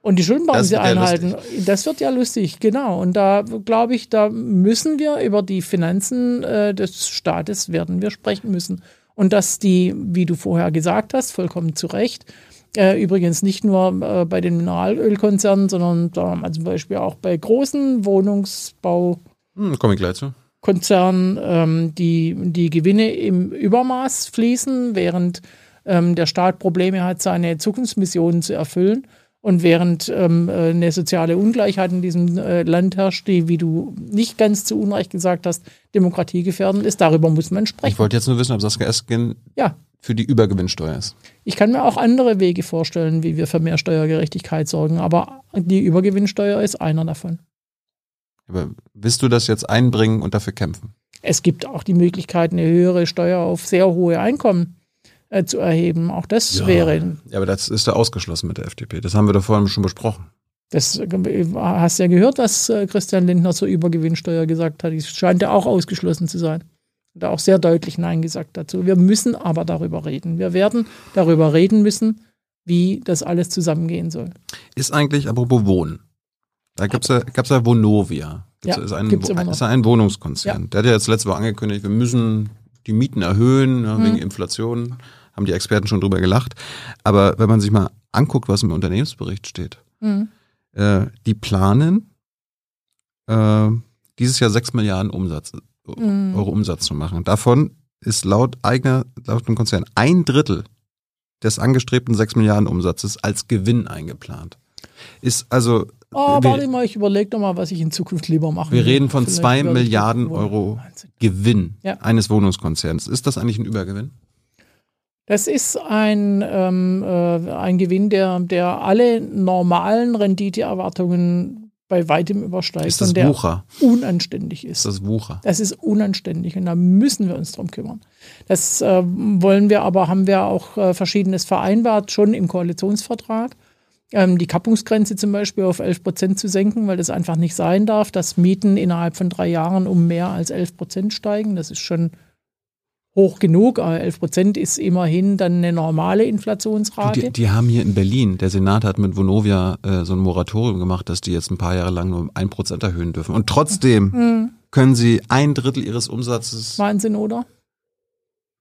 und die Schuldenbremse Das wird ja einhalten. Das wird ja lustig, genau. Und da glaube ich, da müssen wir über die Finanzen äh, des Staates werden wir sprechen müssen. Und dass die, wie du vorher gesagt hast, vollkommen zu Recht, äh, übrigens nicht nur äh, bei den Mineralölkonzernen, sondern da mal zum Beispiel auch bei großen Wohnungsbaukonzernen, Hm, Komme ich gleich zu. ähm, die, die Gewinne im Übermaß fließen, während ähm, der Staat Probleme hat, seine Zukunftsmissionen zu erfüllen. Und während ähm, äh, eine soziale Ungleichheit in diesem äh, Land herrscht, die, wie du nicht ganz zu Unrecht gesagt hast, demokratiegefährdend ist, darüber muss man Ich sprechen. wollte jetzt nur wissen, ob Saskia Esken Ja, für die Übergewinnsteuer ist. ich kann mir auch andere Wege vorstellen, wie wir für mehr Steuergerechtigkeit sorgen, aber die Übergewinnsteuer ist einer davon. Aber willst du das jetzt einbringen und dafür kämpfen? Es gibt auch die Möglichkeit, eine höhere Steuer auf sehr hohe Einkommen äh, zu erheben. Auch das wäre, Ja, aber das ist ja ausgeschlossen mit der FDP. Das haben wir doch vorhin schon besprochen. das äh, hast ja gehört, was äh, Christian Lindner zur Übergewinnsteuer gesagt hat. Es scheint ja auch ausgeschlossen zu sein. Hat er auch sehr deutlich Nein gesagt dazu. Wir müssen aber darüber reden. Wir werden darüber reden müssen, wie das alles zusammengehen soll. Ist eigentlich, apropos Wohnen. Da gibt's ja, gab's ja Vonovia. Gibt's, Ja, ist, ein, gibt's ist ja ein Wohnungskonzern. Der hat ja jetzt letzte Woche angekündigt, wir müssen die Mieten erhöhen ja, Mhm. wegen Inflation. Haben die Experten schon drüber gelacht. Aber wenn man sich mal anguckt, was im Unternehmensbericht steht, Mhm. äh, die planen äh, dieses Jahr 6 Milliarden Umsatz, Mhm. Euro Umsatz zu machen. Davon ist laut eigener, laut dem Konzern ein Drittel des angestrebten 6 Milliarden Umsatzes als Gewinn eingeplant. Ist also, Oh, wir, warte mal, ich überlege doch mal, was ich in Zukunft lieber mache. wir reden von 2 Milliarden Euro Gewinn Ja. eines Wohnungskonzerns. Ist das eigentlich ein Übergewinn? Das ist ein, ähm, äh, ein Gewinn, der, der alle normalen Renditeerwartungen bei weitem übersteigt Ist das und der Wucher? unanständig ist. Ist das Wucher? Das ist unanständig und da müssen wir uns drum kümmern. Das äh, wollen wir aber, haben wir auch äh, Verschiedenes vereinbart, schon im Koalitionsvertrag. Ähm, die Kappungsgrenze zum Beispiel auf 11 Prozent zu senken, weil das einfach nicht sein darf, dass Mieten innerhalb von drei Jahren um mehr als 11 Prozent steigen. Das ist schon hoch genug, aber 11 Prozent ist immerhin dann eine normale Inflationsrate. die, die haben hier in Berlin, der Senat hat mit Vonovia äh, so ein Moratorium gemacht, dass die jetzt ein paar Jahre lang nur ein Prozent erhöhen dürfen. Und trotzdem Hm, können sie ein Drittel ihres Umsatzes. Wahnsinn, oder?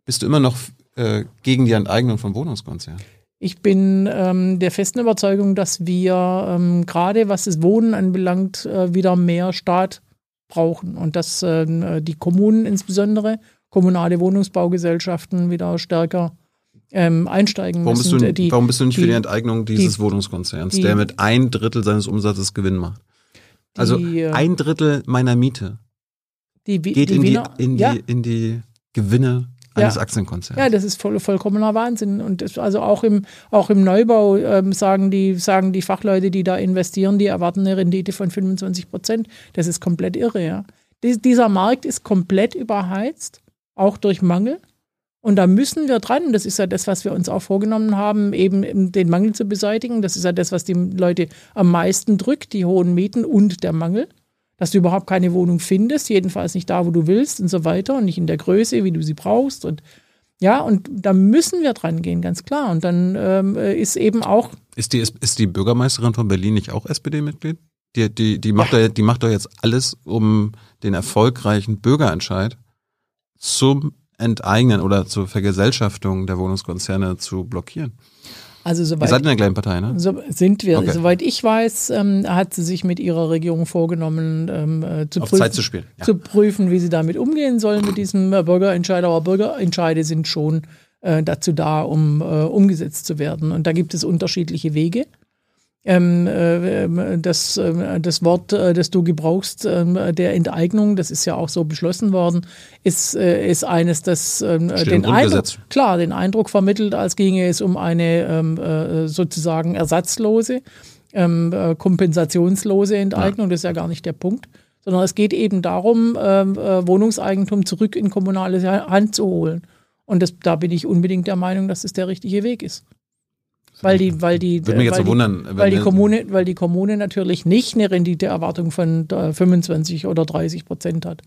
Bist du immer noch äh, gegen die Enteignung von Wohnungskonzernen? Ich bin ähm, der festen Überzeugung, dass wir ähm, gerade was das Wohnen anbelangt, äh, wieder mehr Staat brauchen und dass äh, die Kommunen insbesondere, kommunale Wohnungsbaugesellschaften wieder stärker ähm, einsteigen Warum müssen. bist, du, die, warum bist du nicht die, für die Enteignung dieses die- Wohnungskonzerns, der mit ein Drittel seines Umsatzes Gewinn macht? Also äh, ein Drittel meiner Miete geht in, die, Wiener, in, ja, in die Gewinne Ja. eines Aktienkonzerns. Ja, das ist voll, vollkommener Wahnsinn. Und das, also auch im, auch im Neubau ähm, sagen, die, sagen die Fachleute, die da investieren, die erwarten eine Rendite von 25 Prozent. Das ist komplett irre, ja. Dies, dieser Markt ist komplett überheizt, auch durch Mangel. Und da müssen wir dran. Das ist ja das, was wir uns auch vorgenommen haben, eben den Mangel zu beseitigen. Das ist ja das, was die Leute am meisten drückt, die hohen Mieten und der Mangel. Dass du überhaupt keine Wohnung findest, jedenfalls nicht da, wo du willst und so weiter und nicht in der Größe, wie du sie brauchst. Und ja, und da müssen wir dran gehen, ganz klar. Und dann ähm, ist eben auch Ist die, ist die Bürgermeisterin von Berlin nicht auch SPD-Mitglied? Die, die, die, macht doch, die macht doch jetzt alles, um den erfolgreichen Bürgerentscheid zum Enteignen oder zur Vergesellschaftung der Wohnungskonzerne zu blockieren. Also Ihr soweit seid in der gleichen Partei, ne? so sind wir. Okay. Soweit ich weiß, ähm, hat sie sich mit ihrer Regierung vorgenommen, ähm, äh, zu, Auf prüfen, Zeit zu spielen. Ja. zu prüfen, wie sie damit umgehen sollen mit diesem äh, Bürgerentscheid. Aber Bürgerentscheide sind schon äh, dazu da, um äh, umgesetzt zu werden. Und da gibt es unterschiedliche Wege. Ähm, äh, das, äh, das Wort, äh, das du gebrauchst, ähm, der Enteignung, das ist ja auch so beschlossen worden, ist, äh, ist eines, das ähm, den. Eindruck, klar, den Eindruck vermittelt, als ginge es um eine ähm, äh, sozusagen ersatzlose, äh, kompensationslose Enteignung. Das ist ja gar nicht der Punkt. Sondern es geht eben darum, Wohnungseigentum zurück in kommunale Hand zu holen. Und das, da bin ich unbedingt der Meinung, dass es der richtige Weg ist. Weil die, weil die, Würde mich jetzt weil so wundern, die, weil die Kommune, weil die Kommune natürlich nicht eine Renditeerwartung von äh, 25 oder 30 Prozent hat.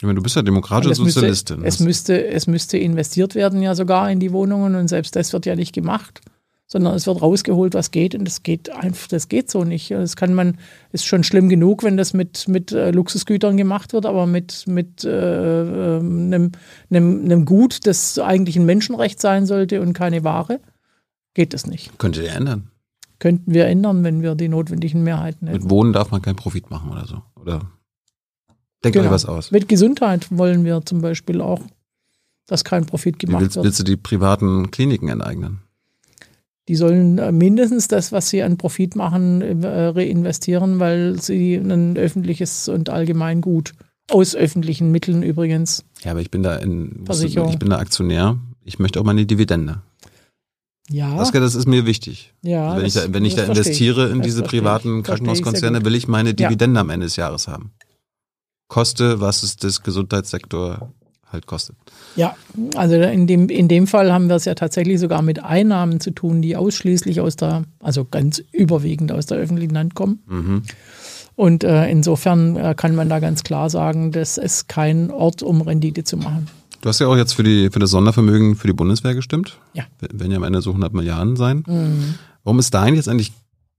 Ich meine, du bist ja demokratische es müsste, Sozialistin. es, müsste, es müsste investiert werden ja sogar in die Wohnungen und selbst das wird ja nicht gemacht, sondern es wird rausgeholt, was geht und das geht einfach, das geht so nicht. Das kann man, ist schon schlimm genug, wenn das mit, mit äh, Luxusgütern gemacht wird, aber mit, mit äh, ähm, einem, einem, einem Gut, das eigentlich ein Menschenrecht sein sollte und keine Ware, geht das nicht. Könntet ihr ändern. Könnten wir ändern, wenn wir die notwendigen Mehrheiten hätten. Mit Wohnen darf man keinen Profit machen oder so. Oder denkt Genau. euch was aus. Mit Gesundheit wollen wir zum Beispiel auch, dass kein Profit gemacht willst, wird. willst du die privaten Kliniken enteignen? Die sollen äh, mindestens das, was sie an Profit machen, äh, reinvestieren, weil sie ein öffentliches und allgemein Gut aus öffentlichen Mitteln übrigens. Ja, aber ich bin da in, ich bin da Aktionär. Ich möchte auch meine Dividende. Ja, Das, das ist mir wichtig. ja. wenn ich da, wenn ich da investiere in Das diese ich. privaten ich Krankenhauskonzerne, will ich meine Ja. Dividende am Ende des Jahres haben. Koste, was es das Gesundheitssektor halt kostet. Ja, also in dem, in dem Fall haben wir es ja tatsächlich sogar mit Einnahmen zu tun, die ausschließlich aus der, also ganz überwiegend aus der öffentlichen Hand kommen. Mhm. Und äh, insofern äh, kann man da ganz klar sagen, das ist kein Ort, um Rendite zu machen. Du hast ja auch jetzt für, die, für das Sondervermögen für die Bundeswehr gestimmt. Ja. Werden ja am Ende so 100 Milliarden sein. Mhm. Warum ist da jetzt eigentlich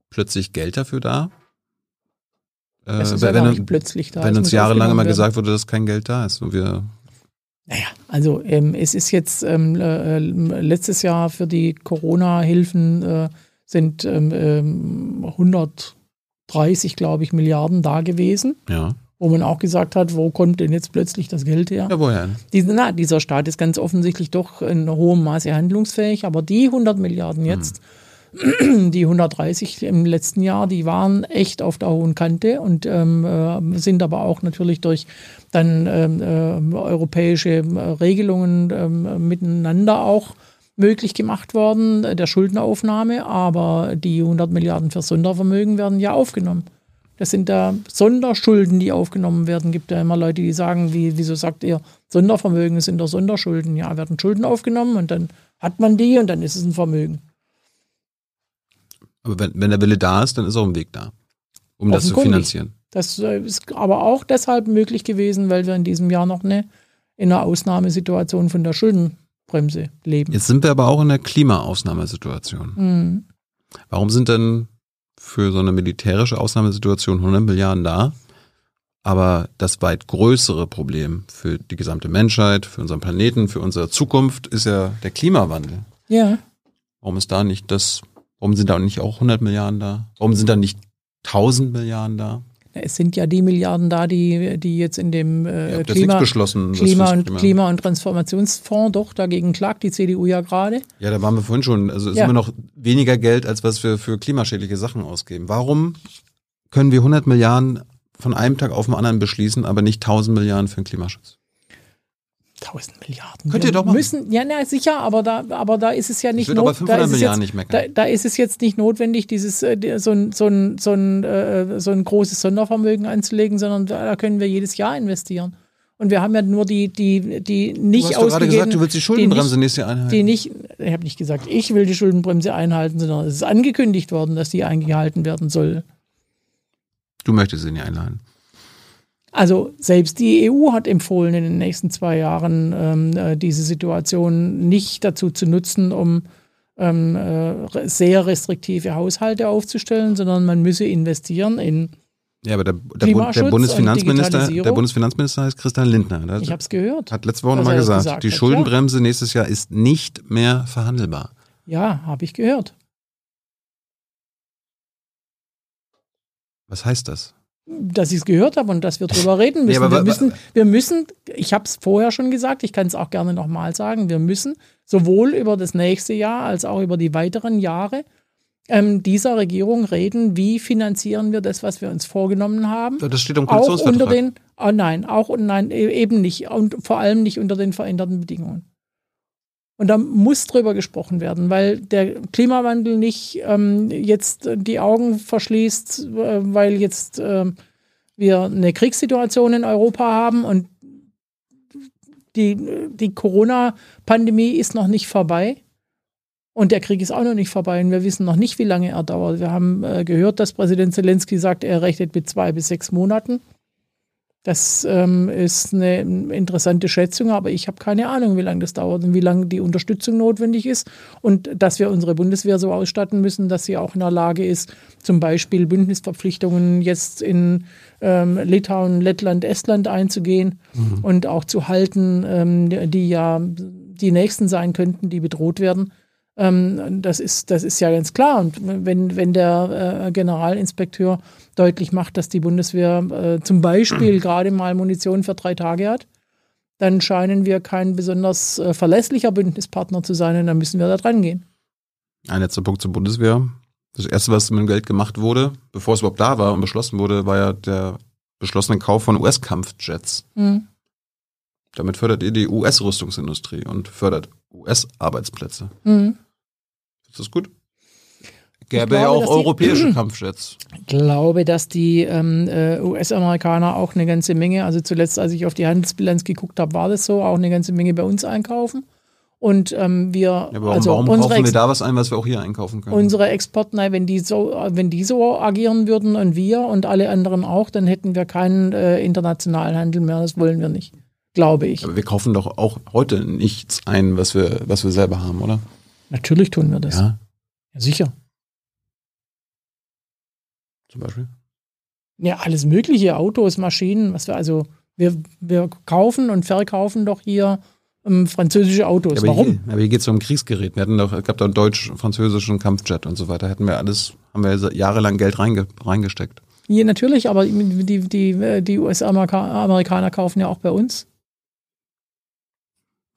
plötzlich Geld dafür da? Äh, wenn wenn, plötzlich da. wenn uns jahrelang immer werden. gesagt wurde, dass kein Geld da ist. Und wir, Naja, also ähm, es ist jetzt ähm, äh, letztes Jahr für die Corona-Hilfen äh, sind ähm, ähm, 130, glaube ich, Milliarden da gewesen, ja. Wo man auch gesagt hat, wo kommt denn jetzt plötzlich das Geld her? Ja, woher? Diese, na, dieser Staat ist ganz offensichtlich doch in hohem Maße handlungsfähig, aber die 100 Milliarden jetzt, die 130 im letzten Jahr, die waren echt auf der hohen Kante und ähm, äh, sind aber auch natürlich durch dann ähm, äh, europäische äh, Regelungen ähm, miteinander auch möglich gemacht worden, äh, der Schuldenaufnahme, aber die 100 Milliarden für Sondervermögen werden ja aufgenommen. Das sind da Sonderschulden, die aufgenommen werden. Gibt ja immer Leute, die sagen, wie, wieso sagt ihr, Sondervermögen sind doch Sonderschulden? Ja, werden Schulden aufgenommen und dann hat man die und dann ist es ein Vermögen. Aber wenn, wenn der Wille da ist, dann ist auch ein Weg da, um das zu finanzieren. Das äh, ist aber auch deshalb möglich gewesen, weil wir in diesem Jahr noch eine, in einer Ausnahmesituation von der Schuldenbremse leben. Jetzt sind wir aber auch in der Klimaausnahmesituation. Mhm. Warum sind denn für so eine militärische Ausnahmesituation 100 Milliarden da? Aber das weit größere Problem für die gesamte Menschheit, für unseren Planeten, für unsere Zukunft ist ja der Klimawandel. Ja, Warum ist da nicht das, warum sind da nicht auch 100 Milliarden da? Warum sind da nicht 1000 Milliarden da? Es sind ja die Milliarden da, die, die jetzt in dem äh, Klima, beschlossen, Klima, und, Klima- und Transformationsfonds, doch, dagegen klagt die CDU ja gerade. Ja, da waren wir vorhin schon. Also ist Ja. immer noch weniger Geld, als was wir für klimaschädliche Sachen ausgeben. Warum können wir 100 Milliarden von einem Tag auf den anderen beschließen, aber nicht 1000 Milliarden für den Klimaschutz? 1000 Milliarden. Könnt ihr doch machen. Müssen, ja, na, sicher, aber da, aber da ist es ja nicht bei da 500 ist jetzt, nicht. Da, da ist es jetzt nicht notwendig, dieses, äh, so, ein, so, ein, so, ein, äh, so ein großes Sondervermögen anzulegen, sondern da können wir jedes Jahr investieren. Und wir haben ja nur die, die, die nicht du hast ausgegeben, gesagt, du willst die Schuldenbremse die nächstes Jahr einhalten. nicht, die nicht, ich habe nicht gesagt, ich will die Schuldenbremse einhalten, sondern es ist angekündigt worden, dass die eingehalten werden soll. du möchtest sie nicht einhalten. Also selbst die EU hat empfohlen, in den nächsten zwei Jahren ähm, äh, diese Situation nicht dazu zu nutzen, um ähm, äh, sehr restriktive Haushalte aufzustellen, sondern man müsse investieren in, Ja, aber der, der, Bund, der und Bundesfinanzminister, der Bundesfinanzminister heißt Christian Lindner. Der ich habe es gehört. hat letzte Woche nochmal gesagt, gesagt die hat, ja. Schuldenbremse nächstes Jahr ist nicht mehr verhandelbar. Ja, habe ich gehört. Was heißt das? Dass ich es gehört habe und dass wir drüber reden müssen. Ja, wir, müssen wir müssen, ich habe es vorher schon gesagt, ich kann es auch gerne nochmal sagen, wir müssen sowohl über das nächste Jahr als auch über die weiteren Jahre ähm, dieser Regierung reden, wie finanzieren wir das, was wir uns vorgenommen haben. Das steht im Auch Koalitionsvertrag. unter den, oh nein, auch und nein, e- eben nicht und vor allem nicht unter den veränderten Bedingungen. Und da muss drüber gesprochen werden, weil der Klimawandel nicht ähm, jetzt die Augen verschließt, äh, weil jetzt ähm, wir eine Kriegssituation in Europa haben und die, die Corona-Pandemie ist noch nicht vorbei. Und der Krieg ist auch noch nicht vorbei und wir wissen noch nicht, wie lange er dauert. Wir haben äh, gehört, dass Präsident Zelensky sagt, er rechnet mit zwei bis sechs Monaten. Das ähm, ist eine interessante Schätzung, aber ich habe keine Ahnung, wie lange das dauert und wie lange die Unterstützung notwendig ist und dass wir unsere Bundeswehr so ausstatten müssen, dass sie auch in der Lage ist, zum Beispiel Bündnisverpflichtungen jetzt in ähm, Litauen, Lettland, Estland einzugehen und auch zu halten, ähm, die ja die nächsten sein könnten, die bedroht werden. Ähm, das, ist, das ist ja ganz klar. Und wenn, wenn der äh, Generalinspekteur deutlich macht, dass die Bundeswehr äh, zum Beispiel gerade mal Munition für drei Tage hat, dann scheinen wir kein besonders äh, verlässlicher Bündnispartner zu sein und dann müssen wir da dran gehen. Ein letzter Punkt zur Bundeswehr. Das erste, was mit dem Geld gemacht wurde, bevor es überhaupt da war und beschlossen wurde, war ja der beschlossene Kauf von US-Kampfjets. Mhm. Damit fördert ihr die US-Rüstungsindustrie und fördert US-Arbeitsplätze. Mhm. Ist das gut? Gäbe glaube, ja auch dass die- europäische Kampfjets. Ich glaube, dass die ähm, äh, US-Amerikaner auch eine ganze Menge, also zuletzt, als ich auf die Handelsbilanz geguckt habe, war das so, auch eine ganze Menge bei uns einkaufen. Und ähm, wir, Ja, aber warum, also warum kaufen wir Ex da was ein, was wir auch hier einkaufen können? unsere Exportnei, wenn die so, wenn die so agieren würden und wir und alle anderen auch, dann hätten wir keinen äh, internationalen Handel mehr. Das wollen wir nicht, glaube ich. aber wir kaufen doch auch heute nichts ein, was wir, was wir selber haben, oder? Natürlich tun wir das. Ja, ja sicher. zum Beispiel. Ja, alles mögliche, Autos, Maschinen, was wir also, wir, wir kaufen und verkaufen doch hier ähm, französische Autos. Ja, aber Warum? Hier, aber hier geht es um Kriegsgerät. Wir hatten doch, es gab da einen deutsch-französischen Kampfjet und so weiter. Hätten wir alles, haben wir jahrelang Geld reinge, reingesteckt. Ja, natürlich, aber die, die, die US-Amerikaner kaufen ja auch bei uns.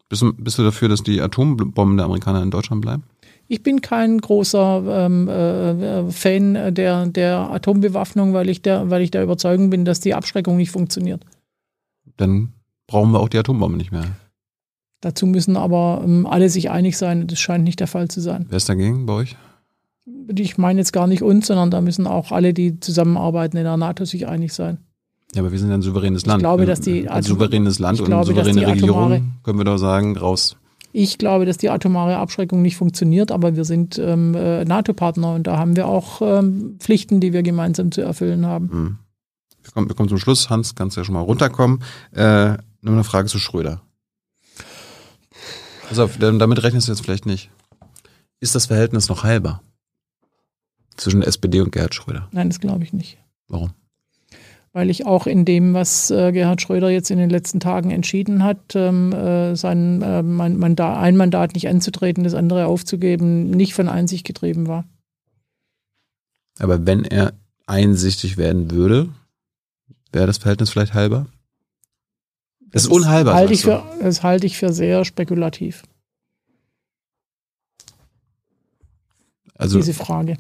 Bist du, bist du dafür, dass die Atombomben der Amerikaner in Deutschland bleiben? Ich bin kein großer ähm, äh, Fan der, der Atombewaffnung, weil ich, der, weil ich der Überzeugung bin, dass die Abschreckung nicht funktioniert. Dann brauchen wir auch die Atombombe nicht mehr. Dazu müssen aber ähm, alle sich einig sein. Das scheint nicht der Fall zu sein. Wer ist dagegen bei euch? Ich meine jetzt gar nicht uns, sondern da müssen auch alle, die zusammenarbeiten in der NATO, sich einig sein. Ja, aber wir sind ein souveränes Land. glaube, dass die ein souveränes Land ich und glaube, eine souveräne Regierung atomare- können wir doch sagen, raus. Ich glaube, dass die atomare Abschreckung nicht funktioniert, aber wir sind ähm, äh, NATO-Partner und da haben wir auch ähm, Pflichten, die wir gemeinsam zu erfüllen haben. Hm. Wir kommen, wir kommen zum Schluss. Hans, kannst du ja schon mal runterkommen. Äh, nur eine Frage zu Schröder. Also damit rechnest du jetzt vielleicht nicht. Ist das Verhältnis noch heilbar? Zwischen SPD und Gerhard Schröder. Nein, das glaube ich nicht. Warum? Weil ich auch in dem, was äh, Gerhard Schröder jetzt in den letzten Tagen entschieden hat, ähm, äh, sein äh, mein Mandat, ein Mandat nicht anzutreten, das andere aufzugeben, nicht von Einsicht getrieben war. Aber wenn er einsichtig werden würde, Wäre das Verhältnis vielleicht halber? Das, ist unheilbar. Halte ich für, das halte ich für sehr spekulativ, also diese Frage.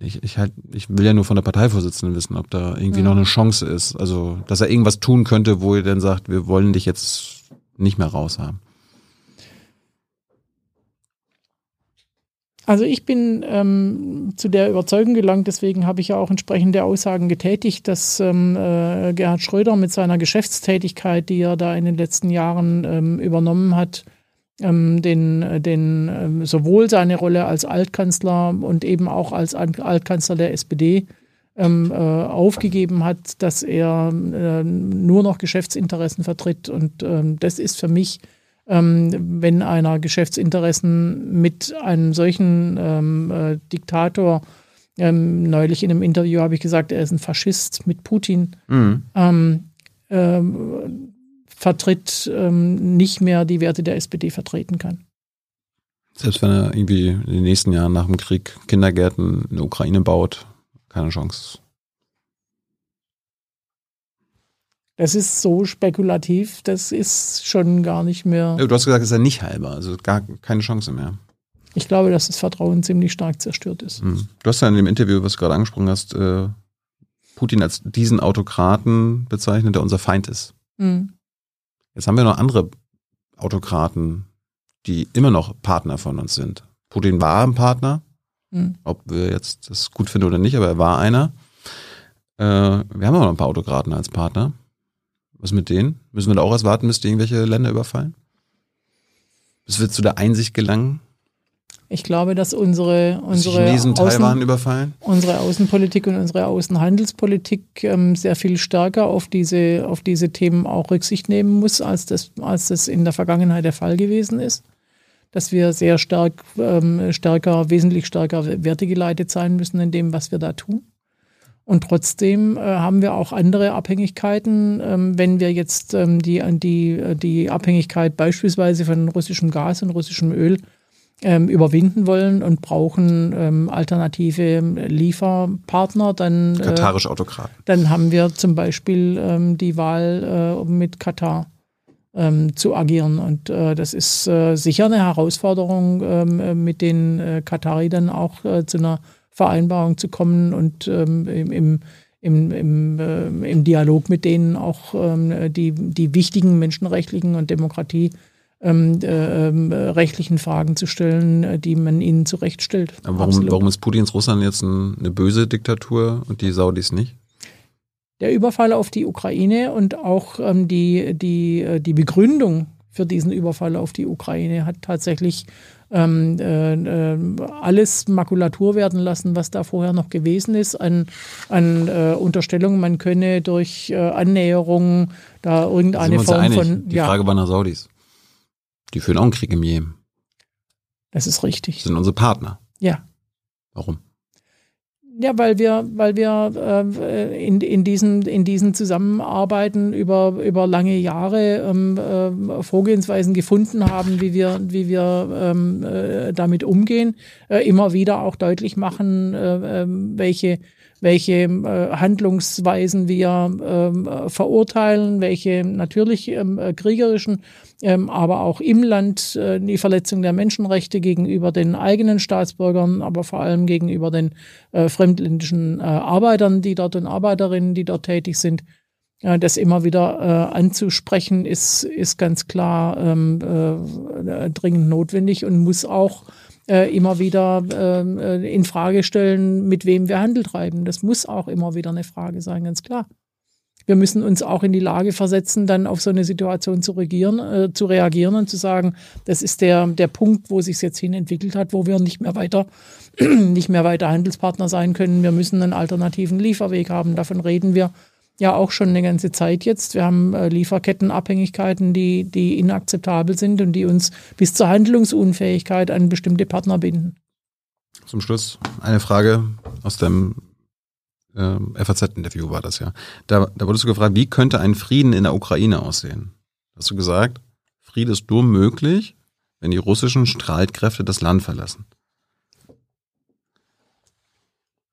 Ich, ich, halt, ich will ja nur von der Parteivorsitzenden wissen, ob da irgendwie Ja. noch eine Chance ist. Also, dass er irgendwas tun könnte, wo er dann sagt, wir wollen dich jetzt nicht mehr raushaben. Also ich bin ähm, zu der Überzeugung gelangt, deswegen habe ich ja auch entsprechende Aussagen getätigt, dass ähm, äh, Gerhard Schröder mit seiner Geschäftstätigkeit, die er da in den letzten Jahren ähm, übernommen hat, ähm, den, den ähm, sowohl seine Rolle als Altkanzler und eben auch als Alt- Altkanzler der SPD ähm, äh, aufgegeben hat, dass er äh, nur noch Geschäftsinteressen vertritt. Und ähm, das ist für mich ähm, wenn einer Geschäftsinteressen mit einem solchen ähm, äh, Diktator, ähm, neulich in einem Interview habe ich gesagt, er ist ein Faschist mit Putin, Mhm. Vertritt, ähm, nicht mehr die Werte der SPD vertreten kann. Selbst wenn er irgendwie in den nächsten Jahren nach dem Krieg Kindergärten in der Ukraine baut, keine Chance. Das ist so spekulativ, das ist schon gar nicht mehr. Ja, Du hast gesagt, es ist ja nicht halber, also gar keine Chance mehr. Ich glaube, dass das Vertrauen ziemlich stark zerstört ist. Mhm. Du hast ja in dem Interview, was du gerade angesprochen hast, äh, Putin als diesen Autokraten bezeichnet, der unser Feind ist. Mhm. Jetzt haben wir noch andere Autokraten, die immer noch Partner von uns sind. Putin war ein Partner, Mhm. ob wir jetzt das gut finden oder nicht, aber er war einer. Äh, wir haben aber noch ein paar Autokraten als Partner. Was mit denen? Müssen wir da auch erst warten, bis die irgendwelche Länder überfallen? Bis wir zu der Einsicht gelangen, Ich glaube, dass unsere, unsere, Chinesen Außen, unsere Außenpolitik und unsere Außenhandelspolitik ähm, sehr viel stärker auf diese, auf diese Themen auch Rücksicht nehmen muss, als das, als das in der Vergangenheit der Fall gewesen ist. Dass wir sehr stark, ähm, stärker, wesentlich stärker wertegeleitet sein müssen in dem, was wir da tun. Und trotzdem äh, haben wir auch andere Abhängigkeiten. Ähm, wenn wir jetzt ähm, die, die, die Abhängigkeit beispielsweise von russischem Gas und russischem Öl ähm, überwinden wollen und brauchen ähm, alternative Lieferpartner, dann, äh, Katarische Autokraten. dann haben wir zum Beispiel ähm, die Wahl, äh, mit Katar ähm, zu agieren. Und äh, das ist äh, sicher eine Herausforderung, ähm, äh, mit den äh, Katari dann auch äh, zu einer Vereinbarung zu kommen und ähm, im, im, im, im, äh, im Dialog mit denen auch ähm, die, die wichtigen menschenrechtlichen und Demokratie ähm, äh, ähm, rechtlichen Fragen zu stellen, äh, die man ihnen zurechtstellt. Aber warum, Absolut. warum ist Putins Russland jetzt ein, eine böse Diktatur und die Saudis nicht? Der Überfall auf die Ukraine und auch ähm, die, die, äh, die Begründung für diesen Überfall auf die Ukraine hat tatsächlich ähm, äh, alles Makulatur werden lassen, was da vorher noch gewesen ist, an, an äh, Unterstellungen, man könne durch äh, Annäherung da irgendeine Form einig. von. Die Ja, Frage war nach Saudis. Die führen auch einen Krieg im Jemen. das ist richtig. Sind unsere Partner. Ja. Warum? Ja, weil wir, weil wir äh, in, in, diesen, in diesen Zusammenarbeiten über, über lange Jahre ähm, äh, Vorgehensweisen gefunden haben, wie wir, wie wir ähm, äh, damit umgehen, äh, immer wieder auch deutlich machen, äh, ähm, welche, welche äh, Handlungsweisen wir ähm, äh, verurteilen, welche natürlich ähm, äh, kriegerischen, ähm, aber auch im Land die Verletzung der Menschenrechte gegenüber den eigenen Staatsbürgern, aber vor allem gegenüber den fremdländischen Arbeitern, die dort und Arbeiterinnen, die dort tätig sind. Das immer wieder anzusprechen, ist, ist ganz klar ähm, dringend notwendig und muss auch äh, immer wieder ähm, äh, in Frage stellen, mit wem wir Handel treiben. Das muss auch immer wieder eine Frage sein, ganz klar. Wir müssen uns auch in die Lage versetzen, dann auf so eine Situation zu, regieren, äh, zu reagieren und zu sagen, das ist der, der Punkt, wo sich jetzt hin entwickelt hat, wo wir nicht mehr weiter, nicht mehr weiter Handelspartner sein können. Wir müssen einen alternativen Lieferweg haben. Davon reden wir ja auch schon eine ganze Zeit jetzt. Wir haben äh, Lieferkettenabhängigkeiten, die, die inakzeptabel sind und die uns bis zur Handlungsunfähigkeit an bestimmte Partner binden. Zum Schluss eine Frage aus dem ähm, FAZ-Interview war das ja. Da, da wurdest du gefragt, wie könnte ein Frieden in der Ukraine aussehen? Hast du gesagt, Friede ist nur möglich, wenn die russischen Streitkräfte das Land verlassen.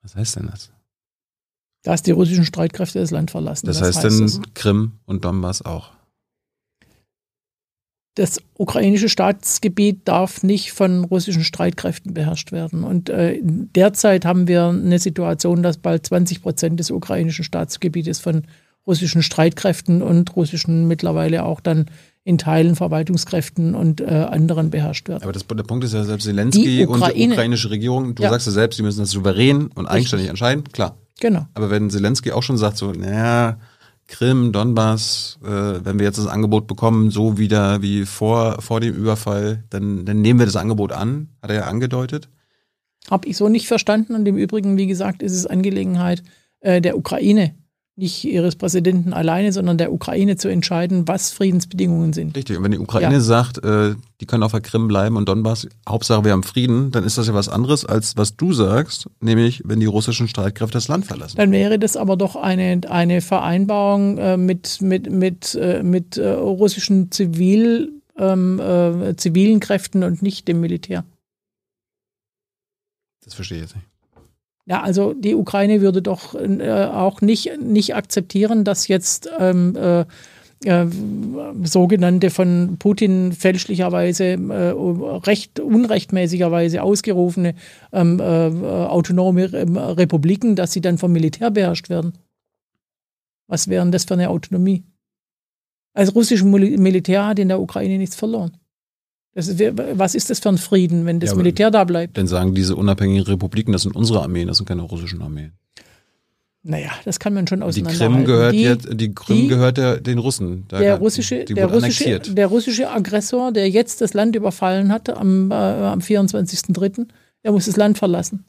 Was heißt denn das? Dass die russischen Streitkräfte das Land verlassen. Das, heißt, heißt dann Krim und Donbass auch. Das ukrainische Staatsgebiet darf nicht von russischen Streitkräften beherrscht werden. Und äh, derzeit haben wir eine Situation, dass bald 20 Prozent des ukrainischen Staatsgebietes von russischen Streitkräften und russischen mittlerweile auch dann in Teilen Verwaltungskräften und äh, anderen beherrscht wird. Aber das, der Punkt ist ja selbst Zelensky und die ukrainische Regierung, du ja. sagst ja selbst, sie müssen das souverän und eigenständig entscheiden, klar. Genau. Aber wenn Zelensky auch schon sagt, so, naja, Krim, Donbass, äh, wenn wir jetzt das Angebot bekommen, so wieder wie vor, vor dem Überfall, dann, dann nehmen wir das Angebot an, hat er ja angedeutet. Habe ich so nicht verstanden und im Übrigen, wie gesagt, ist es Angelegenheit äh, der Ukraine, nicht ihres Präsidenten alleine, sondern der Ukraine zu entscheiden, was Friedensbedingungen sind. Richtig, und wenn die Ukraine ja. sagt, äh, die können auf der Krim bleiben und Donbass, Hauptsache wir haben Frieden, dann ist das ja was anderes, als was du sagst, nämlich wenn die russischen Streitkräfte das Land verlassen. Dann wäre das aber doch eine, eine Vereinbarung äh, mit, mit, mit, äh, mit äh, russischen Zivil, ähm, äh, zivilen Kräften und nicht dem Militär. Das verstehe ich jetzt nicht. Ja, also die Ukraine würde doch äh, auch nicht, nicht akzeptieren, dass jetzt ähm, äh, äh, sogenannte von Putin fälschlicherweise äh, recht unrechtmäßigerweise ausgerufene ähm, äh, autonome Republiken, dass sie dann vom Militär beherrscht werden. Was wären das für eine Autonomie? Als russisches Militär hat in der Ukraine nichts verloren. Ist, was ist das für ein Frieden, wenn das ja, Militär da bleibt? Dann sagen diese unabhängigen Republiken, das sind unsere Armeen, das sind keine russischen Armeen. Naja, das kann man schon auseinander Die Krim gehört, die, jetzt, die Krim die, gehört der, den Russen. Da der, russische, der, russische, der russische Aggressor, der jetzt das Land überfallen hat am, äh, am 24.03., der muss das Land verlassen.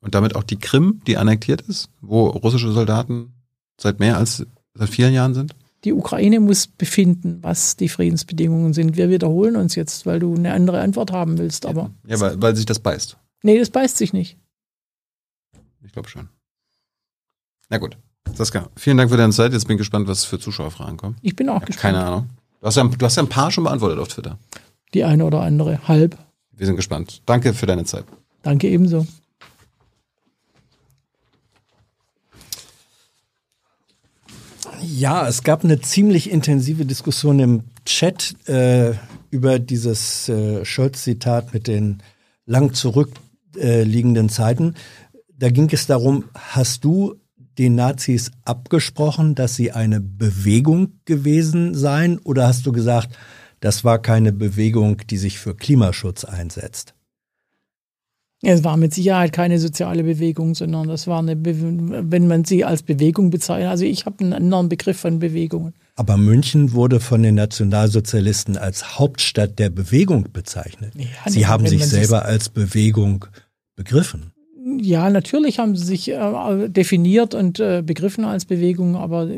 Und damit auch die Krim, die annektiert ist, wo russische Soldaten seit mehr als seit vielen Jahren sind? Die Ukraine muss befinden, was die Friedensbedingungen sind. Wir wiederholen uns jetzt, weil du eine andere Antwort haben willst, aber. Ja, weil, weil sich das beißt. Nee, das beißt sich nicht. Ich glaube schon. Na gut. Saskia, vielen Dank für deine Zeit. Jetzt bin ich gespannt, was für Zuschauerfragen kommen. Ich bin auch ich gespannt. Keine Ahnung. Du hast, ja, du hast ja ein paar schon beantwortet auf Twitter. Die eine oder andere. Halb. Wir sind gespannt. Danke für deine Zeit. Danke ebenso. Ja, es gab eine ziemlich intensive Diskussion im Chat äh, über dieses äh, Scholz-Zitat mit den lang zurückliegenden äh, Zeiten. Da ging es darum, hast du den Nazis abgesprochen, dass sie eine Bewegung gewesen seien oder hast du gesagt, das war keine Bewegung, die sich für Klimaschutz einsetzt? Es war mit Sicherheit keine soziale Bewegung, sondern das war eine, Be wenn man sie als Bewegung bezeichnet. Also ich habe einen anderen Begriff von Bewegungen. Aber München wurde von den Nationalsozialisten als Hauptstadt der Bewegung bezeichnet. Ja, sie haben sich selber als Bewegung begriffen. Ja, natürlich haben sie sich äh, definiert und äh, begriffen als Bewegung, aber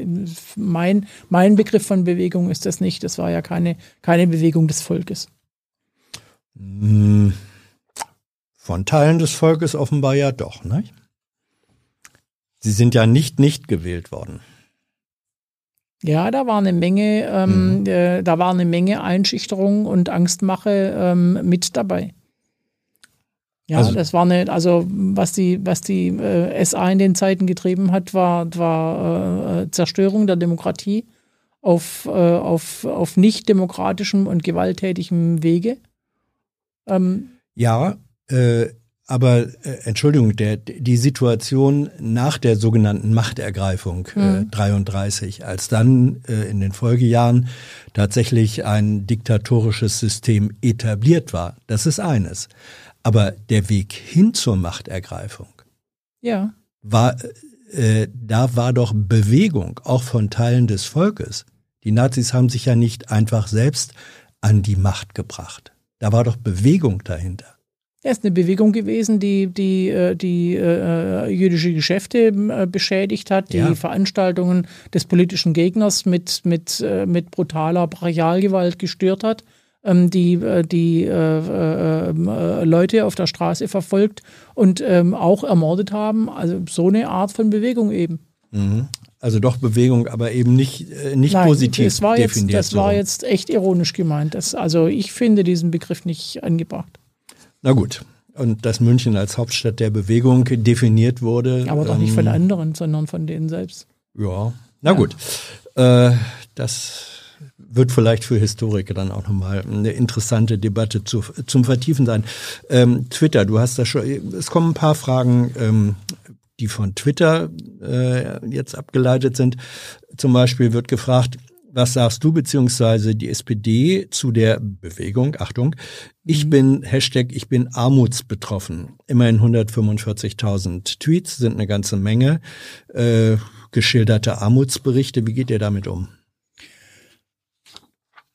mein, mein Begriff von Bewegung ist das nicht. Das war ja keine, keine Bewegung des Volkes. Hm. Von Teilen des Volkes offenbar ja doch, ne? Sie sind ja nicht nicht gewählt worden. Ja, da war eine Menge, ähm, mhm. äh, da war eine Menge Einschüchterung und Angstmache ähm, mit dabei. Ja, also, das war eine, also was die, was die äh, SA in den Zeiten getrieben hat, war, war äh, Zerstörung der Demokratie auf, äh, auf, auf nicht demokratischem und gewalttätigem Wege. Ähm, ja, äh, aber äh, Entschuldigung, der, die Situation nach der sogenannten Machtergreifung äh, mhm. äh, 33, als dann äh, in den Folgejahren tatsächlich ein diktatorisches System etabliert war, das ist eines. Aber der Weg hin zur Machtergreifung ja. war, äh, da war doch Bewegung, auch von Teilen des Volkes. Die Nazis haben sich ja nicht einfach selbst an die Macht gebracht. Da war doch Bewegung dahinter. Er ist eine Bewegung gewesen, die die, äh, die äh, jüdische Geschäfte äh, beschädigt hat, die ja. Veranstaltungen des politischen Gegners mit, mit, äh, mit brutaler Brachialgewalt gestört hat, ähm, die, äh, die äh, Leute auf der Straße verfolgt und ähm, auch ermordet haben. Also so eine Art von Bewegung eben. Mhm. Also doch Bewegung, aber eben nicht, nicht Nein, positiv das war definiert. Jetzt, das so. war jetzt echt ironisch gemeint. Das, also ich finde diesen Begriff nicht angebracht. Na gut. und dass München als Hauptstadt der Bewegung definiert wurde. Aber doch nicht von anderen, sondern von denen selbst. Ja, na gut. Äh, das wird vielleicht für Historiker dann auch nochmal eine interessante Debatte zu, zum Vertiefen sein. Ähm, Twitter, du hast da schon, es kommen ein paar Fragen, ähm, die von Twitter äh, jetzt abgeleitet sind. Zum Beispiel wird gefragt, was sagst du beziehungsweise die SPD zu der Bewegung? Achtung, ich mhm. bin Hashtag, ich bin armutsbetroffen. Immerhin 145.000 Tweets sind eine ganze Menge. Äh, geschilderte Armutsberichte. Wie geht ihr damit um?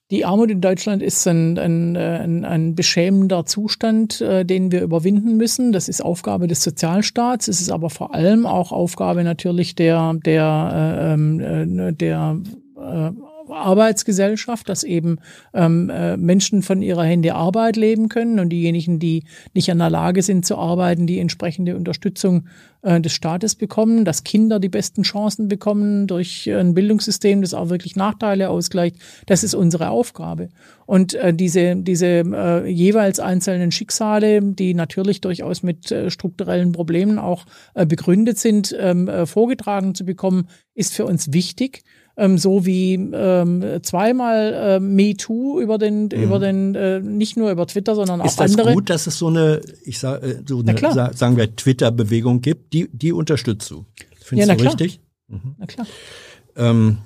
Die Armut in Deutschland ist ein, ein, ein, ein beschämender Zustand, äh, den wir überwinden müssen. Das ist Aufgabe des Sozialstaats. Es ist aber vor allem auch Aufgabe natürlich der, der, äh, ähm, äh, der äh, Arbeitsgesellschaft, dass eben ähm, äh, Menschen von ihrer Hände Arbeit leben können und diejenigen, die nicht in der Lage sind zu arbeiten, die entsprechende Unterstützung äh, des Staates bekommen, dass Kinder die besten Chancen bekommen durch ein Bildungssystem, das auch wirklich Nachteile ausgleicht. Das ist unsere Aufgabe. Und äh, diese, diese äh, jeweils einzelnen Schicksale, die natürlich durchaus mit äh, strukturellen Problemen auch äh, begründet sind, ähm, äh, vorgetragen zu bekommen, ist für uns wichtig ähm, so wie ähm, zweimal äh, MeToo über den, mhm. über den, äh, nicht nur über Twitter, sondern auch andere. Ist das gut, dass es so eine, ich sag, äh, so eine, sagen wir, Twitter-Bewegung gibt? Die, die unterstützt du. Findest ja, du richtig? Mhm. Na klar. Ähm,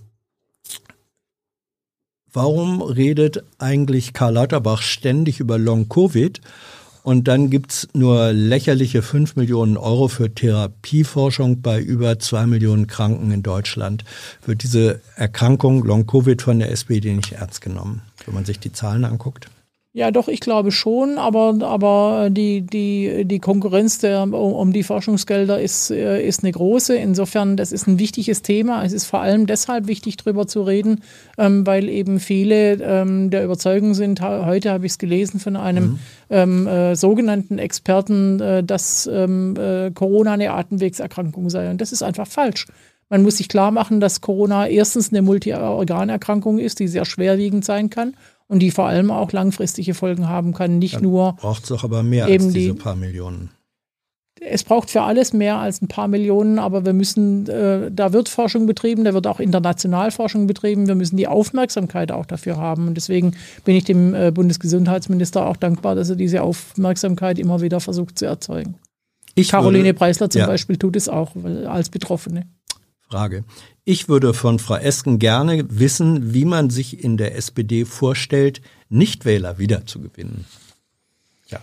warum redet eigentlich Karl Lauterbach ständig über Long-Covid und dann gibt's nur lächerliche 5 Millionen Euro für Therapieforschung bei über 2 Millionen Kranken in Deutschland. Wird diese Erkrankung Long-Covid von der SPD nicht ernst genommen, wenn man sich die Zahlen anguckt? Ja, doch, ich glaube schon, aber, aber die, die, die Konkurrenz der, um die Forschungsgelder ist, äh, ist eine große. Insofern, das ist ein wichtiges Thema. Es ist vor allem deshalb wichtig, darüber zu reden, ähm, weil eben viele ähm, der Überzeugung sind, heute habe ich es gelesen von einem mhm. ähm, äh, sogenannten Experten, äh, dass Corona eine Atemwegserkrankung sei. Und das ist einfach falsch. Man muss sich klar machen, dass Corona erstens eine Multiorganerkrankung ist, die sehr schwerwiegend sein kann und die vor allem auch langfristige Folgen haben kann. Nicht Dann nur. Braucht es doch aber mehr als diese die, paar Millionen. Es braucht für alles mehr als ein paar Millionen, aber wir müssen, äh, da wird Forschung betrieben, da wird auch international Forschung betrieben. Wir müssen die Aufmerksamkeit auch dafür haben. Und deswegen bin ich dem äh, Bundesgesundheitsminister auch dankbar, dass er diese Aufmerksamkeit immer wieder versucht zu erzeugen. Ich Caroline würde, Preisler zum ja. Beispiel tut es auch als Betroffene. Frage. Ich würde von Frau Esken gerne wissen, wie man sich in der SPD vorstellt, Nichtwähler wiederzugewinnen. Ja.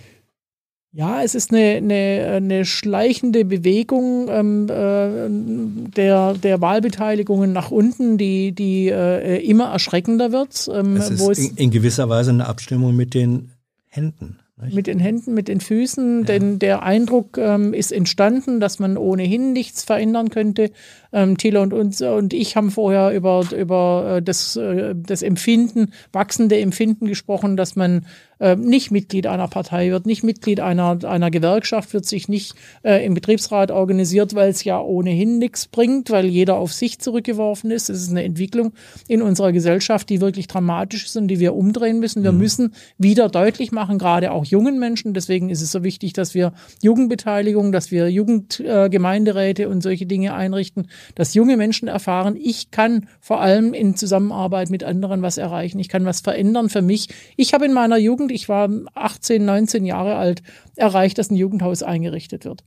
Ja, es ist eine, eine, eine schleichende Bewegung ähm, äh, der, der Wahlbeteiligungen nach unten, die, die äh, immer erschreckender wird. Ähm, es ist in, in gewisser Weise eine Abstimmung mit den Händen. Mit den Händen, mit den Füßen, ja. denn der Eindruck ähm, ist entstanden, dass man ohnehin nichts verändern könnte. Ähm, Thilo und, uns, und ich haben vorher über, über äh, das, äh, das Empfinden, wachsende Empfinden gesprochen, dass man äh, nicht Mitglied einer Partei wird, nicht Mitglied einer, einer Gewerkschaft wird, sich nicht äh, im Betriebsrat organisiert, weil es ja ohnehin nichts bringt, weil jeder auf sich zurückgeworfen ist. Das ist eine Entwicklung in unserer Gesellschaft, die wirklich dramatisch ist und die wir umdrehen müssen. Wir mhm. müssen wieder deutlich machen, gerade auch jungen Menschen. Deswegen ist es so wichtig, dass wir Jugendbeteiligung, dass wir Jugendgemeinderäte äh, und solche Dinge einrichten, dass junge Menschen erfahren, ich kann vor allem in Zusammenarbeit mit anderen was erreichen. Ich kann was verändern für mich. Ich habe in meiner Jugend, ich war 18, 19 Jahre alt, erreicht, dass ein Jugendhaus eingerichtet wird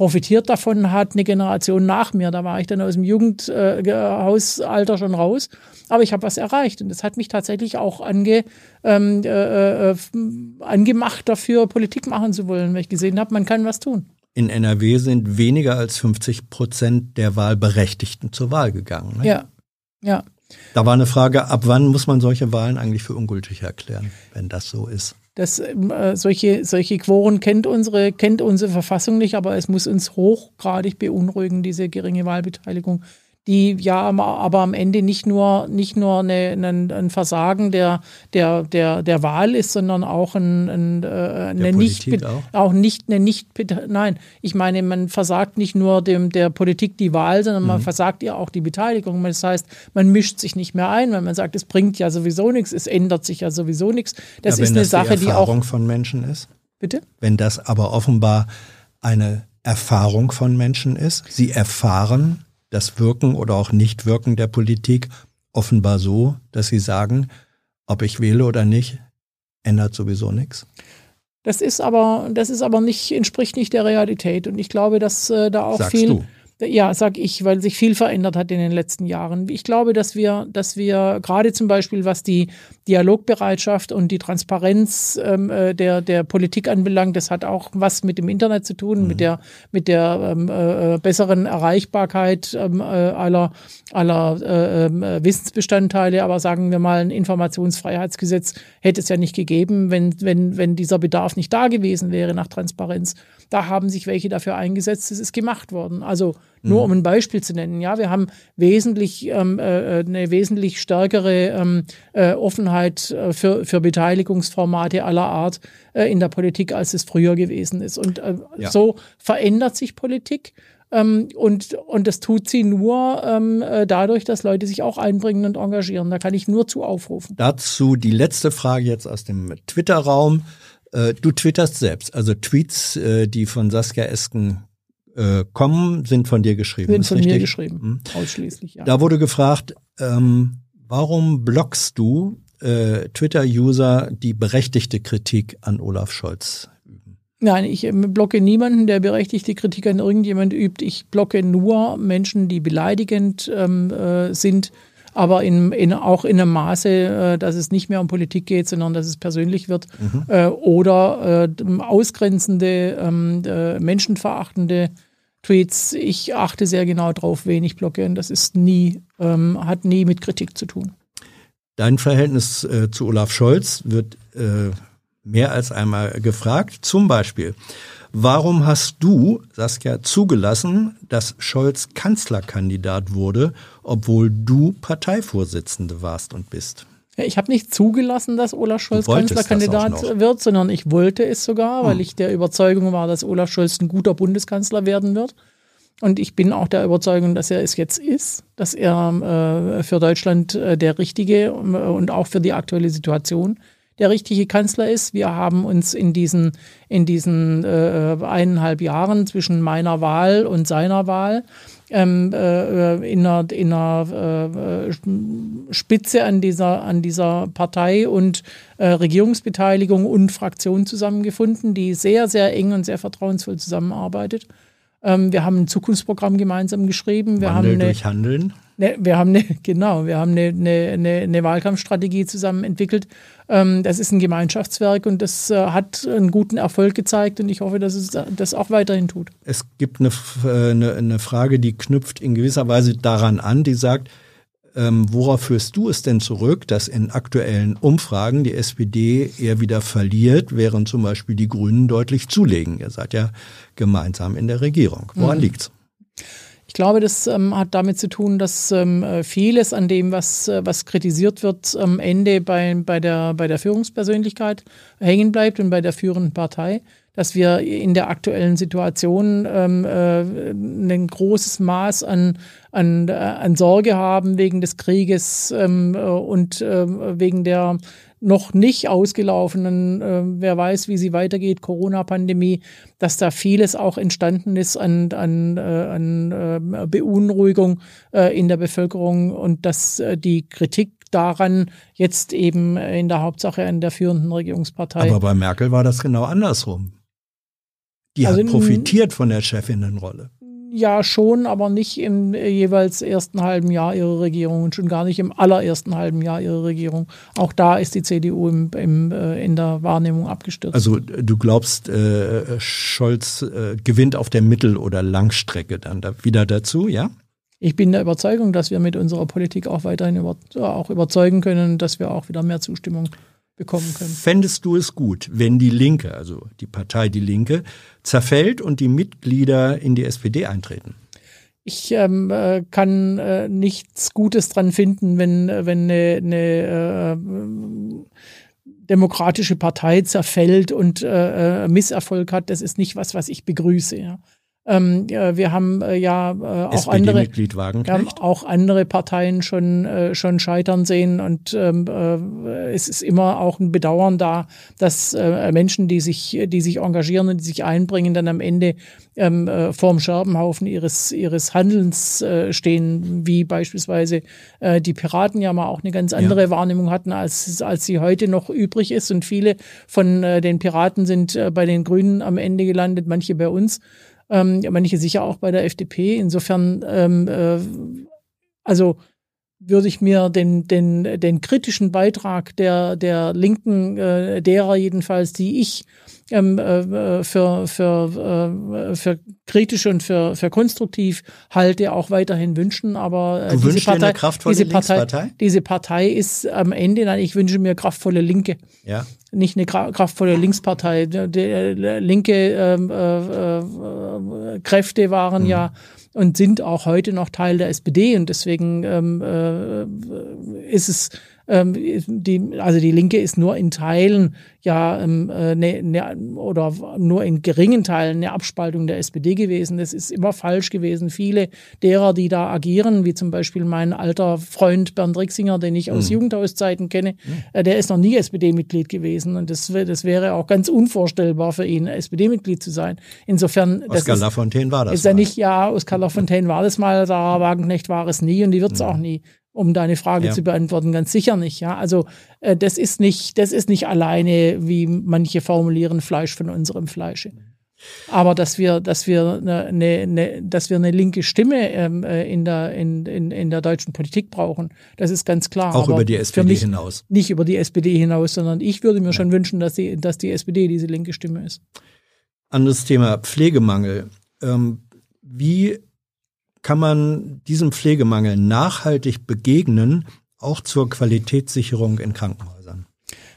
profitiert davon hat eine Generation nach mir. Da war ich dann aus dem Jugendhausalter äh, schon raus. Aber ich habe was erreicht. Und das hat mich tatsächlich auch ange, ähm, äh, äh, angemacht, dafür Politik machen zu wollen, weil ich gesehen habe, man kann was tun in NRW sind weniger als 50 Prozent der Wahlberechtigten zur Wahl gegangen. Ne? Ja, ja. Da war eine Frage, ab wann muss man solche Wahlen eigentlich für ungültig erklären, wenn das so ist? Das, äh, solche, solche Quoren kennt unsere, kennt unsere Verfassung nicht, aber es muss uns hochgradig beunruhigen, diese geringe Wahlbeteiligung die ja aber am Ende nicht nur, nicht nur eine, ein, ein Versagen der, der, der, der Wahl ist, sondern auch ein, ein, äh, eine nicht, auch? auch nicht, eine nicht, nein, ich meine, man versagt nicht nur dem, der Politik die Wahl, sondern man mhm. versagt ihr auch die Beteiligung. Das heißt, man mischt sich nicht mehr ein, weil man sagt, es bringt ja sowieso nichts, es ändert sich ja sowieso nichts. Das ja, ist eine das Sache, die, die auch. von Menschen ist? Bitte? Wenn das aber offenbar eine Erfahrung von Menschen ist, sie erfahren das Wirken oder auch Nichtwirken der Politik offenbar so, dass sie sagen, ob ich wähle oder nicht, ändert sowieso nichts. Das ist aber, das ist aber nicht, entspricht nicht der Realität. Und ich glaube, dass äh, da auch Sagst viel. du. Ja, sag ich, weil sich viel verändert hat in den letzten Jahren. Ich glaube, dass wir, dass wir gerade zum Beispiel, was die Dialogbereitschaft und die Transparenz ähm, äh, der, der Politik anbelangt, das hat auch was mit dem Internet zu tun, Mhm. mit der, mit der ähm, äh, besseren Erreichbarkeit ähm, äh, aller, aller äh, ähm, äh, Wissensbestandteile. Aber sagen wir mal, ein Informationsfreiheitsgesetz hätte es ja nicht gegeben, wenn, wenn, wenn dieser Bedarf nicht da gewesen wäre nach Transparenz. Da haben sich welche dafür eingesetzt, es ist gemacht worden. Also nur um ein Beispiel zu nennen, ja, wir haben wesentlich ähm, äh, eine wesentlich stärkere ähm, äh, Offenheit äh, für, für Beteiligungsformate aller Art äh, in der Politik, als es früher gewesen ist. Und äh, Ja. so verändert sich Politik. Ähm, und, und das tut sie nur ähm, äh, dadurch, dass Leute sich auch einbringen und engagieren. Da kann ich nur zu aufrufen. Dazu die letzte Frage jetzt aus dem Twitter-Raum. Äh, Du twitterst selbst, also Tweets, äh, die von Saskia Esken äh, kommen, sind von dir geschrieben. Sind von mir richtig? geschrieben. Mhm. Ausschließlich, ja. Da wurde gefragt, ähm, warum blockst du äh, Twitter-User, die berechtigte Kritik an Olaf Scholz üben? Nein, ich ähm, blocke niemanden, der berechtigte Kritik an irgendjemand übt. Ich blocke nur Menschen, die beleidigend ähm, äh, sind, aber in, in, auch in einem Maße, äh, dass es nicht mehr um Politik geht, sondern dass es persönlich wird. Äh, oder äh, ausgrenzende, ähm, äh, menschenverachtende Tweets. Ich achte sehr genau drauf, wen ich blocke. Und das ist nie, ähm, hat nie mit Kritik zu tun. Dein Verhältnis äh, zu Olaf Scholz wird äh, mehr als einmal gefragt. Zum Beispiel, warum hast du, Saskia, zugelassen, dass Scholz Kanzlerkandidat wurde, obwohl du Parteivorsitzende warst und bist? Ich habe nicht zugelassen, dass Olaf Scholz Kanzlerkandidat. Hm. wird, sondern ich wollte es sogar, weil ich der Überzeugung war, dass Olaf Scholz ein guter Bundeskanzler werden wird. Und ich bin auch der Überzeugung, dass er es jetzt ist, dass er äh, für Deutschland äh, der richtige äh, und auch für die aktuelle Situation der richtige Kanzler ist. Wir haben uns in diesen, in diesen äh, eineinhalb Jahren zwischen meiner Wahl und seiner Wahl ähm, äh, in einer, in einer äh, Spitze an dieser, an dieser Partei und äh, Regierungsbeteiligung und Fraktion zusammengefunden, die sehr, sehr eng und sehr vertrauensvoll zusammenarbeitet. Ähm, wir haben ein Zukunftsprogramm gemeinsam geschrieben. Wir Wandel haben eine, durch Handeln. Ne, wir haben eine, genau, wir haben eine, eine, eine, eine Wahlkampfstrategie zusammen entwickelt. Ähm, das ist ein Gemeinschaftswerk und das äh, hat einen guten Erfolg gezeigt und ich hoffe, dass es das auch weiterhin tut. Es gibt eine, äh, eine, eine Frage, die knüpft in gewisser Weise daran an, die sagt, ähm, worauf führst du es denn zurück, dass in aktuellen Umfragen die SPD eher wieder verliert, während zum Beispiel die Grünen deutlich zulegen? Ihr seid ja gemeinsam in der Regierung. Woran Mhm. liegt's? Ich glaube, das ähm, hat damit zu tun, dass ähm, äh, vieles an dem, was, äh, was kritisiert wird, am Ende bei, bei, der, bei der Führungspersönlichkeit hängen bleibt und bei der führenden Partei. Dass wir in der aktuellen Situation ähm, äh, ein großes Maß an, an, äh, an Sorge haben wegen des Krieges ähm, äh, und äh, wegen der noch nicht ausgelaufenen, äh, wer weiß, wie sie weitergeht, Corona-Pandemie, dass da vieles auch entstanden ist an, an, äh, an äh, Beunruhigung äh, in der Bevölkerung und dass äh, die Kritik daran jetzt eben in der Hauptsache an der führenden Regierungspartei. Aber bei Merkel war das genau andersrum. Die Also hat profitiert von der Chefinnenrolle. Ja, schon, aber nicht im äh, jeweils ersten halben Jahr ihrer Regierung und schon gar nicht im allerersten halben Jahr ihrer Regierung. Auch da ist die CDU im, im, äh, in der Wahrnehmung abgestürzt. Also du glaubst, äh, Scholz äh, gewinnt auf der Mittel- oder Langstrecke dann da wieder dazu, ja? Ich bin der Überzeugung, dass wir mit unserer Politik auch weiterhin über, auch überzeugen können, dass wir auch wieder mehr Zustimmung bekommen können. Fändest du es gut, wenn die Linke, also die Partei Die Linke, zerfällt und die Mitglieder in die SPD eintreten? Ich ähm, äh, kann äh, nichts Gutes dran finden, wenn, äh, wenn eine, eine äh, demokratische Partei zerfällt und äh, äh, Misserfolg hat. Das ist nicht was, was ich begrüße. Ja. Ähm, wir haben äh, ja äh, auch andere, auch andere Parteien schon, äh, schon scheitern sehen. Und ähm, äh, es ist immer auch ein Bedauern da, dass äh, Menschen, die sich, die sich engagieren und die sich einbringen, dann am Ende ähm, äh, vorm Scherbenhaufen ihres, ihres Handelns äh, stehen, wie beispielsweise äh, die Piraten ja mal auch eine ganz andere ja. Wahrnehmung hatten, als, als sie heute noch übrig ist. Und viele von äh, den Piraten sind äh, bei den Grünen am Ende gelandet, manche bei uns ähm, manche sicher auch bei der FDP. Insofern, ähm, äh, also würde ich mir den, den, den kritischen Beitrag der, der Linken, äh, derer jedenfalls, die ich ähm, äh, für, für, äh, für kritisch und für, für konstruktiv halte, auch weiterhin wünschen. Aber äh, diese, Partei, diese, Partei, diese Partei ist am Ende, nein, ich wünsche mir kraftvolle Linke. Ja. Nicht eine kraftvolle Linkspartei. Die, linke ähm, äh, äh, Kräfte waren mhm. ja und sind auch heute noch Teil der SPD und deswegen ähm, äh, ist es ähm, die, also die Linke ist nur in Teilen ja ähm, äh, ne, ne, oder nur in geringen Teilen eine Abspaltung der SPD gewesen. Das ist immer falsch gewesen. Viele derer, die da agieren, wie zum Beispiel mein alter Freund Bernd Rixinger, den ich aus mhm. Jugendhauszeiten kenne, mhm. äh, der ist noch nie SPD-Mitglied gewesen und das, das wäre auch ganz unvorstellbar für ihn, SPD-Mitglied zu sein. Insofern Oskar Lafontaine war das. Ist er nicht, ja, Oskar Lafontaine war das mal, Sarah Wagenknecht war es nie und die wird es mhm. auch nie um deine Frage ja. zu beantworten, ganz sicher nicht. Ja, also äh, das ist nicht, das ist nicht alleine, wie manche formulieren, Fleisch von unserem Fleische. Aber dass wir, dass wir eine, ne, dass wir eine linke Stimme ähm, äh, in, der, in, in, in der deutschen Politik brauchen, das ist ganz klar. Auch Aber über die SPD hinaus. Nicht über die SPD hinaus, sondern ich würde mir ja. schon wünschen, dass die, dass die SPD diese linke Stimme ist. Anderes Thema, Pflegemangel. Ähm, wie kann man diesem Pflegemangel nachhaltig begegnen, auch zur Qualitätssicherung in Krankenhäusern?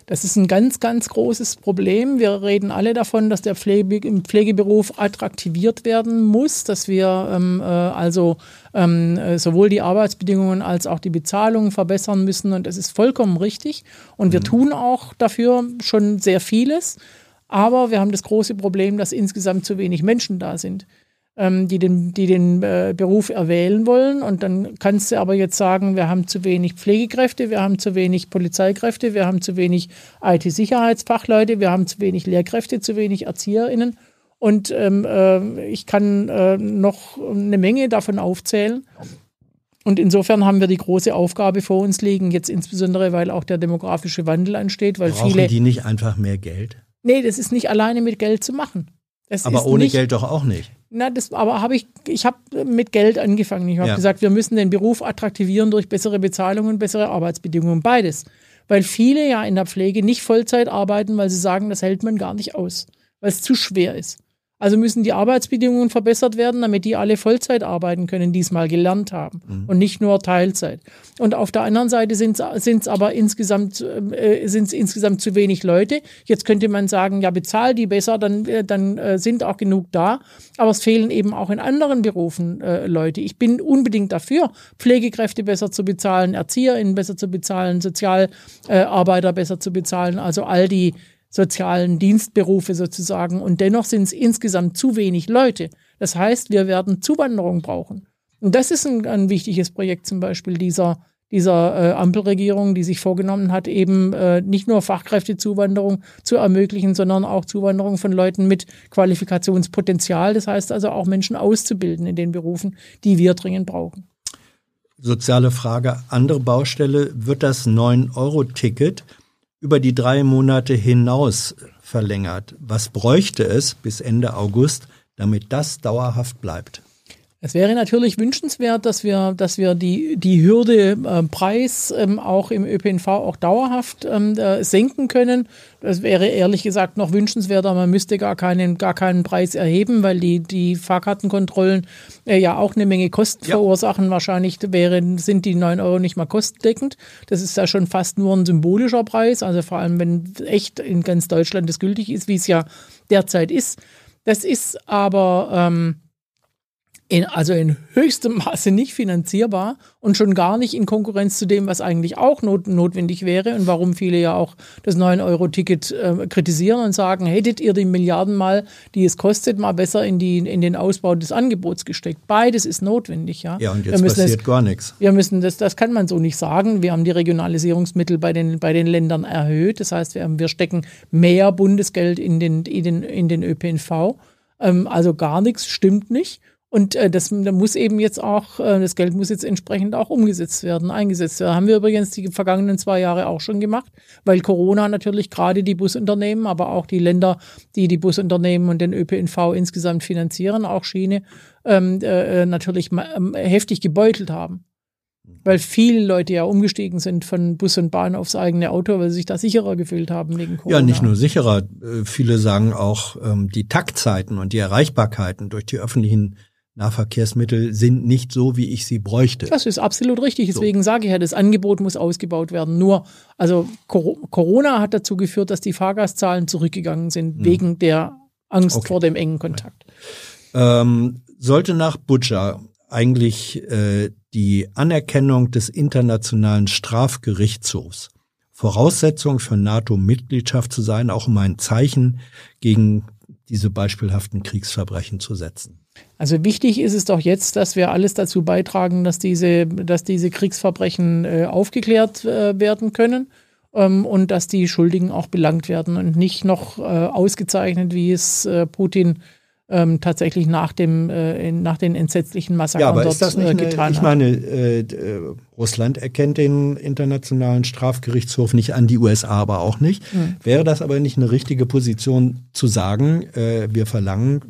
Das ist ein ganz, ganz großes Problem. Wir reden alle davon, dass der Pflege, Pflegeberuf attraktiviert werden muss, dass wir ähm, äh, also ähm, äh, sowohl die Arbeitsbedingungen als auch die Bezahlung verbessern müssen. Und das ist vollkommen richtig. Und wir mhm. tun auch dafür schon sehr vieles. Aber wir haben das große Problem, dass insgesamt zu wenig Menschen da sind ähm, die den, die den äh, Beruf erwählen wollen. Und dann kannst du aber jetzt sagen, wir haben zu wenig Pflegekräfte, wir haben zu wenig Polizeikräfte, wir haben zu wenig IT-Sicherheitsfachleute, wir haben zu wenig Lehrkräfte, zu wenig ErzieherInnen. Und ähm, äh, ich kann äh, noch eine Menge davon aufzählen. Und insofern haben wir die große Aufgabe vor uns liegen, jetzt insbesondere, weil auch der demografische Wandel ansteht, weil Brauchen viele. die nicht einfach mehr Geld? Nee, das ist nicht alleine mit Geld zu machen. Das aber ohne nicht, Geld doch auch nicht. Na, das, aber habe ich, ich habe mit Geld angefangen. Ich habe ja. gesagt, wir müssen den Beruf attraktivieren durch bessere Bezahlung und bessere Arbeitsbedingungen. Beides. Weil viele ja in der Pflege nicht Vollzeit arbeiten, weil sie sagen, das hält man gar nicht aus, weil es zu schwer ist. Also müssen die Arbeitsbedingungen verbessert werden, damit die alle Vollzeit arbeiten können, die es mal gelernt haben mhm. und nicht nur Teilzeit. Und auf der anderen Seite sind es aber insgesamt, äh, sind's insgesamt zu wenig Leute. Jetzt könnte man sagen, ja, bezahl die besser, dann, äh, dann äh, sind auch genug da. Aber es fehlen eben auch in anderen Berufen äh, Leute. Ich bin unbedingt dafür, Pflegekräfte besser zu bezahlen, ErzieherInnen besser zu bezahlen, Sozialarbeiter besser zu bezahlen, also all die sozialen Dienstberufe sozusagen. Und dennoch sind es insgesamt zu wenig Leute. Das heißt, wir werden Zuwanderung brauchen. Und das ist ein, ein wichtiges Projekt zum Beispiel dieser, dieser äh, Ampelregierung, die sich vorgenommen hat, eben äh, nicht nur Fachkräftezuwanderung zu ermöglichen, sondern auch Zuwanderung von Leuten mit Qualifikationspotenzial. Das heißt also auch Menschen auszubilden in den Berufen, die wir dringend brauchen. Soziale Frage, andere Baustelle, wird das 9-Euro-Ticket über die drei Monate hinaus verlängert. Was bräuchte es bis Ende August, damit das dauerhaft bleibt? Es wäre natürlich wünschenswert, dass wir, dass wir die, die Hürde äh, Preis ähm, auch im ÖPNV auch dauerhaft ähm, äh, senken können. Das wäre ehrlich gesagt noch wünschenswerter. Man müsste gar keinen, gar keinen Preis erheben, weil die, die Fahrkartenkontrollen äh, ja auch eine Menge Kosten ja. verursachen. Wahrscheinlich wären, sind die 9 Euro nicht mal kostendeckend. Das ist ja schon fast nur ein symbolischer Preis. Also vor allem, wenn echt in ganz Deutschland das gültig ist, wie es ja derzeit ist. Das ist aber, ähm, in, also in höchstem Maße nicht finanzierbar und schon gar nicht in Konkurrenz zu dem, was eigentlich auch not, notwendig wäre und warum viele ja auch das 9-Euro-Ticket äh, kritisieren und sagen, hättet ihr die Milliarden mal, die es kostet, mal besser in, die, in den Ausbau des Angebots gesteckt. Beides ist notwendig, ja. Ja, und jetzt passiert das, gar nichts. Wir müssen das, das kann man so nicht sagen. Wir haben die Regionalisierungsmittel bei den, bei den Ländern erhöht. Das heißt, wir, haben, wir stecken mehr Bundesgeld in den, in den, in den ÖPNV. Ähm, also gar nichts stimmt nicht. Und äh, das da muss eben jetzt auch, äh, das Geld muss jetzt entsprechend auch umgesetzt werden, eingesetzt werden. Haben wir übrigens die vergangenen zwei Jahre auch schon gemacht, weil Corona natürlich gerade die Busunternehmen, aber auch die Länder, die die Busunternehmen und den ÖPNV insgesamt finanzieren, auch Schiene, ähm, äh, äh natürlich ähm, heftig gebeutelt haben. Weil viele Leute ja umgestiegen sind von Bus und Bahn aufs eigene Auto, weil sie sich da sicherer gefühlt haben wegen Corona. Ja, nicht nur sicherer. Äh, viele sagen auch, ähm, die Taktzeiten und die Erreichbarkeiten durch die öffentlichen Nahverkehrsmittel sind nicht so, wie ich sie bräuchte. Das ist absolut richtig. Deswegen so. sage ich ja, das Angebot muss ausgebaut werden. Nur, also Corona hat dazu geführt, dass die Fahrgastzahlen zurückgegangen sind, hm. wegen der Angst okay. vor dem engen Kontakt. Ähm, sollte nach Butcher eigentlich äh, die Anerkennung des Internationalen Strafgerichtshofs Voraussetzung für NATO-Mitgliedschaft zu sein, auch um ein Zeichen gegen diese beispielhaften Kriegsverbrechen zu setzen? Also wichtig ist es doch jetzt, dass wir alles dazu beitragen, dass diese, dass diese Kriegsverbrechen äh, aufgeklärt äh, werden können ähm, und dass die Schuldigen auch belangt werden und nicht noch äh, ausgezeichnet, wie es äh, Putin ähm, tatsächlich nach, dem, äh, nach den entsetzlichen Massakern ja, aber ist das nicht äh, getan eine, Ich meine, äh, äh, Russland erkennt den Internationalen Strafgerichtshof nicht an, die USA aber auch nicht. Mhm. Wäre das aber nicht eine richtige Position zu sagen, äh, wir verlangen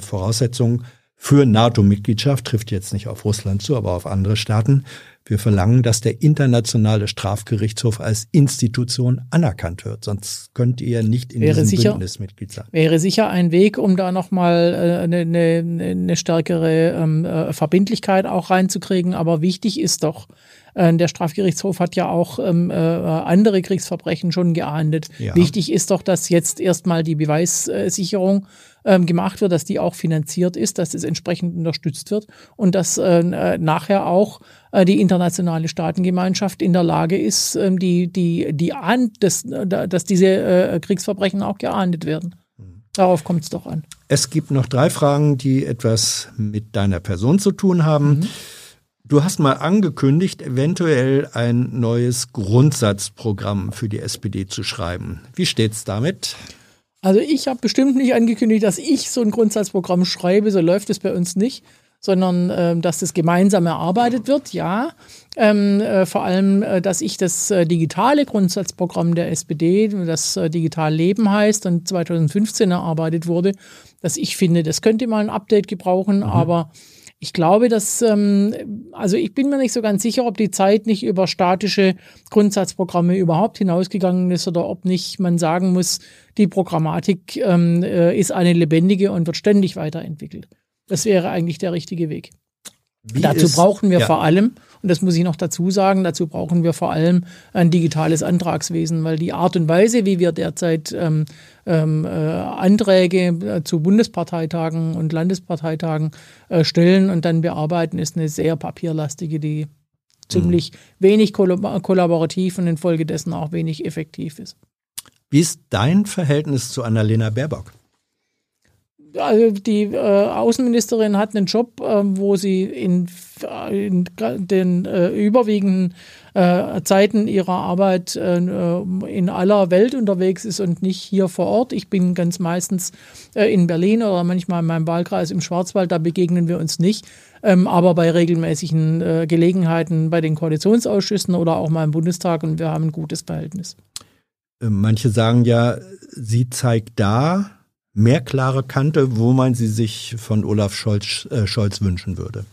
Voraussetzungen für NATO-Mitgliedschaft, trifft jetzt nicht auf Russland zu, aber auf andere Staaten, wir verlangen, dass der internationale Strafgerichtshof als Institution anerkannt wird. Sonst könnt ihr nicht in wäre diesem sicher, Bündnis Mitglied sein. Wäre sicher ein Weg, um da nochmal äh, eine, eine, eine stärkere ähm, äh, Verbindlichkeit auch reinzukriegen. Aber wichtig ist doch, äh, der Strafgerichtshof hat ja auch ähm, äh, andere Kriegsverbrechen schon geahndet. Ja. Wichtig ist doch, dass jetzt erstmal die Beweissicherung ähm, gemacht wird, dass die auch finanziert ist, dass das entsprechend unterstützt wird und dass äh, nachher auch äh, die internationale Staatengemeinschaft in der Lage ist, äh, die, die, die ahnt, dass, dass diese äh, Kriegsverbrechen auch geahndet werden. Darauf kommt es doch an. Es gibt noch drei Fragen, die etwas mit deiner Person zu tun haben. Mhm. Du hast mal angekündigt, eventuell ein neues Grundsatzprogramm für die SPD zu schreiben. Wie steht's damit? Also ich habe bestimmt nicht angekündigt, dass ich so ein Grundsatzprogramm schreibe, so läuft es bei uns nicht, sondern äh, dass das gemeinsam erarbeitet wird, ja. Ähm, äh, vor allem, äh, dass ich das äh, digitale Grundsatzprogramm der SPD, das äh, Digital Leben heißt und 2015 erarbeitet wurde, dass ich finde, das könnte mal ein Update gebrauchen, mhm. aber ich glaube, dass, ähm, also ich bin mir nicht so ganz sicher, ob die Zeit nicht über statische Grundsatzprogramme überhaupt hinausgegangen ist oder ob nicht man sagen muss, die Programmatik ähm, äh, ist eine lebendige und wird ständig weiterentwickelt. Das wäre eigentlich der richtige Weg. Wie Dazu ist, brauchen wir ja. vor allem, und das muss ich noch dazu sagen, dazu brauchen wir vor allem ein digitales Antragswesen, weil die Art und Weise, wie wir derzeit ähm, ähm, äh, Anträge äh, zu Bundesparteitagen und Landesparteitagen äh, stellen und dann bearbeiten, ist eine sehr papierlastige, die ziemlich mhm. wenig kollaborativ und infolgedessen auch wenig effektiv ist. Wie ist dein Verhältnis zu Annalena Baerbock? Also die äh, Außenministerin hat einen Job, äh, wo sie in, in den äh, überwiegenden äh, Zeiten ihrer Arbeit äh, in aller Welt unterwegs ist und nicht hier vor Ort. Ich bin ganz meistens äh, in Berlin oder manchmal in meinem Wahlkreis im Schwarzwald, da begegnen wir uns nicht. Ähm, aber bei regelmäßigen Gelegenheiten bei den Koalitionsausschüssen oder auch mal im Bundestag und wir haben ein gutes Verhältnis. Manche sagen ja, sie zeigt da, mehr klare Kante, wo man sie sich von Olaf Scholz, äh, Scholz wünschen würde?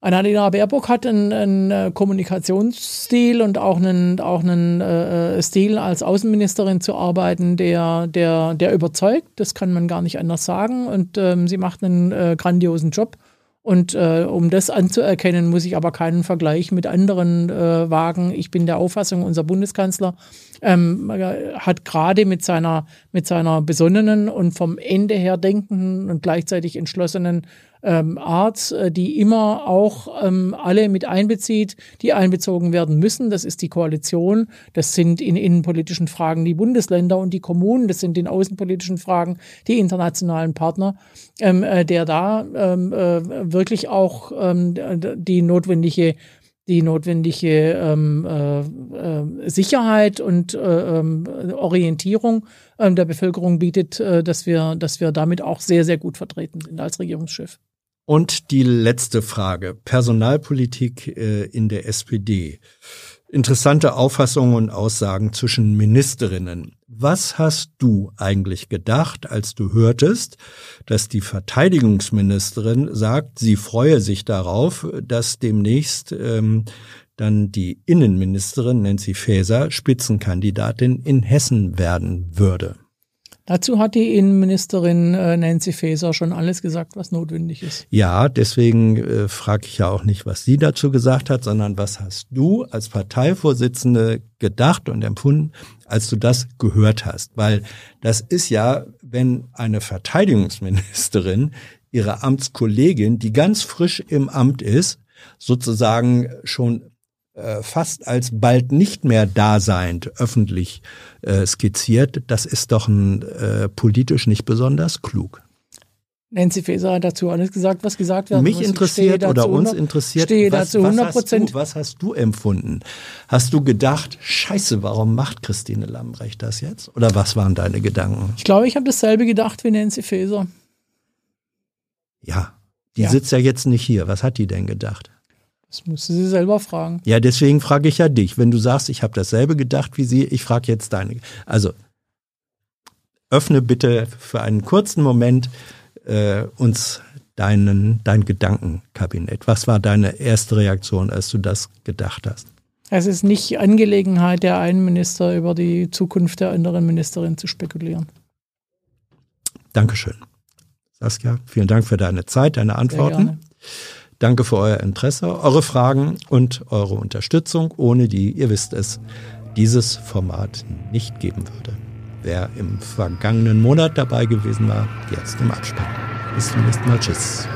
Annalena Baerbock hat einen, einen, äh, Kommunikationsstil und auch einen, auch einen äh, Stil als Außenministerin zu arbeiten, der, der, der überzeugt. Das kann man gar nicht anders sagen. Und ähm, sie macht einen äh, grandiosen Job. Und äh, um das anzuerkennen, muss ich aber keinen Vergleich mit anderen äh, wagen. Ich bin der Auffassung, unser Bundeskanzler ähm, hat gerade mit seiner, mit seiner besonnenen und vom Ende her denkenden und gleichzeitig entschlossenen ähm, Art, äh, die immer auch ähm, alle mit einbezieht, die einbezogen werden müssen. Das ist die Koalition, das sind in innenpolitischen Fragen die Bundesländer und die Kommunen, das sind in außenpolitischen Fragen die internationalen Partner, ähm, äh, der da ähm, äh, wirklich auch ähm, die notwendige die notwendige ähm, äh, äh, Sicherheit und äh, ähm, Orientierung ähm, der Bevölkerung bietet, äh, dass, wir, dass wir damit auch sehr, sehr gut vertreten sind als Regierungsschiff. Und die letzte Frage, Personalpolitik äh, in der SPD. Interessante Auffassungen und Aussagen zwischen Ministerinnen. Was hast du eigentlich gedacht, als du hörtest, dass die Verteidigungsministerin sagt, sie freue sich darauf, dass demnächst ähm, dann die Innenministerin Nancy Faeser Spitzenkandidatin in Hessen werden würde? Dazu hat die Innenministerin äh, Nancy Faeser schon alles gesagt, was notwendig ist. Ja, deswegen äh, frage ich ja auch nicht, was sie dazu gesagt hat, sondern was hast du als Parteivorsitzende gedacht und empfunden, als du das gehört hast? Weil das ist ja, wenn eine Verteidigungsministerin ihre Amtskollegin, die ganz frisch im Amt ist, sozusagen schon fast als bald nicht mehr daseind öffentlich äh, skizziert, das ist doch ein, äh, politisch nicht besonders klug. Nancy Faeser hat dazu alles gesagt, was gesagt werden Mich muss. interessiert oder uns interessiert, stehe was, dazu 100 Prozent. Was, was, hast du empfunden? Hast du gedacht, scheiße, warum macht Christine Lambrecht das jetzt? Oder was waren deine Gedanken? Ich glaube, ich habe dasselbe gedacht wie Nancy Faeser. Ja, die ja. sitzt ja jetzt nicht hier. Was hat die denn gedacht? Das musste sie selber fragen. Ja, deswegen frage ich ja dich. Wenn du sagst, ich habe dasselbe gedacht wie sie, ich frage jetzt deine. Also öffne bitte für einen kurzen Moment äh, uns deinen, dein Gedankenkabinett. Was war deine erste Reaktion, als du das gedacht hast? Es ist nicht Angelegenheit der einen Minister, über die Zukunft der anderen Ministerin zu spekulieren. Dankeschön. Saskia, vielen Dank für deine Zeit, deine Antworten. Danke für euer Interesse, eure Fragen und eure Unterstützung, ohne die, ihr wisst es, dieses Format nicht geben würde. Wer im vergangenen Monat dabei gewesen war, jetzt im Abspann. Bis zum nächsten Mal. Tschüss.